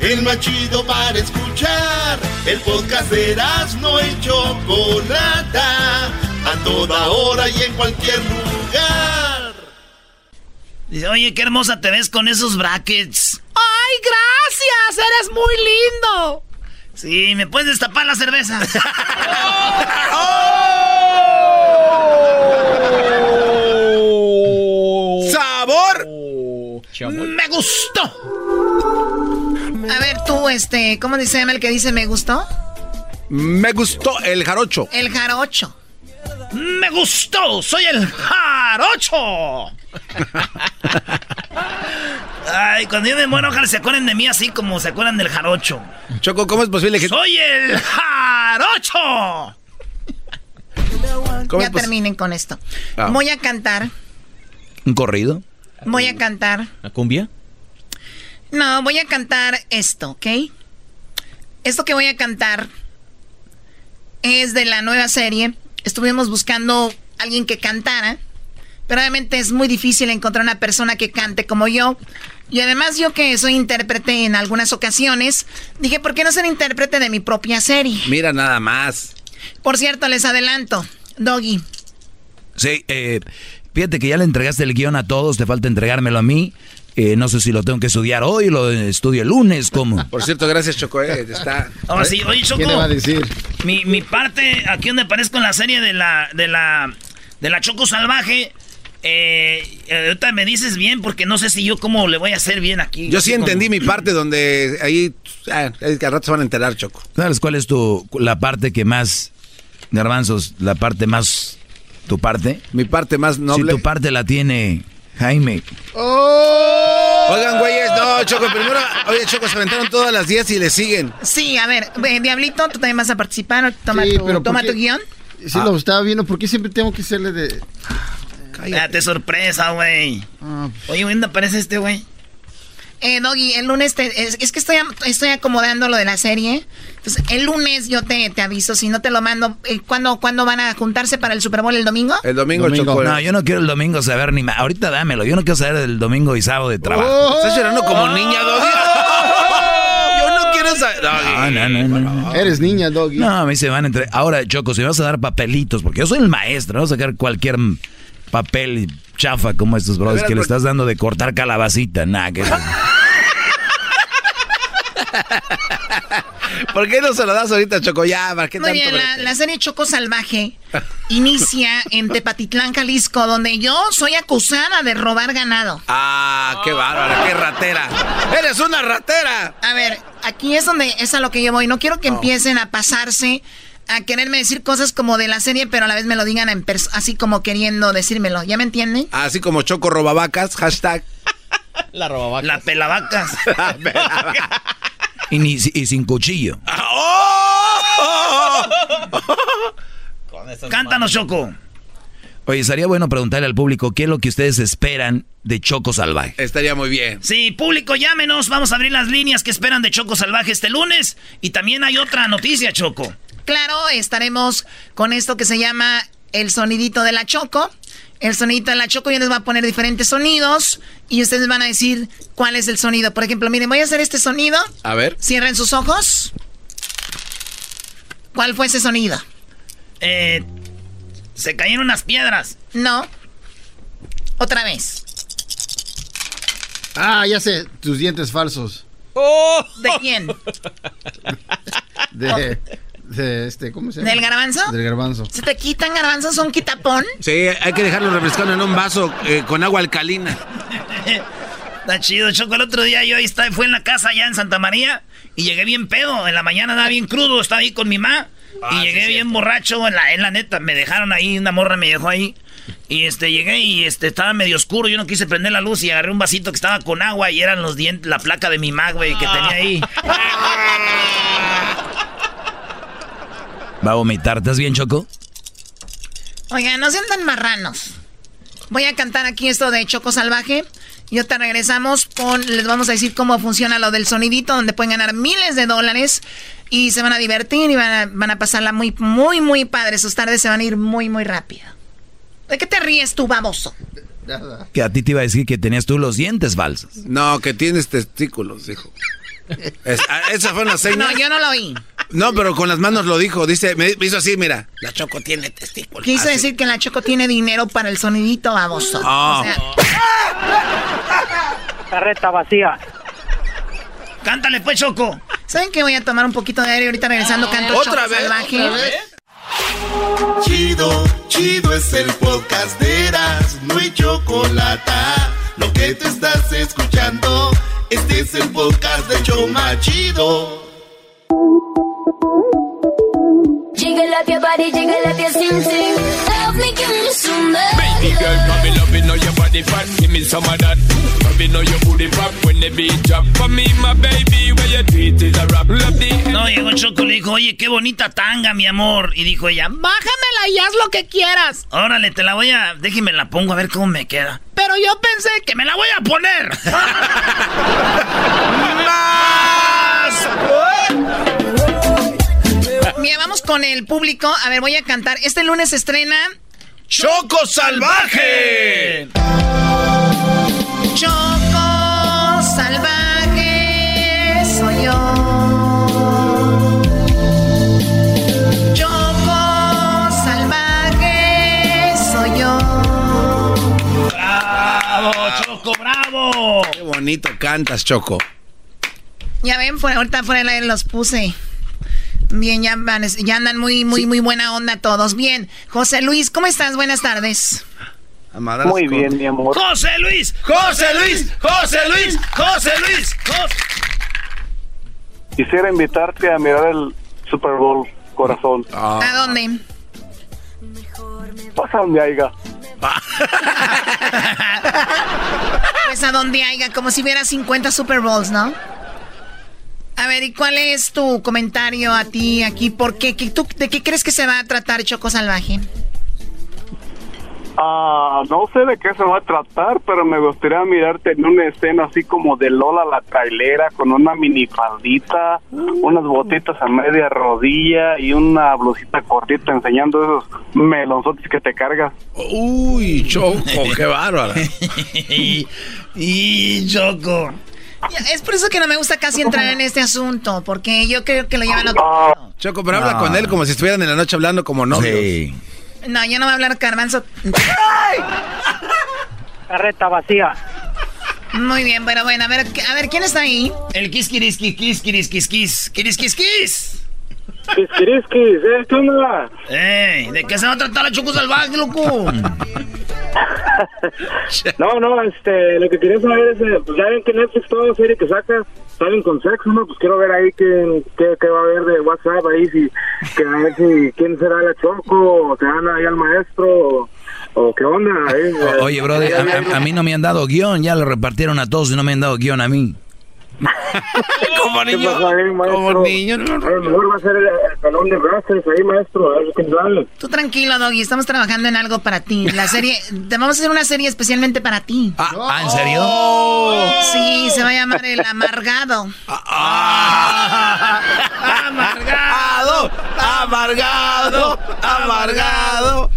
El más chido para escuchar. El podcast de Erasmo y Chocolata. A toda hora y en cualquier lugar. Dice, oye, qué hermosa te ves con esos brackets. ¡Ay, gracias! ¡Eres muy lindo! Sí, ¿me puedes destapar la cerveza? ¡Sabor! ¡Me gustó! A ver, tú, este, ¿cómo dice el que dice me gustó? Me gustó el jarocho. El jarocho. ¡Me gustó! ¡Soy el jarocho! Ay, cuando yo me muero, ojalá se acuerden de mí así como se acuerdan del jarocho. Choco, ¿cómo es posible que... ¡Soy el jarocho! ¿Cómo Ya terminen con esto. Ah. Voy a cantar. ¿Un corrido? Voy a cantar. ¿La cumbia? No, voy a cantar esto, ¿ok? Esto que voy a cantar es de la nueva serie. Estuvimos buscando alguien que cantara, pero obviamente es muy difícil encontrar una persona que cante como yo. Y además yo que soy intérprete en algunas ocasiones, dije, ¿por qué no ser intérprete de mi propia serie? Mira nada más. Por cierto, les adelanto, Doggy, Sí, eh, fíjate que ya le entregaste el guion a todos, te falta entregármelo a mí. Eh, no sé si lo tengo que estudiar hoy, lo estudio el lunes, ¿cómo? Por cierto, gracias, Choco. eh, está... Ahora sí, oye, Choco. ¿Qué le va a decir? Mi, mi parte, aquí donde aparezco en la serie de la, de la, de la Choco Salvaje, eh, ahorita me dices bien porque no sé si yo cómo le voy a hacer bien aquí. Yo sí como- entendí mi parte donde ahí... Ah, es que al rato se van a enterar, Choco. ¿Sabes cuál es tu, la parte que más, garbanzos, la parte más, tu parte? Mi parte más noble. Si tu parte la tiene Jaime. Oigan, güeyes, no, Choco, primero... Oye, Choco, se aventaron todas las 10 y le siguen. Sí, a ver, Diablito, tú también vas a participar. Toma, Sí, tu, pero ¿por toma qué? tu guion. Sí, lo estaba viendo. ¿Por qué siempre tengo que serle de.? Date sorpresa, güey. Oye, ¿dónde aparece este güey? Eh, Doggy, el lunes te- es, es que estoy, am- estoy acomodando lo de la serie. Entonces, el lunes yo te, te aviso, si no te lo mando. Eh, ¿cuándo, ¿Cuándo van a juntarse para el Super Bowl? ¿El domingo? El domingo, Choco. No, yo no quiero el domingo saber ni más. Ahorita dámelo. Yo no quiero saber del domingo y sábado de trabajo. Oh. Estás llorando como niña, Doggy. Yo no quiero saber... No, no, no, no, no. Eres niña, Doggy. No, a mí se van a entre. Ahora, Choco, si me vas a dar papelitos, porque yo soy el maestro, no vas a sacar cualquier mm, papel chafa como estos brothers que le estás dando de cortar calabacita. Nah, que ¿Por qué no se lo das ahorita, Choco? Ya, ¿para qué Muy tanto? bien, la, la serie Choco Salvaje inicia en Tepatitlán, Jalisco, donde yo soy acusada de robar ganado. Ah, qué bárbara, qué ratera. ¡Eres una ratera! A ver, aquí es donde es a lo que yo voy. No quiero que empiecen a pasarse a quererme decir cosas como de la serie, pero a la vez me lo digan en así como queriendo decírmelo. ¿Ya me entienden? Así como Choco robavacas, hashtag. La robavaca. La pelavacas. y, ni- y sin cuchillo. Cántanos, Choco. Oye, estaría bueno preguntarle al público qué es lo que ustedes esperan de Choco Salvaje. Estaría muy bien. Sí, público, llámenos. Vamos a abrir las líneas que esperan de Choco Salvaje este lunes. Y también hay otra noticia, Choco. Claro, estaremos con esto que se llama el sonidito de la Choco. El sonidito de la Choco yo les voy a poner diferentes sonidos y ustedes van a decir cuál es el sonido. Por ejemplo, miren, voy a hacer este sonido. A ver. Cierren sus ojos. ¿Cuál fue ese sonido? Eh, se cayeron unas piedras. No. Otra vez. Ah, ya sé. Tus dientes falsos. ¿De quién? De. De este, ¿cómo se llama? ¿Del garbanzo? Del garbanzo. ¿Se te quitan garbanzos? ¿Son quitapón? Sí, hay que dejarlo refrescando en un vaso eh, con agua alcalina. Está chido, Choco. El otro día yo ahí estaba, fue en la casa allá en Santa María y llegué bien pedo. En la mañana andaba bien crudo, estaba ahí con mi mamá. Y llegué bien borracho, en la, en la neta, me dejaron ahí, una morra me dejó ahí. Y este, llegué y este, estaba medio oscuro, yo no quise prender la luz y agarré un vasito que estaba con agua y eran los dientes, la placa de mi mag, güey, que tenía ahí. ¿Va a vomitar? ¿Estás bien, Choco? Oigan, no sean tan marranos. Voy a cantar aquí esto de Choco Salvaje. Y ahorita regresamos con, les vamos a decir cómo funciona lo del sonidito, donde pueden ganar miles de dólares y se van a divertir y van a, van a pasarla muy, muy, muy padre. Sus tardes se van a ir muy, muy rápido. ¿De qué te ríes tú, baboso? Que a ti te iba a decir que tenías tú los dientes falsos. No, que tienes testículos, dijo. Es- ah, esa fue una seña. No, yo no lo oí. No, pero con las manos lo dijo. Dice, me hizo así, mira. La Choco tiene testículos. Quiso Así. decir que la Choco tiene dinero para el sonidito, baboso. Ah. O sea, Carreta vacía. Cántale pues, Choco. ¿Saben que voy a tomar un poquito de aire y ahorita regresando canto ¿Otra vez? Salvaje? ¿Otra vez? Chido, chido es el podcast de Eras, no hay chocolate. Lo que te estás escuchando, este es el podcast de Choma Chido. Jiggle up your body, jiggle up your sing sing. Love me, give me some Baby girl, come me love it, know your body fat. Give me some of that. Love it, know your booty pop when the beat drop. For me, my baby, where your tweet is a rap. Love the No, llegó Choco y le dijo, oye, qué bonita tanga, mi amor. Y dijo ella, Bájamela y haz lo que quieras. órale, te la voy a... Déjeme la pongo a ver cómo me queda. Pero yo pensé Que me la voy a poner. Mira, vamos con el público. A ver, voy a cantar. Este lunes se estrena. ¡Choco Salvaje! Choco Salvaje soy yo. Choco Salvaje soy yo. ¡Bravo, Choco, bravo! bonito cantas, Choco. Ya ven, fuera, ahorita fuera del aire los puse. Bien, ya, van- ya andan muy, muy, muy buena onda todos. Bien, José Luis, ¿cómo estás? Buenas tardes. Muy bien, mi amor. José Luis, José Luis, José Luis, José Luis, José. Quisiera invitarte a mirar el Super Bowl, corazón. ¿A dónde? Pasa donde haya. Pues a donde haya, como si hubiera 50 Super Bowls, ¿no? A ver, ¿y cuál es tu comentario a ti aquí? ¿Por qué? ¿Qué- tú, ¿De qué crees que se va a tratar Choco Salvaje? Ah, no sé de qué se va a tratar, pero me gustaría mirarte en una escena así como de Lola la trailera con una minifaldita, unas botitas a media rodilla y una blusita cortita enseñando esos melonzotes que te cargas. Uy, Choco, qué bárbara. y, Choco. Es por eso que no me gusta casi entrar en este asunto, porque yo creo que lo llevan a otro Ah. lado. Choco, pero habla con él como si estuvieran en la noche hablando como novios. No, yo no voy a hablar carbanzo. Carreta vacía. Muy bien, bueno, bueno, a ver, a ver, ¿quién está ahí? El kiss, kiris, kiss, kiss, kiris, kiss, kiss, kiris, kiss, kiss. Quisquiriskis, ¿eh? ¿Qué onda? Ey, ¿de qué se va a tratar la Choco Salvaje, loco? No, no, este, lo que quería saber es, eh, pues ya ven que Netflix toda serie que saca salen con sexo, ¿no? Pues quiero ver ahí qué, qué, qué va a haber de WhatsApp ahí, si, que a ver si, quién será la Choco, o se van ahí al maestro, o, o qué onda. O- Oye, brother, a, a- a mí no me han dado guion, ya lo repartieron a todos y no me han dado guion a mí. Como niño, como niño. A lo mejor va a ser el, el pelón de Rasters ahí, maestro, a ver quién sale. Tú tranquilo, Doggy, estamos trabajando en algo para ti. La serie, te vamos a hacer una serie especialmente para ti. Ah, ¿en serio? Sí, se va a llamar El Amargado. Amargado, amargado, amargado.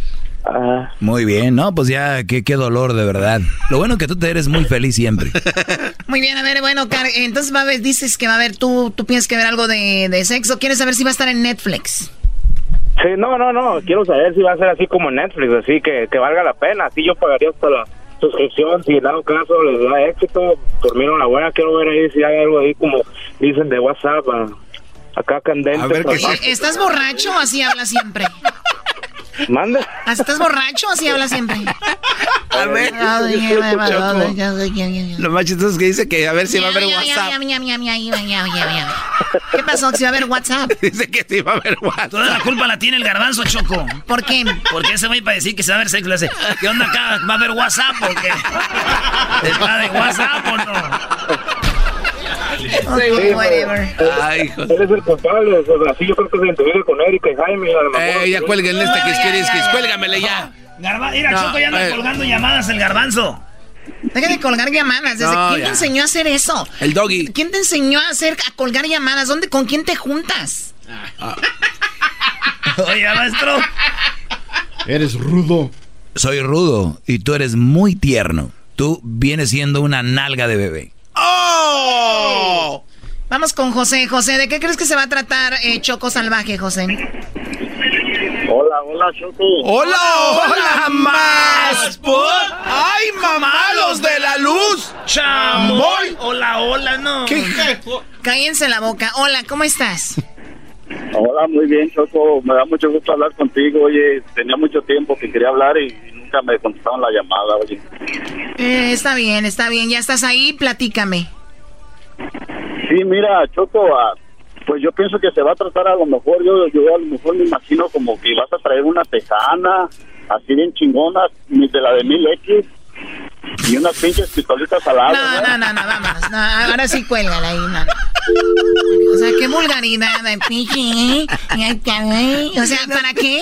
Muy bien, no, pues ya, qué, qué dolor de verdad. Lo bueno es que tú te eres muy feliz siempre. Muy bien, a ver, bueno, Car- entonces va a haber, dices que va a haber, tú, tú piensas que ver algo de, de sexo. ¿Quieres saber si va a estar en Netflix? Sí, no, no, no, quiero saber si va a ser así como Netflix, así que, que valga la pena, así yo pagaría hasta la suscripción, si en dado caso les da éxito, dormieron la buena, quiero ver ahí si hay algo ahí como dicen de WhatsApp, ah, acá candente. Eh, ¿Estás borracho o así hablas siempre? Manda. ¿Estás borracho o así hablas siempre? A ver, Lo más chistoso es que dice que a ver si va a haber WhatsApp. ¿Qué pasó? ¿Si va a haber WhatsApp? Dice que sí va a haber WhatsApp. Toda la culpa la tiene el garbanzo, Choco. ¿Por qué? Porque ese güey para decir que se va a ver sexo le hace, ¿qué onda acá? ¿Va a haber WhatsApp o qué? ¿Está de WhatsApp o no? Ok, whatever. Ay, hijo. Él es el culpable, o sea, así yo creo que se identifica con Erika y Jaime. A lo mejor. Eh, ya cuélguenle este quisquiriskis, cuélgamele ya. Garba mira, No, Choco ya anda eh. colgando llamadas el garbanzo. Deja de colgar llamadas. ¿Desde No, ¿Quién ya. te enseñó a hacer eso? El doggy. ¿Quién te enseñó a hacer a colgar llamadas? ¿Dónde? ¿Con quién te juntas? Oye, maestro. Eres rudo. Soy rudo y tú eres muy tierno. Tú vienes siendo una nalga de bebé. ¡Oh! Vamos con José. José, ¿de qué crees que se va a tratar eh, Choco Salvaje, José? Hola, hola, Choco. ¡Hola, hola, más! por- ¡Ay, mamá, los de la luz! ¡Chamoy! Hola, hola, no. Cállense la boca. Hola, ¿cómo estás? Hola, muy bien, Choco. Me da mucho gusto hablar contigo. Oye, tenía mucho tiempo que quería hablar y nunca me contestaron la llamada, oye. Eh, está bien, está bien. Ya estás ahí, platícame. Sí, mira, Choco, ah, pues yo pienso que se va a tratar a lo mejor, yo, yo a lo mejor me imagino como que vas a traer una tejana, así bien chingona, ni de la de mil X, y unas pinches pistolitas al lado. No, no, no, no. No, ahora sí cuélgala ahí, no. O sea, qué vulgaridad, de pinche. O sea, ¿para qué?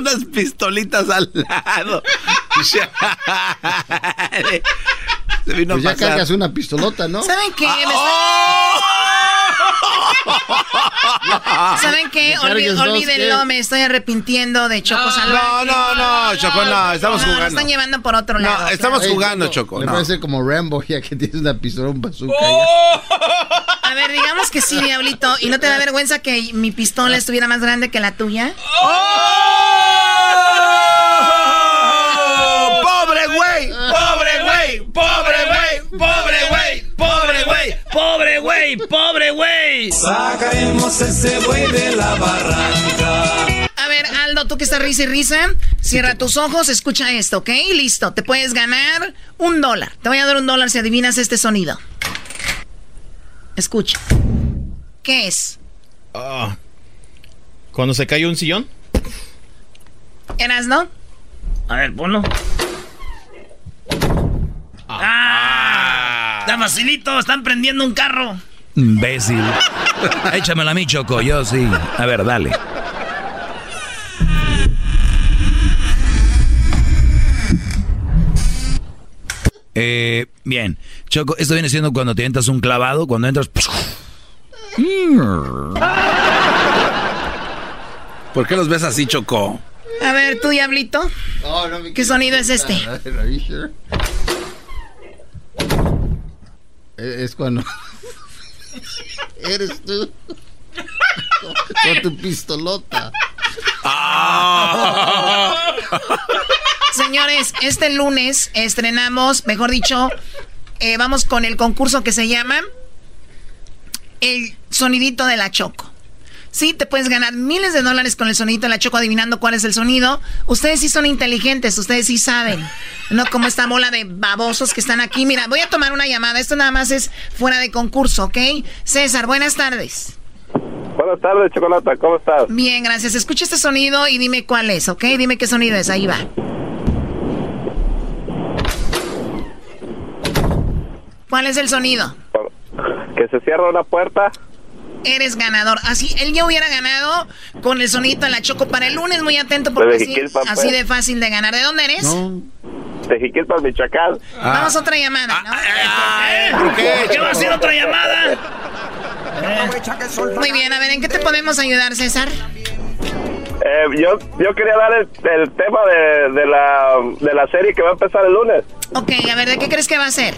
Unas pistolitas al lado. Se vino Pues a ya pasar. cargas una pistolota, ¿no? ¿Saben qué? Me está- ¿Saben qué? Olvi- dos, olvídenlo, ¿qué? me estoy arrepintiendo de Choco Salvaje. No, no, no, Choco, no, estamos No, jugando. están llevando por otro lado. No, estamos jugando, Choco, Choco. Le no. parece como Rambo, ya que tienes una pistola, un bazooka. A ver, digamos que sí, Diablito. ¿Y no te da vergüenza que mi pistola estuviera más grande que la tuya? ¡Pobre güey! ¡Pobre güey! ¡Pobre güey! ¡Pobre güey! ¡Pobre güey! ¡Pobre güey! Sacaremos ese güey de la barranca. A ver, Aldo, tú que estás risa y risa, cierra tus ojos, escucha esto, ¿ok? Listo, te puedes ganar un dólar. Te voy a dar un dólar si adivinas este sonido. Escucha. ¿Qué es? Ah. ¿Cuando se cae un sillón? ¿Eras, no? A ver, ponlo. ¡Ah! ¡Está facilito! ¡Están prendiendo un carro! Imbécil. Échamelo a mí, Choco. Yo sí. A ver, dale. Eh, bien. Choco, esto viene siendo cuando te entras un clavado, cuando entras... ¿Por qué los ves así, Choco? A ver, tú, Diablito. ¿Qué sonido es este? E-, Es cuando. Eres tú. Con tu pistolota. Señores, este lunes estrenamos, mejor dicho, eh, vamos con el concurso que se llama El Sonidito de la Choco. Sí, te puedes ganar miles de dólares con el sonidito de la Choco adivinando cuál es el sonido. Ustedes sí son inteligentes, ustedes sí saben. No como esta bola de babosos que están aquí. Mira, voy a tomar una llamada. Esto nada más es fuera de concurso, ¿ok? César, buenas tardes. Buenas tardes, Chocolata, ¿cómo estás? Bien, gracias. Escucha este sonido y dime cuál es, ¿ok? Dime qué sonido es. Ahí va. ¿Cuál es el sonido? Que se cierra una puerta. Eres ganador. Así, él ya hubiera ganado con el sonidito de la Choco para el lunes. Muy atento porque así, Jiquilpan, pues. así de fácil de ganar. ¿De dónde eres? De Jiquilpan, Michoacán. Vamos a otra llamada, ¿no? ¿Por qué? ¿Por qué va a ser otra llamada? Muy bien, a ver, ¿en qué te podemos ayudar, César? Eh, yo, yo quería dar el, el tema de, de, la, de la serie que va a empezar el lunes. Ok, a ver, ¿de qué crees que va a ser?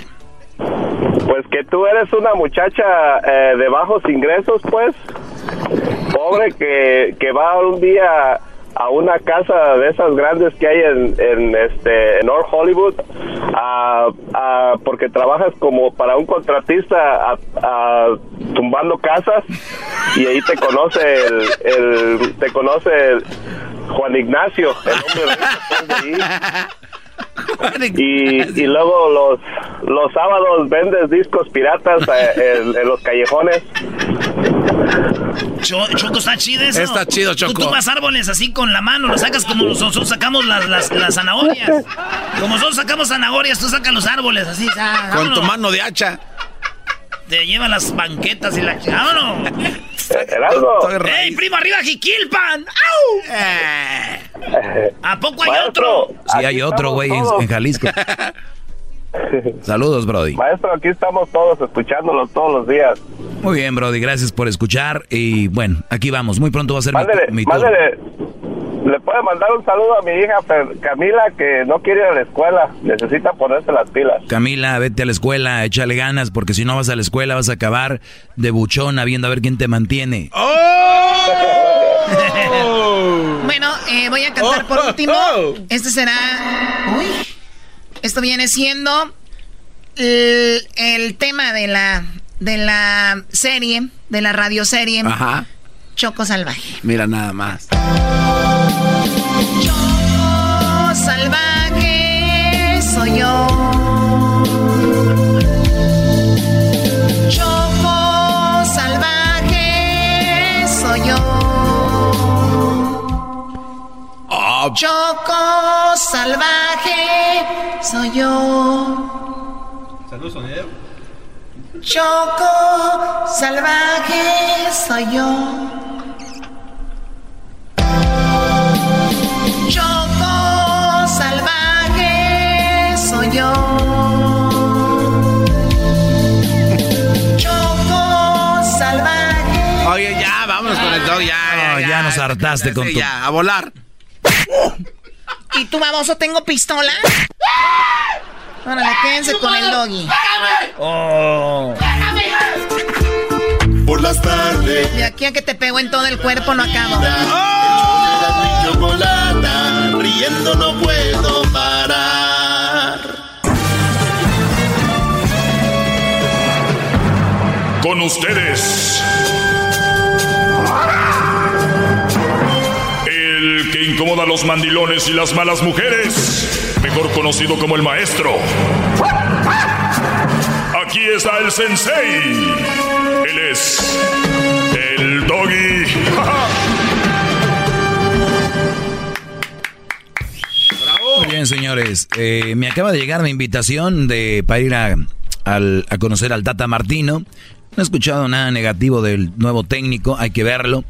Pues que tú eres una muchacha eh, de bajos ingresos, pues, pobre, que, que va un día a una casa de esas grandes que hay en, en este en North Hollywood a- a- porque trabajas como para un contratista a- tumbando casas y ahí te conoce el, el- te conoce el Juan Ignacio el hombre rico, pues, de ahí. Y, y luego los los sábados vendes discos piratas eh, en, en los callejones. Cho- Choco, está chido eso. Está chido, Tú Choco. tumbas árboles así con la mano, lo sacas como nosotros sacamos las, las, las zanahorias. Como nosotros sacamos zanahorias, tú sacas los árboles así. ah, Con tu mano de hacha. Te llevan las banquetas y la... ¡Vámonos! Heraldo. ¡Ey, primo, arriba Jiquilpan! ¡Au! ¿A poco hay Maestro, otro? Sí, hay otro, güey, en, en Jalisco. Saludos, Brody. Maestro, aquí estamos todos escuchándolo todos los días. Muy bien, Brody, gracias por escuchar. Y bueno, aquí vamos. Muy pronto va a ser mi, Mándele, mi turno. Le puede mandar un saludo a mi hija Camila que no quiere ir a la escuela, necesita ponerse las pilas. Camila, vete a la escuela, échale ganas, porque si no vas a la escuela vas a acabar de buchona viendo a ver quién te mantiene. Bueno, eh, voy a cantar por último. Este será. Uy. Esto viene siendo el, el tema de la de la serie, de la radioserie Ajá. Choco Salvaje. Mira nada más. Choco Salvaje soy yo. Saludos, sonidero. Choco Salvaje soy yo. Choco Salvaje soy yo. Choco Salvaje. Oye, ya, vámonos con el dog, ya. No, ya nos hartaste con tu- Ya, a volar. ¿Y tú, baboso, tengo pistola? Órale, quédense con el doggy. Oh. Por las tardes. De aquí a que te pego en todo el cuerpo no acabo. Chocolata, riendo no puedo parar. ustedes. Incomoda a los mandilones y las malas mujeres, mejor conocido como el maestro. Aquí está el sensei. Él es el doggy. Muy bien, señores. Eh, me acaba de llegar mi invitación de, para ir a, a conocer al Tata Martino. No he escuchado nada negativo del nuevo técnico, hay que verlo.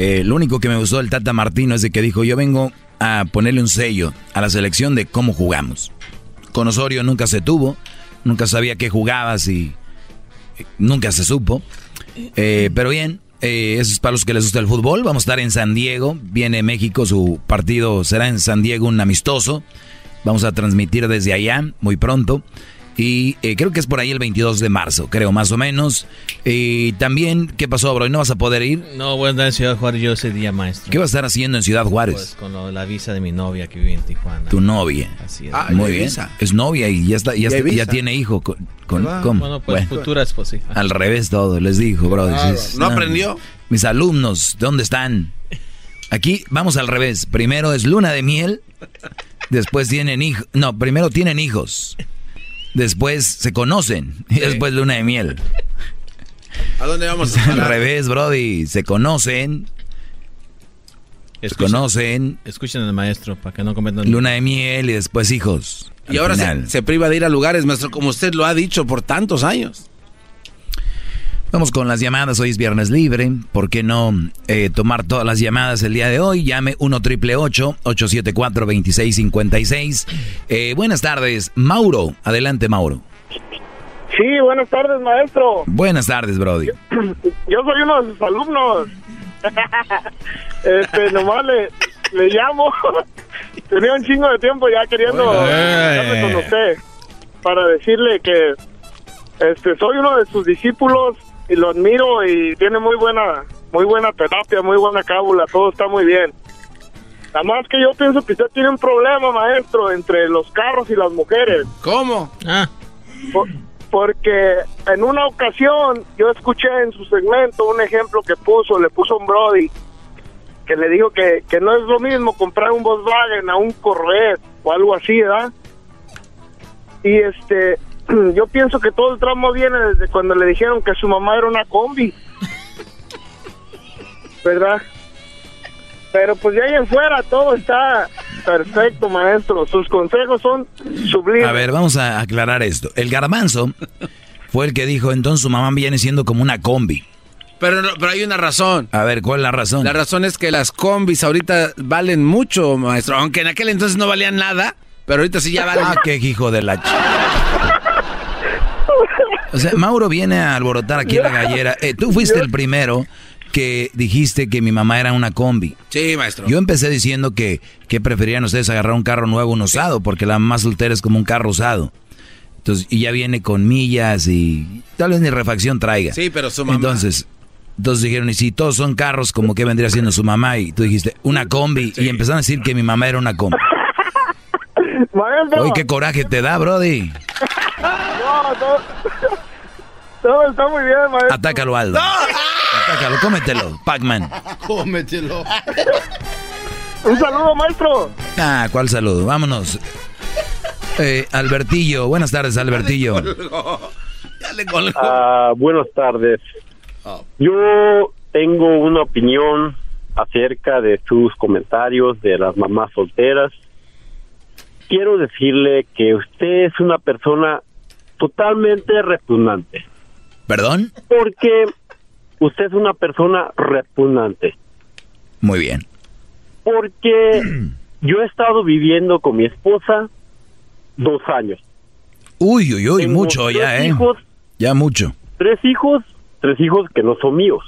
Eh, lo único que me gustó del Tata Martino es de que dijo, yo vengo a ponerle un sello a la selección de cómo jugamos. Con Osorio nunca se tuvo, nunca sabía qué jugabas y eh, nunca se supo. Eh, pero bien, eso es para los que les gusta el fútbol. Vamos a estar en San Diego. Viene México, su partido será en San Diego, un amistoso. Vamos a transmitir desde allá muy pronto. Y eh, creo que es por ahí el 22 de marzo, creo, más o menos. Y también, ¿qué pasó, bro? ¿No vas a poder ir? No, voy a andar en Ciudad Juárez yo ese día, maestro. ¿Qué vas a estar haciendo en Ciudad Juárez? Pues con lo la visa de mi novia que vive en Tijuana. Tu novia. Así es. Ah, Muy bien. Es novia y ya está, ya, está- visa. tiene hijo. Con, con- Ah, ¿cómo? Bueno, pues futura esposa. sí. Al revés todo, les dijo, bro. Claro. Dices, ¿No aprendió? Mis alumnos, ¿dónde están? Aquí vamos al revés. Primero es luna de miel, después tienen hijos. No, primero tienen hijos. Después se conocen y después luna de miel. ¿A dónde vamos a Al revés, Brody. Se conocen. Se conocen. Escuchen al maestro para que no cometan. Luna de miel y después hijos. Y ahora se, se priva de ir a lugares, maestro, como usted lo ha dicho por tantos años. Vamos con las llamadas, hoy es viernes libre, ¿por qué no eh, tomar todas las llamadas el día de hoy? Llame 1 triple 874 2656 eh, Buenas tardes, Mauro, adelante Mauro. Sí, buenas tardes, maestro. Buenas tardes, Brody. Yo soy uno de sus alumnos. este, nomás le, le llamo. Tenía un chingo de tiempo ya queriendo hablarme con usted para decirle que este soy uno de sus discípulos y lo admiro y tiene muy buena muy buena terapia, muy buena cábula, todo está muy bien. Nada más que yo pienso que usted tiene un problema, maestro, entre los carros y las mujeres. ¿Cómo? Ah. Por- porque en una ocasión yo escuché en su segmento un ejemplo que puso, le puso un Brody, que le dijo que, que no es lo mismo comprar un Volkswagen a un Corvette o algo así, ¿verdad? Y este, yo pienso que todo el tramo viene desde cuando le dijeron que su mamá era una combi, ¿verdad? Pero pues de ahí en fuera todo está perfecto, maestro. Sus consejos son sublimes. A ver, vamos a aclarar esto. El garbanzo fue el que dijo, entonces su mamá viene siendo como una combi. Pero, no- pero hay una razón. A ver, ¿cuál es la razón? La razón es que las combis ahorita valen mucho, maestro. Aunque en aquel entonces no valían nada, pero ahorita sí ya valen. Ah, qué hijo de la... ch- O sea, Mauro viene a alborotar aquí la gallera. Eh, tú fuiste el primero que dijiste que mi mamá era una combi. Sí, maestro. Yo empecé diciendo que, que preferían ustedes agarrar un carro nuevo, un usado, porque la mamá soltera es como un carro usado. Entonces, y ya viene con millas y tal vez ni refacción traiga. Sí, pero su mamá. Entonces, entonces dijeron, y si todos son carros, como que vendría siendo su mamá? Y tú dijiste, una combi. Y empezaron a decir que mi mamá era una combi. Maestro. Oye, qué coraje te da, Brody. No, todo, todo está muy bien, maestro. Atácalo, Aldo. Atácalo, cómetelo, Pac-Man. Cómetelo. Un saludo, maestro. Ah, ¿cuál saludo? Vámonos. Eh, Albertillo, buenas tardes, Albertillo. Ah, buenas tardes. Yo tengo una opinión acerca de sus comentarios de las mamás solteras. Quiero decirle que usted es una persona totalmente repugnante. ¿Perdón? Porque usted es una persona repugnante. Muy bien. Porque yo he estado viviendo con mi esposa dos años. Uy, uy, uy, Tengo mucho ya, tres ¿eh? hijos. Ya mucho. tres hijos, tres hijos que no son míos.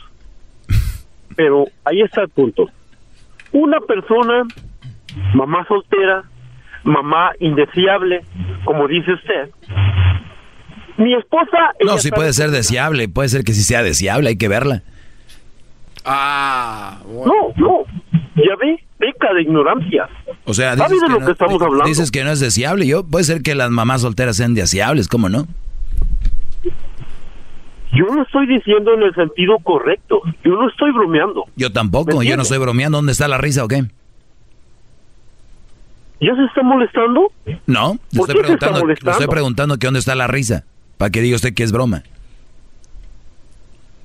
Pero ahí está el punto. Una persona, mamá soltera, mamá indeseable, como dice usted. Mi esposa... No, sí puede ser deseable, puede ser que sí sea deseable, hay que verla. Ah, No, no, ya ve, peca de ignorancia. O sea, ¿Sabe dices de que, lo no, que estamos hablando? dices que no es deseable. Yo puede ser que las mamás solteras sean deseables, ¿cómo no? Yo no estoy diciendo en el sentido correcto. Yo no estoy bromeando. Yo tampoco, yo no estoy bromeando. ¿Dónde está la risa o qué? ¿Ya se está molestando? No, le ¿Por estoy, preguntando, le molestando? estoy preguntando que dónde está la risa. Para que diga usted que es broma.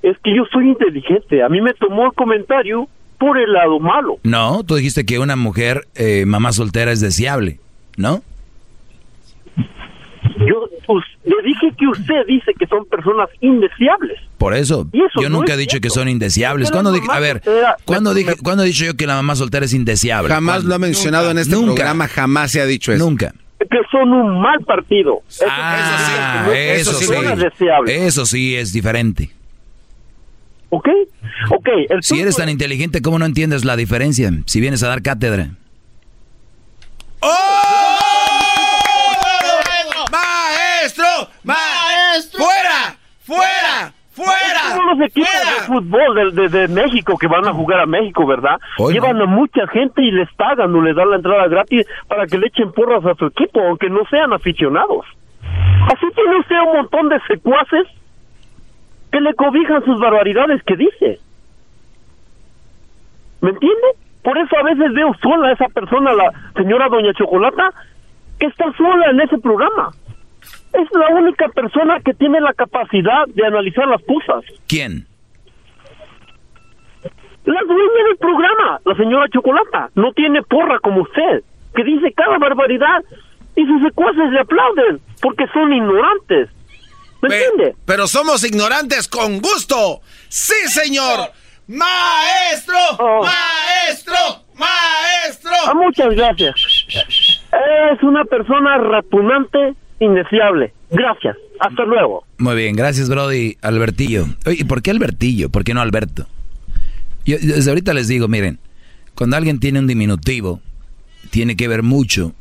Es que yo soy inteligente. A mí me tomó el comentario por el lado malo. No, tú dijiste que una mujer, eh, mamá soltera, es deseable, ¿no? Yo pues, le dije que usted dice que son personas indeseables. Por eso, eso yo no nunca he es dicho que cierto. son indeseables. ¿Cuándo dije, a ver, soltera- ¿cuándo, dije, ¿cuándo he dicho yo que la mamá soltera es indeseable? Jamás ¿Cuándo? lo ha mencionado en este Nunca. programa, jamás se ha dicho eso. Nunca. Que son un mal partido. Eso, Ah, eso eso sí, deseables. Eso sí es diferente. ¿Ok? Ok. El Si eres tan inteligente, ¿cómo no entiendes la diferencia? Si vienes a dar cátedra. ¡Maestro! ¡Maestro! ¡Fuera! ¡Fuera! ¡Fuera! Todos los equipos de fútbol de, de- de México que van a jugar a México, ¿verdad? Llevan a mucha gente y les pagan o les dan la entrada gratis para que le echen porras a su equipo, aunque no sean aficionados. Así tiene usted un montón de secuaces que le cobijan sus barbaridades que dice. ¿Me entiende? Por eso a veces veo sola a esa persona, la señora Doña Chocolata, que está sola en ese programa. Es la única persona que tiene la capacidad de analizar las cosas. ¿Quién? La dueña del programa, la señora Chocolata, no tiene porra como usted, que dice cada barbaridad y sus secuaces le aplauden porque son ignorantes. ¿Me entiende? Pero somos ignorantes con gusto. ¡Sí, señor! ¡Maestro! ¡Maestro! ¡Maestro! Ah, muchas gracias. Es una persona repugnante, indeseable. Gracias. Hasta luego. Muy bien, gracias, Brody. Albertillo. Oye, ¿y por qué Albertillo? ¿Por qué no Alberto? Yo desde ahorita les digo, miren, cuando alguien tiene un diminutivo, tiene que ver mucho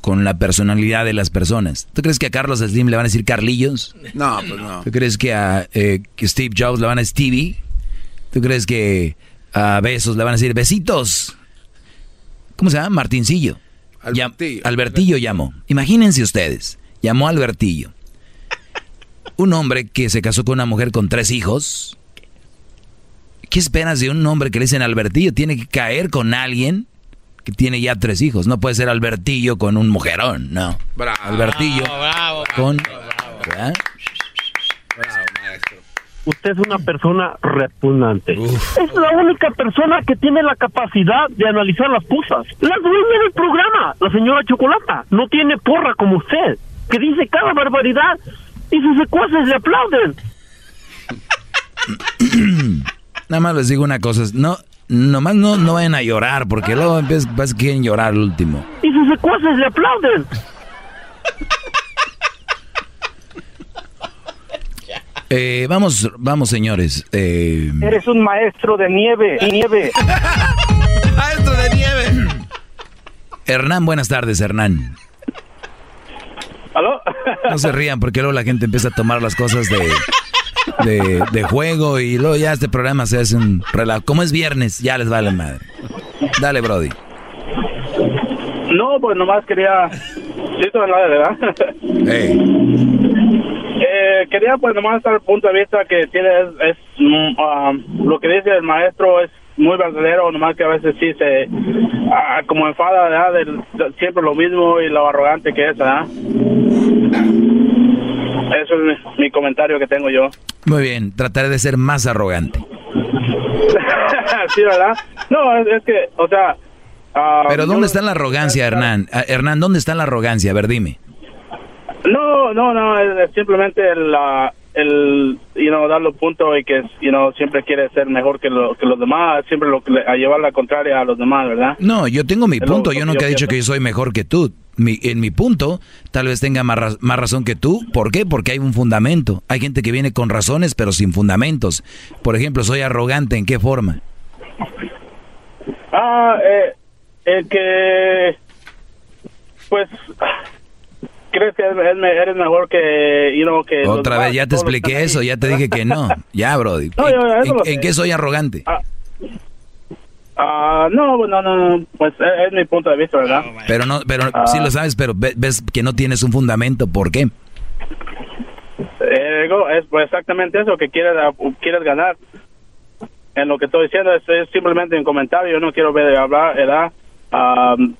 con la personalidad de las personas. ¿Tú crees que a Carlos Slim le van a decir Carlillos? No, pues no. ¿Tú crees que a eh, que Steve Jobs le van a decir Stevie? ¿Tú crees que a Besos le van a decir Besitos? ¿Cómo se llama? Martincillo. Albertillo. Albertillo llamó. Imagínense ustedes. Llamó a Albertillo. Un hombre que se casó con una mujer con tres hijos. ¿Qué esperas de un hombre que le dicen Albertillo? Tiene que caer con alguien que tiene ya tres hijos. No puede ser Albertillo con un mujerón, no. Albertillo con... ¿verdad? Usted es una persona repugnante. Es la única persona que tiene la capacidad de analizar las cosas. La dueña del programa, la señora Chocolata, no tiene porra como usted, que dice cada barbaridad y sus secuaces le aplauden. Nada más les digo una cosa, no, nomás no, no vayan a llorar, porque luego empiezan, vas- quieren llorar al último. Y sus secuaces le aplauden. Eh, vamos, vamos señores. Eh, Eres un maestro de nieve, nieve. Maestro de nieve. Hernán, buenas tardes, Hernán. ¿Aló? No se rían porque luego la gente empieza a tomar las cosas de, de, de juego y luego ya este programa se hace un relajo. Como es viernes, ya les vale madre. Dale, Brody. No, pues nomás quería... Sí, la verdad. Eh, quería pues nomás dar el punto de vista que tiene es, es, mm, ah, lo que dice el maestro es muy verdadero, nomás que a veces sí se ah, como enfada ¿verdad? Del- de siempre lo mismo y lo arrogante que es, ¿verdad? Eso es mi, mi comentario que tengo yo. Muy bien, trataré de ser más arrogante. sí, ¿verdad? No, es, es que, o sea... ah, Pero ¿dónde está la arrogancia, Hernán? Ah, Hernán, ¿dónde está la arrogancia? A ver, dime. No, no, no, es, simplemente el, ah, el, you know, dar los puntos y que, you know, siempre quiere ser mejor que, lo- que los demás, siempre lo, a llevar la contraria a los demás, ¿verdad? No, yo tengo mi Es punto. Yo nunca yo he dicho pienso. que yo soy mejor que tú. Mi- en mi punto, tal vez tenga más, más razón que tú. ¿Por qué? Porque hay un fundamento. Hay gente que viene con razones, pero sin fundamentos. Por ejemplo, soy arrogante. ¿En qué forma? Ah, eh, el que, pues, crees que eres, eres mejor que, you know, que... Otra vez, ya te expliqué eso. Ya te dije que no. Ya, Brody. No, yo- eso ¿En, qué soy arrogante? Ah, no, no, no, pues es, es mi punto de vista, ¿verdad? Pero no, pero Ah. sí lo sabes, pero ve- ves que no tienes un fundamento. ¿Por qué? Eh, es pues, exactamente eso, que quieres, quieres ganar. En lo que estoy diciendo es, es simplemente un comentario, yo no quiero ver hablar, ¿verdad? Am,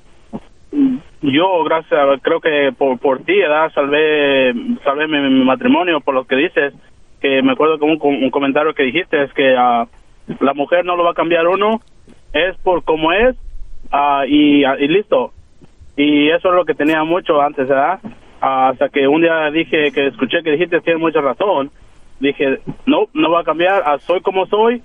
yo, gracias, a- creo que por, por ti, ¿verdad? Salvé, salvé mi, matrimonio por lo que dices, que me acuerdo que un, un comentario que dijiste es que ah, la mujer no lo va a cambiar uno, es por como es ah, y, y listo. Y eso es lo que tenía mucho antes, ¿verdad? Ah, hasta que un día dije que escuché que dijiste tienes mucha razón. Dije, no, no va a cambiar, ah, soy como soy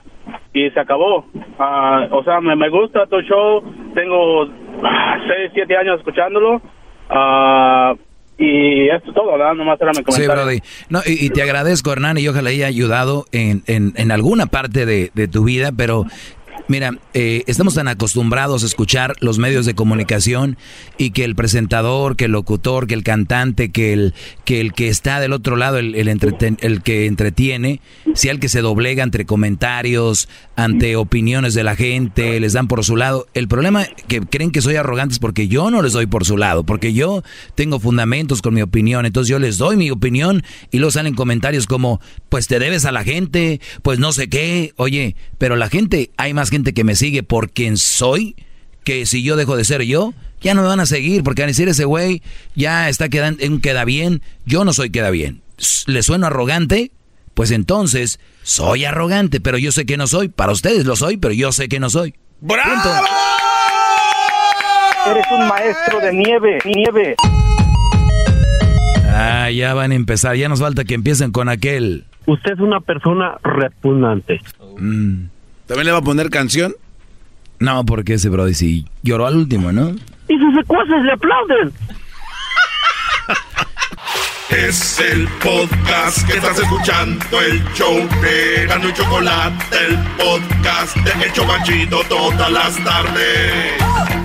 y se acabó. Ah, o sea, me, me gusta tu show, tengo ah, seis, siete años escuchándolo ah, y esto es todo, ¿verdad? Nomás era mi Sí, comentario. Brody. No, y, y te agradezco, Hernán, y ojalá haya ayudado en, en, en alguna parte de, de tu vida, pero mira, eh, estamos tan acostumbrados a escuchar los medios de comunicación y que el presentador, que el locutor, que el cantante, que el que, el que está del otro lado, el, el, que entretiene, sea el que se doblega entre comentarios, ante opiniones de la gente, les dan por su lado. El problema que creen que soy arrogante es porque yo no les doy por su lado, porque yo tengo fundamentos con mi opinión, entonces yo les doy mi opinión y luego salen comentarios como, pues te debes a la gente, pues no sé qué, oye, pero la gente, hay más gente que me sigue por quien soy, que si yo dejo de ser yo, ya no me van a seguir, porque van a decir ese güey ya está quedando, queda bien, yo no soy queda bien. ¿Le sueno arrogante? Pues entonces, soy arrogante, pero yo sé que no soy. Para ustedes lo soy, pero yo sé que no soy. Punto. Eres un maestro de nieve, nieve. Ah, ya van a empezar, ya nos falta que empiecen con aquel. Usted es una persona repugnante. Mm. ¿También le va a poner canción? No, porque ese Brody sí lloró al último, ¿no? Y sus secuaces le aplauden. Es el podcast que estás escuchando, el show de Gano y Chocolate, el podcast de El Chobachito todas las tardes.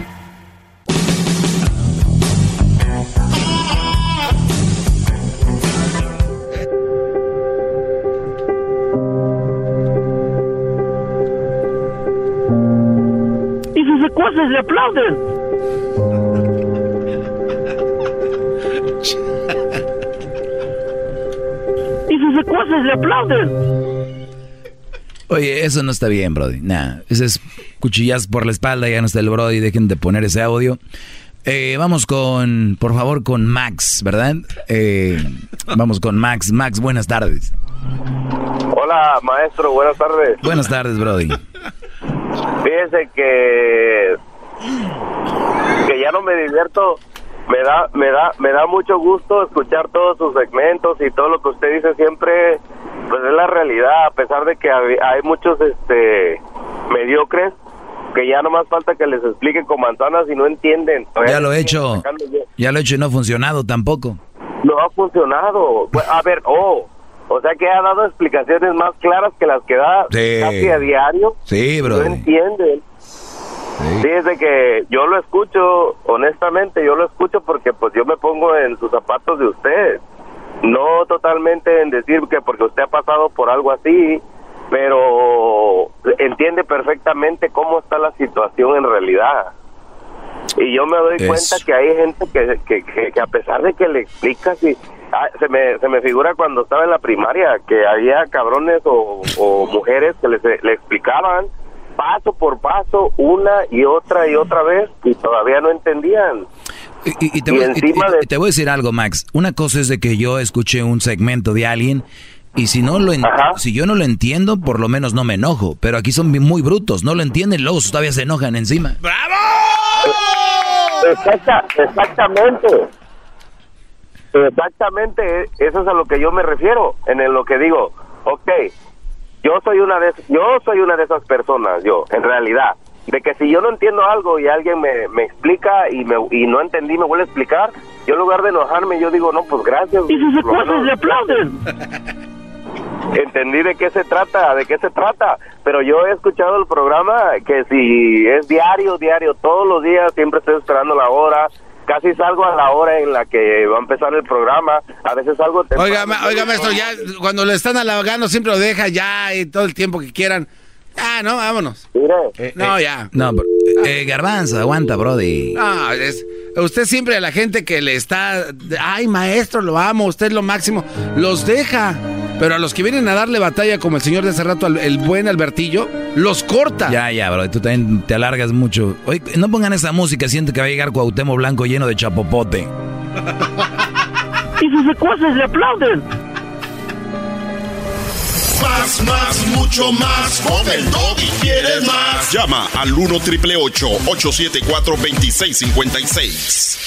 Secuaces le aplauden. Y sus secuaces le aplauden. Oye, eso no está bien, Brody. Nah, ese es cuchillas por la espalda, ya no está el Brody, dejen de poner ese audio. Eh, vamos con, por favor, con Max, ¿verdad? Eh, vamos con Max. Max, buenas tardes. Hola, maestro, buenas tardes. Buenas tardes, Brody. Fíjese que que ya no me divierto. Me da me da me da mucho gusto escuchar todos sus segmentos y todo lo que usted dice siempre pues es la realidad a pesar de que hay, muchos este mediocres que ya no más falta que les explique con manzanas y no entienden. Ya lo he hecho. Ya lo he hecho y no ha funcionado tampoco. No ha funcionado. Pues, A ver, oh, o sea que ha dado explicaciones más claras que las que da Sí. casi a diario. Sí, No Brody. entienden. Fíjese que yo lo escucho, honestamente, yo lo escucho porque pues yo me pongo en sus zapatos de usted. No totalmente en decir que porque usted ha pasado por algo así, pero entiende perfectamente cómo está la situación en realidad. Y yo me doy Eso. cuenta que hay gente que, que, que- que a pesar de que le explicas y ah, se me, se me figura cuando estaba en la primaria que había cabrones o, o mujeres que les, le explicaban paso por paso una y otra y otra vez y todavía no entendían. Y, y te, Y voy, de- y te voy a decir algo, Max. Una cosa es de que yo escuché un segmento de alguien y si no lo en- si yo no lo entiendo, por lo menos no me enojo. Pero aquí son muy brutos, no lo entienden, luego todavía se enojan encima. Exacta, exactamente. Exactamente, eso es a lo que yo me refiero, en el- lo que digo, ok, yo soy una de yo soy una de esas personas, yo, en realidad, de que si yo no entiendo algo y alguien me, me explica y me y no entendí, me vuelve a explicar, yo en lugar de enojarme, yo digo, no, pues gracias. Y lo secuaces menos le aplauden. entendí de qué se trata, de qué se trata, pero yo he escuchado el programa que si es diario, diario, todos los días, siempre estoy esperando la hora, casi salgo a la hora en la que va a empezar el programa, a veces salgo temprano. Oiga, ma- oiga, maestro, ya cuando le están halagando siempre lo deja ya y todo el tiempo que quieran. Ah, no, vámonos. Mire, no, ya. No, pero- eh, Garbanzo, aguanta, Brody. No, es, usted siempre a la gente que le está, ay maestro, lo amo, usted es lo máximo, los deja. Pero a los que vienen a darle batalla, como el señor de hace rato, el buen Albertillo, los corta. Ya, ya, bro. Tú también te alargas mucho. Oye, no pongan esa música, siente que va a llegar Cuauhtémoc Blanco lleno de chapopote. y sus secuaces le aplauden. Más, más, mucho más. Con el y quieres más. Llama al 1 triple 874 2656.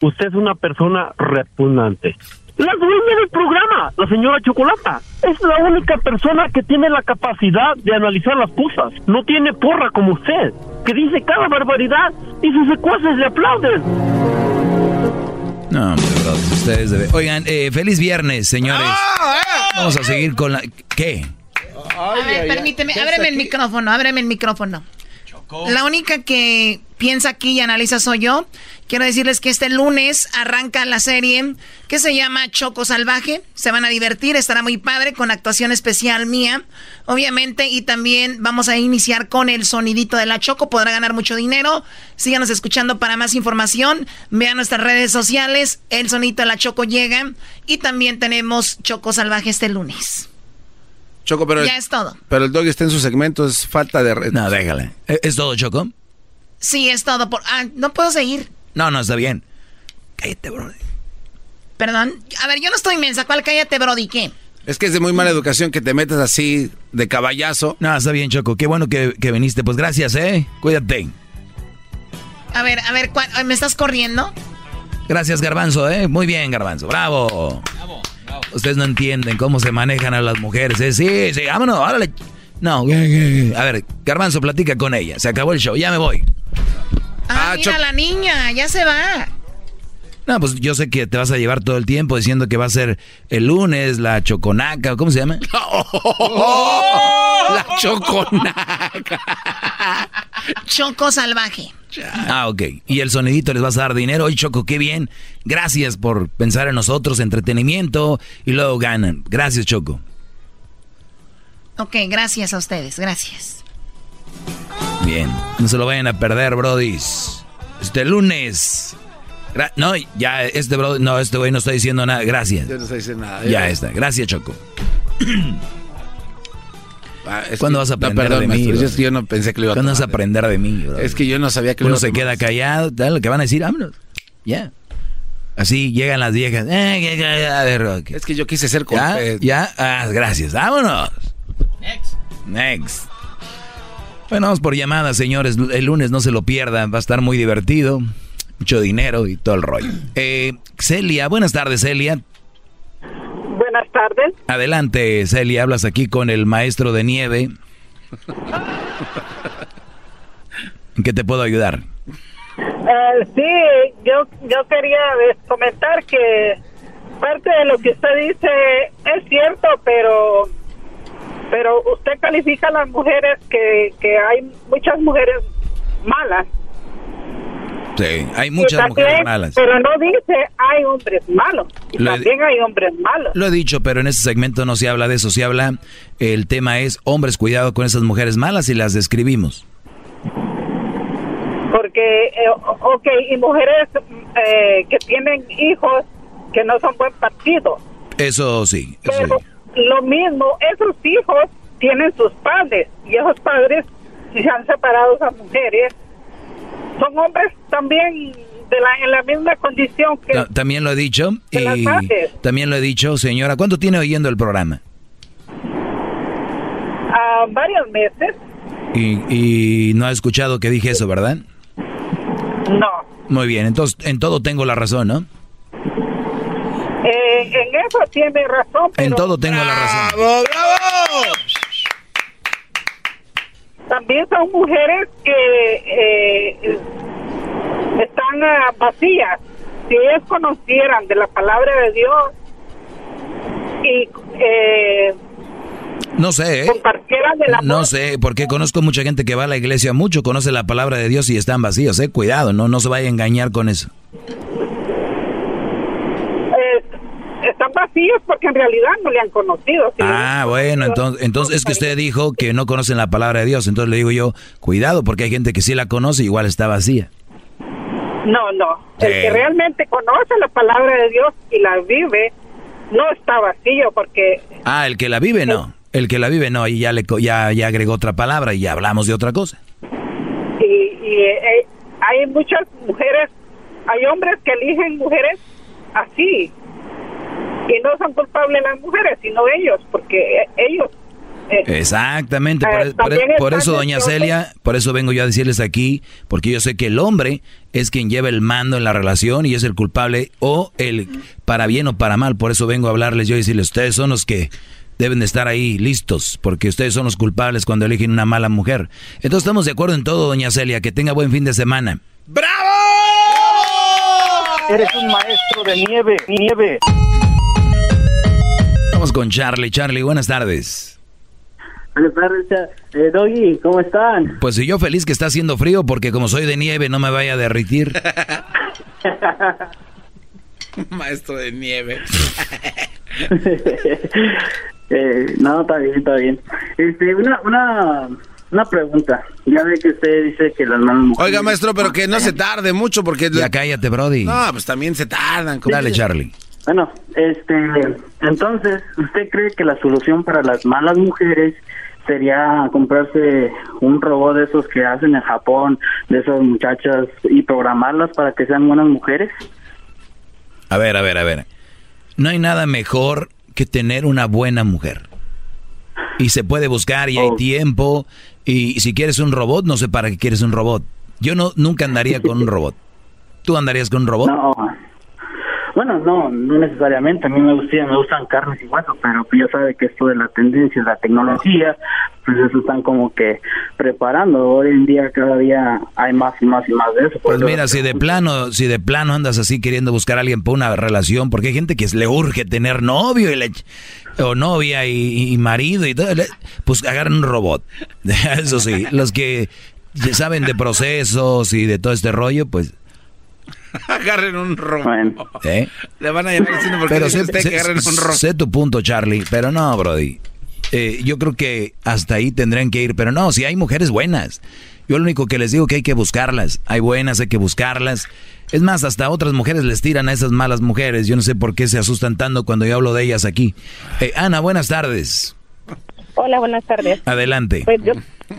Usted es una persona repugnante. La dueña del programa, la señora Chocolata, es la única persona que tiene la capacidad de analizar las cosas. No tiene porra como usted, que dice cada barbaridad y sus secuaces le aplauden. No, hombre, bro, ustedes deben... Oigan, eh, feliz viernes, señores. Ah, eh. Vamos a seguir con la... ¿Qué? a ver, permíteme, ábreme el micrófono, ábreme el micrófono. La única que piensa aquí y analiza soy yo. Quiero decirles que este lunes arranca la serie que se llama Choco Salvaje. Se van a divertir, estará muy padre con actuación especial mía, obviamente. Y también vamos a iniciar con el sonidito de la Choco. Podrá ganar mucho dinero. Síganos escuchando para más información. Vean nuestras redes sociales. El sonidito de la Choco llega. Y también tenemos Choco Salvaje este lunes. Choco, pero. Ya es todo. Pero el dog está en su segmento, es falta de. Red. No, déjale. ¿Es todo, Choco? Sí, es todo. Por... Ah, no puedo seguir. No, no, está bien. Cállate, Brody. Perdón. A ver, yo no estoy inmensa. ¿Cuál cállate, Brody? ¿Qué? Es que es de muy mala educación que te metas así de caballazo. No, está bien, Choco. Qué bueno que, que viniste. Pues gracias, ¿eh? Cuídate. A ver, a ver, ¿me estás corriendo? Gracias, Garbanzo, ¿eh? Muy bien, Garbanzo. Bravo. Bravo. Ustedes no entienden cómo se manejan a las mujeres. ¿eh? Sí, sí, vámonos, órale. No, a ver, Garbanzo, platica con ella. Se acabó el show, ya me voy. Ah, ah mira la niña, ya se va. No, pues yo sé que te vas a llevar todo el tiempo diciendo que va a ser el lunes la choconaca, ¿cómo se llama? la choconaca. Choco salvaje. Ah, ok. Y el sonidito les vas a dar dinero. Oye, Choco, qué bien. Gracias por pensar en nosotros, entretenimiento, y luego ganan. Gracias, Choco. Ok, gracias a ustedes, gracias. Bien, no se lo vayan a perder, brodis. Este lunes. No, ya, este bro, no, este güey no está diciendo nada. Gracias. Yo no estoy diciendo nada. Ya está. Gracias, Choco. Ah, ¿Cuándo vas a aprender de mí? yo, no pensé que lo iba a ¿Cuándo vas a aprender de mí? Bro? Es que yo no sabía que Uno se queda callado, tal, lo que van a decir, vámonos. Ya. Así llegan las viejas. Eh, a ver, Es que yo quise ser con ¿Ya? ¿Ya? Ah, gracias. Vámonos. Next. Next. Bueno, vamos por llamadas, señores. El lunes no se lo pierdan. Va a estar muy divertido. Mucho dinero y todo el rollo. Eh, Celia, buenas tardes, Celia. Buenas tardes. Adelante, Celia. Hablas aquí con el maestro de nieve. ¿En qué te puedo ayudar? Eh, sí, yo, yo quería comentar que parte de lo que usted dice es cierto, pero pero usted califica a las mujeres que, que hay muchas mujeres malas. Sí, hay muchas mujeres malas. Pero no dice hay hombres malos. también hay hombres malos. Lo he dicho, pero en ese segmento no se habla de eso. Se habla, el tema es hombres, cuidado con esas mujeres malas y las describimos. Porque, eh, ok, y mujeres eh, que tienen hijos que no son buen partido. Eso sí. Eso lo mismo, esos hijos tienen sus padres y esos padres, si se han separado esas mujeres, son hombres también de la, en la misma condición que... También lo he dicho. Y también lo he dicho, señora. ¿Cuánto tiene oyendo el programa? a varios meses. Y, y no ha escuchado que dije eso, ¿verdad? No. Muy bien, entonces en todo tengo la razón, ¿no? Eh, en eso tiene razón. en todo tengo la razón. ¡Bravo, También son mujeres que eh, están ah, vacías. Si ellas conocieran de la palabra de Dios y eh, no sé, ¿eh? no sé, porque conozco mucha gente que va a la iglesia mucho, conoce la palabra de Dios y están vacíos, eh. Cuidado, no, no se vaya a engañar con eso. Están vacíos porque en realidad no le han conocido. ah, bueno, entonces, entonces es que usted dijo que no conocen la palabra de Dios. Entonces le digo yo, cuidado, porque hay gente que sí la conoce y igual está vacía. No, no. El que realmente conoce la palabra de Dios y la vive, no está vacío porque Ah, el que la vive no. El que la vive no, y ya le ya, ya agregó otra palabra y ya hablamos de otra cosa. y, y, eh, hay muchas mujeres, hay hombres que eligen mujeres así y no son culpables las mujeres sino ellos porque ellos eh, Exactamente, por, Eh, por eso, doña Celia, por eso vengo yo a decirles aquí, porque yo sé que el hombre es quien lleva el mando en la relación y es el culpable o el para bien o para mal, por eso vengo a hablarles yo y decirles, ustedes son los que deben de estar ahí listos, porque ustedes son los culpables cuando eligen una mala mujer. Entonces estamos de acuerdo en todo, doña Celia, que tenga buen fin de semana. Eres un maestro de nieve, nieve. Vamos con Charlie. Charlie, buenas tardes. Buenas tardes, eh, Doggy, ¿cómo están? Pues si yo feliz que está haciendo frío porque como soy de nieve no me vaya a derritir. Maestro de nieve. Eh, no, está bien, está bien. Este, una, una, una pregunta. Ya ve que usted dice que las manos mujeres... Oiga, maestro, pero que no se tarde mucho porque... Ya cállate, Brody. No, pues también se tardan. Dale, Charlie. Bueno, este, entonces, ¿usted cree que la solución para las malas mujeres sería comprarse un robot de esos que hacen en Japón, de esas muchachas, y programarlas para que sean buenas mujeres? A ver, a ver, a ver. No hay nada mejor que tener una buena mujer. Y se puede buscar y hay tiempo. Y si quieres un robot, no sé para qué quieres un robot. Yo no nunca andaría con un robot. ¿Tú andarías con un robot? No. Bueno, no, no necesariamente. A mí me gustan, me gustan carnes y huesos, pero ya sabe que esto de la tendencia, la tecnología, pues eso están como que preparando. Hoy en día cada día hay más y más y más de eso. Pues mira, si de plano, si de plano andas así queriendo buscar a alguien para una relación, porque hay gente que le urge tener novio y le, o novia y, y marido y todo, pues agarren un robot. Eso sí, los que ya saben de procesos y de todo este rollo, pues Agarren un robot. ¿eh? Le van a llamar diciendo porque Pero sé, usted sé- que agarren un sé tu punto, Charlie, pero no, Brody. Eh, yo creo que hasta ahí tendrían que ir, pero no, si hay mujeres buenas. Yo lo único que les digo que hay que buscarlas. Hay buenas, hay que buscarlas. Es más, hasta otras mujeres les tiran a esas malas mujeres. Yo no sé por qué se asustan tanto cuando yo hablo de ellas aquí. Eh, Ana, buenas tardes. Hola, buenas tardes. Adelante. Pues yo,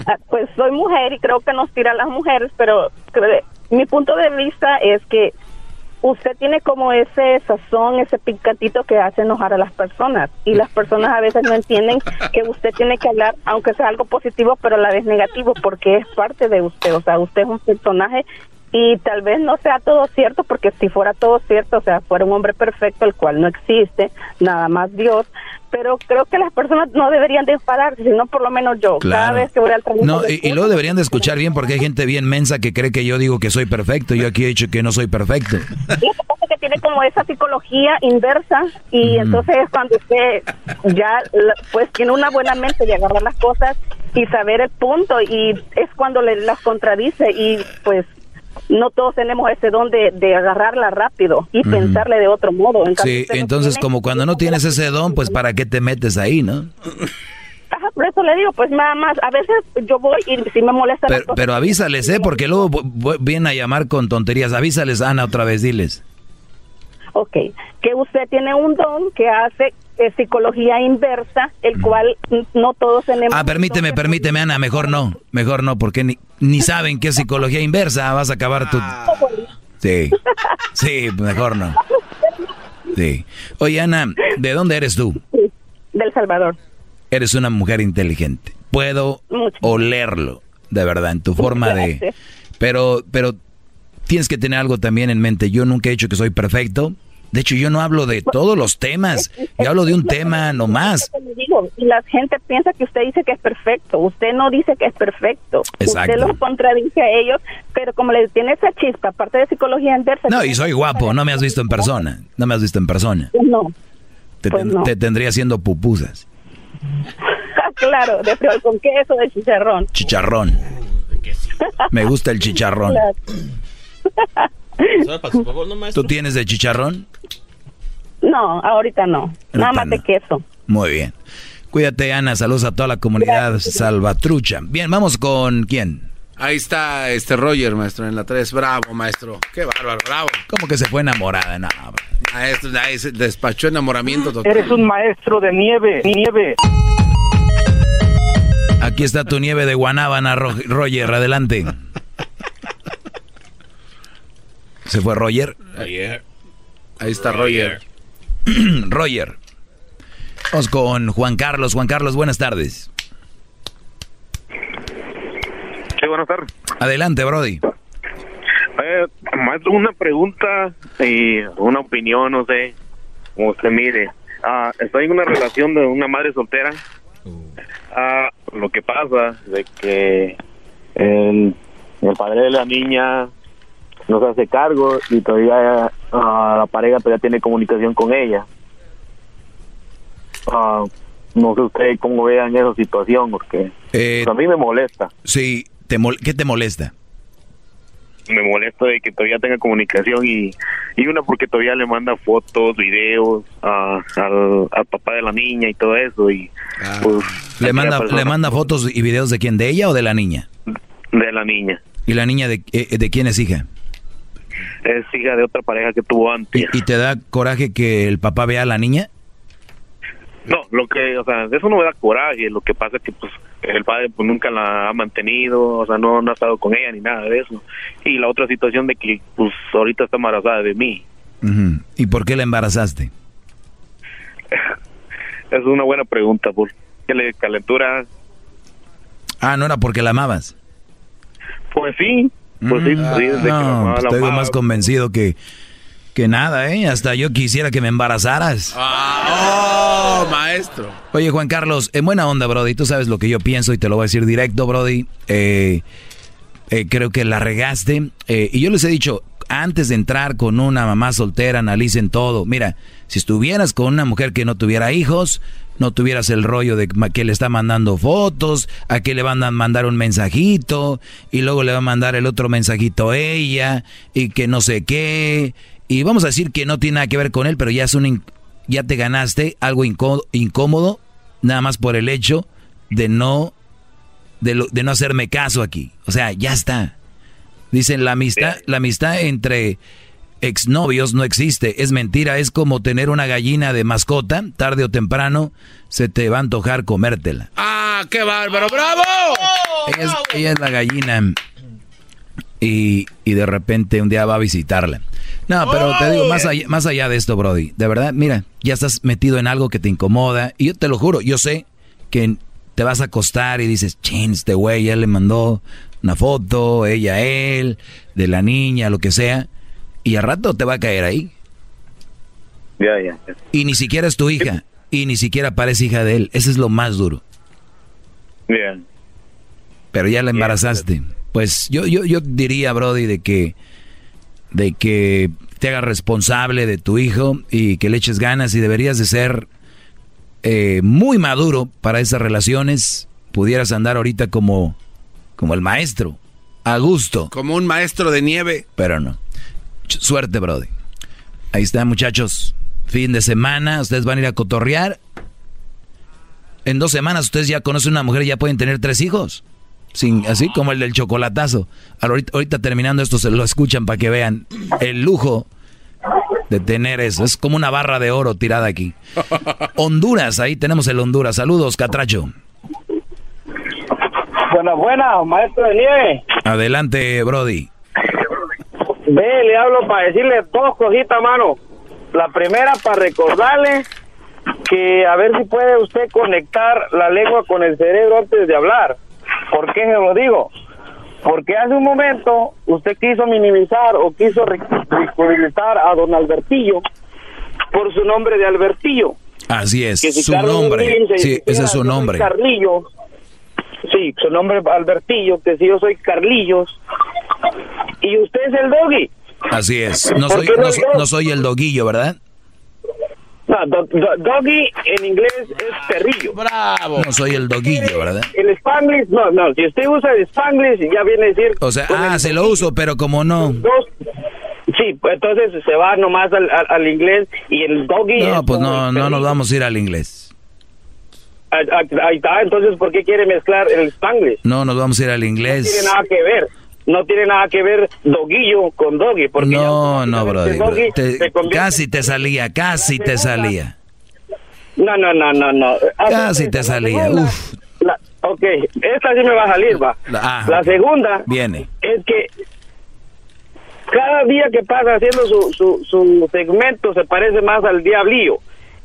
ah, pues soy mujer y creo que nos tiran las mujeres, pero creo- mi punto de vista es que usted tiene como ese sazón, ese picantito que hace enojar a las personas. Y las personas a veces no entienden que usted tiene que hablar, aunque sea algo positivo, pero a la vez negativo, porque es parte de usted, o sea, usted es un personaje y tal vez no sea todo cierto, porque si fuera todo cierto, o sea, fuera un hombre perfecto, el cual no existe, nada más Dios, pero creo que las personas no deberían de enfadarse, sino por lo menos yo, cada vez que voy al trabajo No, y, y luego deberían de escuchar bien porque hay gente bien mensa que cree que yo digo que soy perfecto. Yo aquí he dicho que no soy perfecto. Lo que pasa que tiene como esa psicología inversa y entonces es cuando usted ya pues tiene una buena mente de agarrar las cosas y saber el punto y es cuando le las contradice y pues no todos tenemos ese don de, de agarrarla rápido y pensarle de otro modo. En Sí, entonces como cuando no tienes ese don, pues ¿para qué te metes ahí, no? Ajá, por eso le digo, pues nada más, a veces yo voy y si me molesta Pero, pero avísales, ¿eh? Porque luego vienen a llamar con tonterías. Avísales, Ana, otra vez, diles. Ok, que usted tiene un don que hace eh, psicología inversa, el cual mm, no todos tenemos. Ah, permíteme, permíteme, Ana, mejor no. Mejor no, porque ni, ni saben qué es psicología inversa. Vas a acabar tu... Sí, sí, mejor no. Sí. Oye, Ana, ¿de dónde eres tú? Del Salvador. Eres una mujer inteligente. Puedo olerlo, de verdad, en tu forma de... Pero, pero tienes que tener algo también en mente. Yo nunca he dicho que soy perfecto. De hecho, yo no hablo de todos los temas. Yo hablo de un tema nomás. Y la gente piensa que usted dice que es perfecto. Usted no dice que es perfecto. Exacto. Usted los contradice a ellos, pero como le tiene esa chispa, aparte de psicología inversa. No, y soy guapo. No me has visto en persona. No me has visto en persona. No, Te, Pues ten- no. te tendría haciendo pupusas. claro, de frijol con queso, de chicharrón. Chicharrón. Me gusta el chicharrón. ¿Tú tienes de chicharrón? No, ahorita no. Nada más Ahorita de queso. Muy bien. Cuídate, Ana. Saludos a toda la comunidad salvatrucha. Bien, vamos con quién. Ahí está este Roger, maestro, en la 3. Bravo, maestro. Qué bárbaro, bravo. ¿Cómo que se fue enamorada? No, maestro, ahí se despachó enamoramiento total. Eres un maestro de nieve, nieve. Aquí está tu nieve de Guanábana, Roger, adelante. ¿Se fue Roger? Ahí está Roger. Roger. Vamos con Juan Carlos. Juan Carlos, buenas tardes. Sí, buenas tardes. Adelante, Brody. Eh, maestro, una pregunta y una opinión, no sé, como usted mire. Ah, estoy en una relación de una madre soltera. Ah, lo que pasa de que el, el padre de la niña no se hace cargo y todavía ah, la pareja todavía tiene comunicación con ella. Ah, no sé usted cómo vean esa situación, porque eh, a mí me molesta. Sí, te ¿qué te molesta? Me molesta de que todavía tenga comunicación y, y una porque todavía le manda fotos, videos al, papá de la niña y todo eso y ah. pues, le manda le manda fotos y videos de quién, de ella o de la niña? De la niña. ¿Y la niña de, eh, de quién es hija? Es hija de otra pareja que tuvo antes. ¿Y, te da coraje que el papá vea a la niña? No, lo que, o sea, eso no me da coraje. Lo que pasa es que, pues, el padre pues nunca la ha mantenido, o sea, no, ha estado con ella ni nada de eso. Y la otra situación de que, pues, ahorita está embarazada de mí. ¿Y por qué la embarazaste? es una buena pregunta, ¿por qué le calentura? Ah, ¿no era porque la amabas? Pues sí, pues sí, mm, sí no, estoy más convencido que, que nada, ¿eh? Hasta yo quisiera que me embarazaras. Ah, oh, maestro. Oye, Juan Carlos, en buena onda, Brody. Tú sabes lo que yo pienso y te lo voy a decir directo, Brody. Eh, eh, creo que la regaste. Eh, y yo les he dicho, antes de entrar con una mamá soltera, analicen todo. Mira, si estuvieras con una mujer que no tuviera hijos, no tuvieras el rollo de que le está mandando fotos, a que le van a mandar un mensajito, y luego le va a mandar el otro mensajito a ella, y que no sé qué. Y vamos a decir que no tiene nada que ver con él, pero ya es un ya te ganaste algo incómodo, nada más por el hecho de no de, de no hacerme caso aquí. O sea, ya está. Dicen la amistad, la amistad entre exnovios no existe, es mentira, es como tener una gallina de mascota, tarde o temprano se te va a antojar comértela. ¡Ah, qué bárbaro! ¡Bravo! Ella es, la gallina y, y, de repente un día va a visitarla. No, pero te digo, más allá, más allá de esto, Brody, de verdad, mira, ya estás metido en algo que te incomoda y yo te lo juro, yo sé que te vas a acostar y dices, chin, este güey ya le mandó una foto, ella, él, de la niña, lo que sea y al rato te va a caer ahí. Ya, ya. Y ni siquiera es tu hija. Y ni siquiera parece hija de él. Ese es lo más duro. Bien. Pero ya la embarazaste. Pues yo, yo, yo diría, Brody, de que, de que te hagas responsable de tu hijo y que le eches ganas y deberías de ser eh, muy maduro para esas relaciones. Pudieras andar ahorita como, como el maestro, a gusto. Como un maestro de nieve. Pero no. Suerte, Brody. Ahí está, muchachos. Fin de semana, ustedes van a ir a cotorrear. En dos semanas ustedes ya conocen una mujer y ya pueden tener tres hijos. Sin, así como el del chocolatazo. Ahorita, ahorita terminando esto se lo escuchan para que vean el lujo de tener eso. Es como una barra de oro tirada aquí. Honduras, ahí tenemos el Honduras. Saludos, Catracho. Buenas, buenas, maestro de nieve. Adelante, Brody. Ve, le hablo para decirle dos cositas, mano. La primera para recordarle que a ver si puede usted conectar la lengua con el cerebro antes de hablar. ¿Por qué se lo digo? Porque hace un momento usted quiso minimizar o quiso ridiculizar a don Albertillo por su nombre de Albertillo. Así es, su nombre. sí, ese es su nombre. Carlillo. Sí, su nombre es Albertillo, que si yo soy Carlillos, y usted es el doggy. Así es. No soy, no, soy el doguillo, ¿verdad? No, doggy en inglés es perrillo. Bravo. No soy el doguillo, ¿verdad? El spanglish, no, no. Si usted usa el spanglish, ya viene a decir. O sea, ah, se lo uso, pero como no. sí, pues entonces se va nomás al, al, inglés y el doggy. No, pues no, no nos vamos a ir al inglés. ahí está, entonces, ¿por qué quiere mezclar el spanglish? No, nos vamos a ir al No inglés. tiene nada que ver. No tiene nada que ver doguillo con doggy. Porque No, no, brody. Te- se casi te salía, casi te salía. No, no, no, no, no. Ah, Casi te salía. segunda- Uf. la- ok, esta sí me va a salir, va. Ah, La segunda Viene. es que cada día que pasa haciendo su, su, su segmento se parece más al diablillo.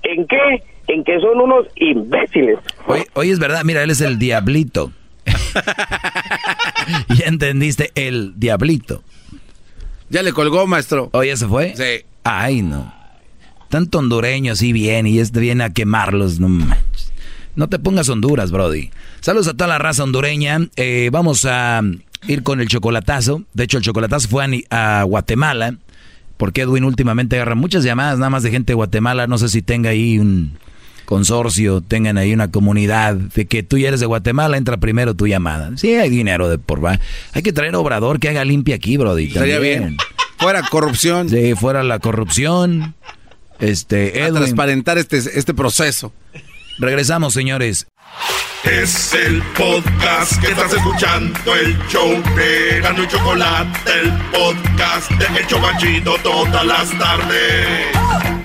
¿En qué? En que son unos imbéciles. Oye, oye, es verdad, mira, él es el diablito. ya entendiste, el diablito. Ya le colgó, maestro. Oye, ¿se fue? Sí. Ay, no. Tanto hondureño así bien y este viene a quemarlos, no manches. No te pongas Honduras, Brody. Saludos a toda la raza hondureña. Eh, vamos a ir con el chocolatazo. De hecho, el chocolatazo fue a, a Guatemala. Porque Edwin últimamente agarra muchas llamadas nada más de gente de Guatemala. No sé si tenga ahí un consorcio, tengan ahí una comunidad de que tú ya eres de Guatemala, entra primero tu llamada. Sí, hay dinero de por va. Hay que traer obrador que haga limpia aquí, Brody. Estaría bien. Fuera corrupción. Sí, fuera la corrupción. Este, A Edwin. transparentar este, este proceso. Regresamos, señores. Es el podcast que estás escuchando, el show de Gano y Chocolate, el podcast de El Chocachito todas las tardes.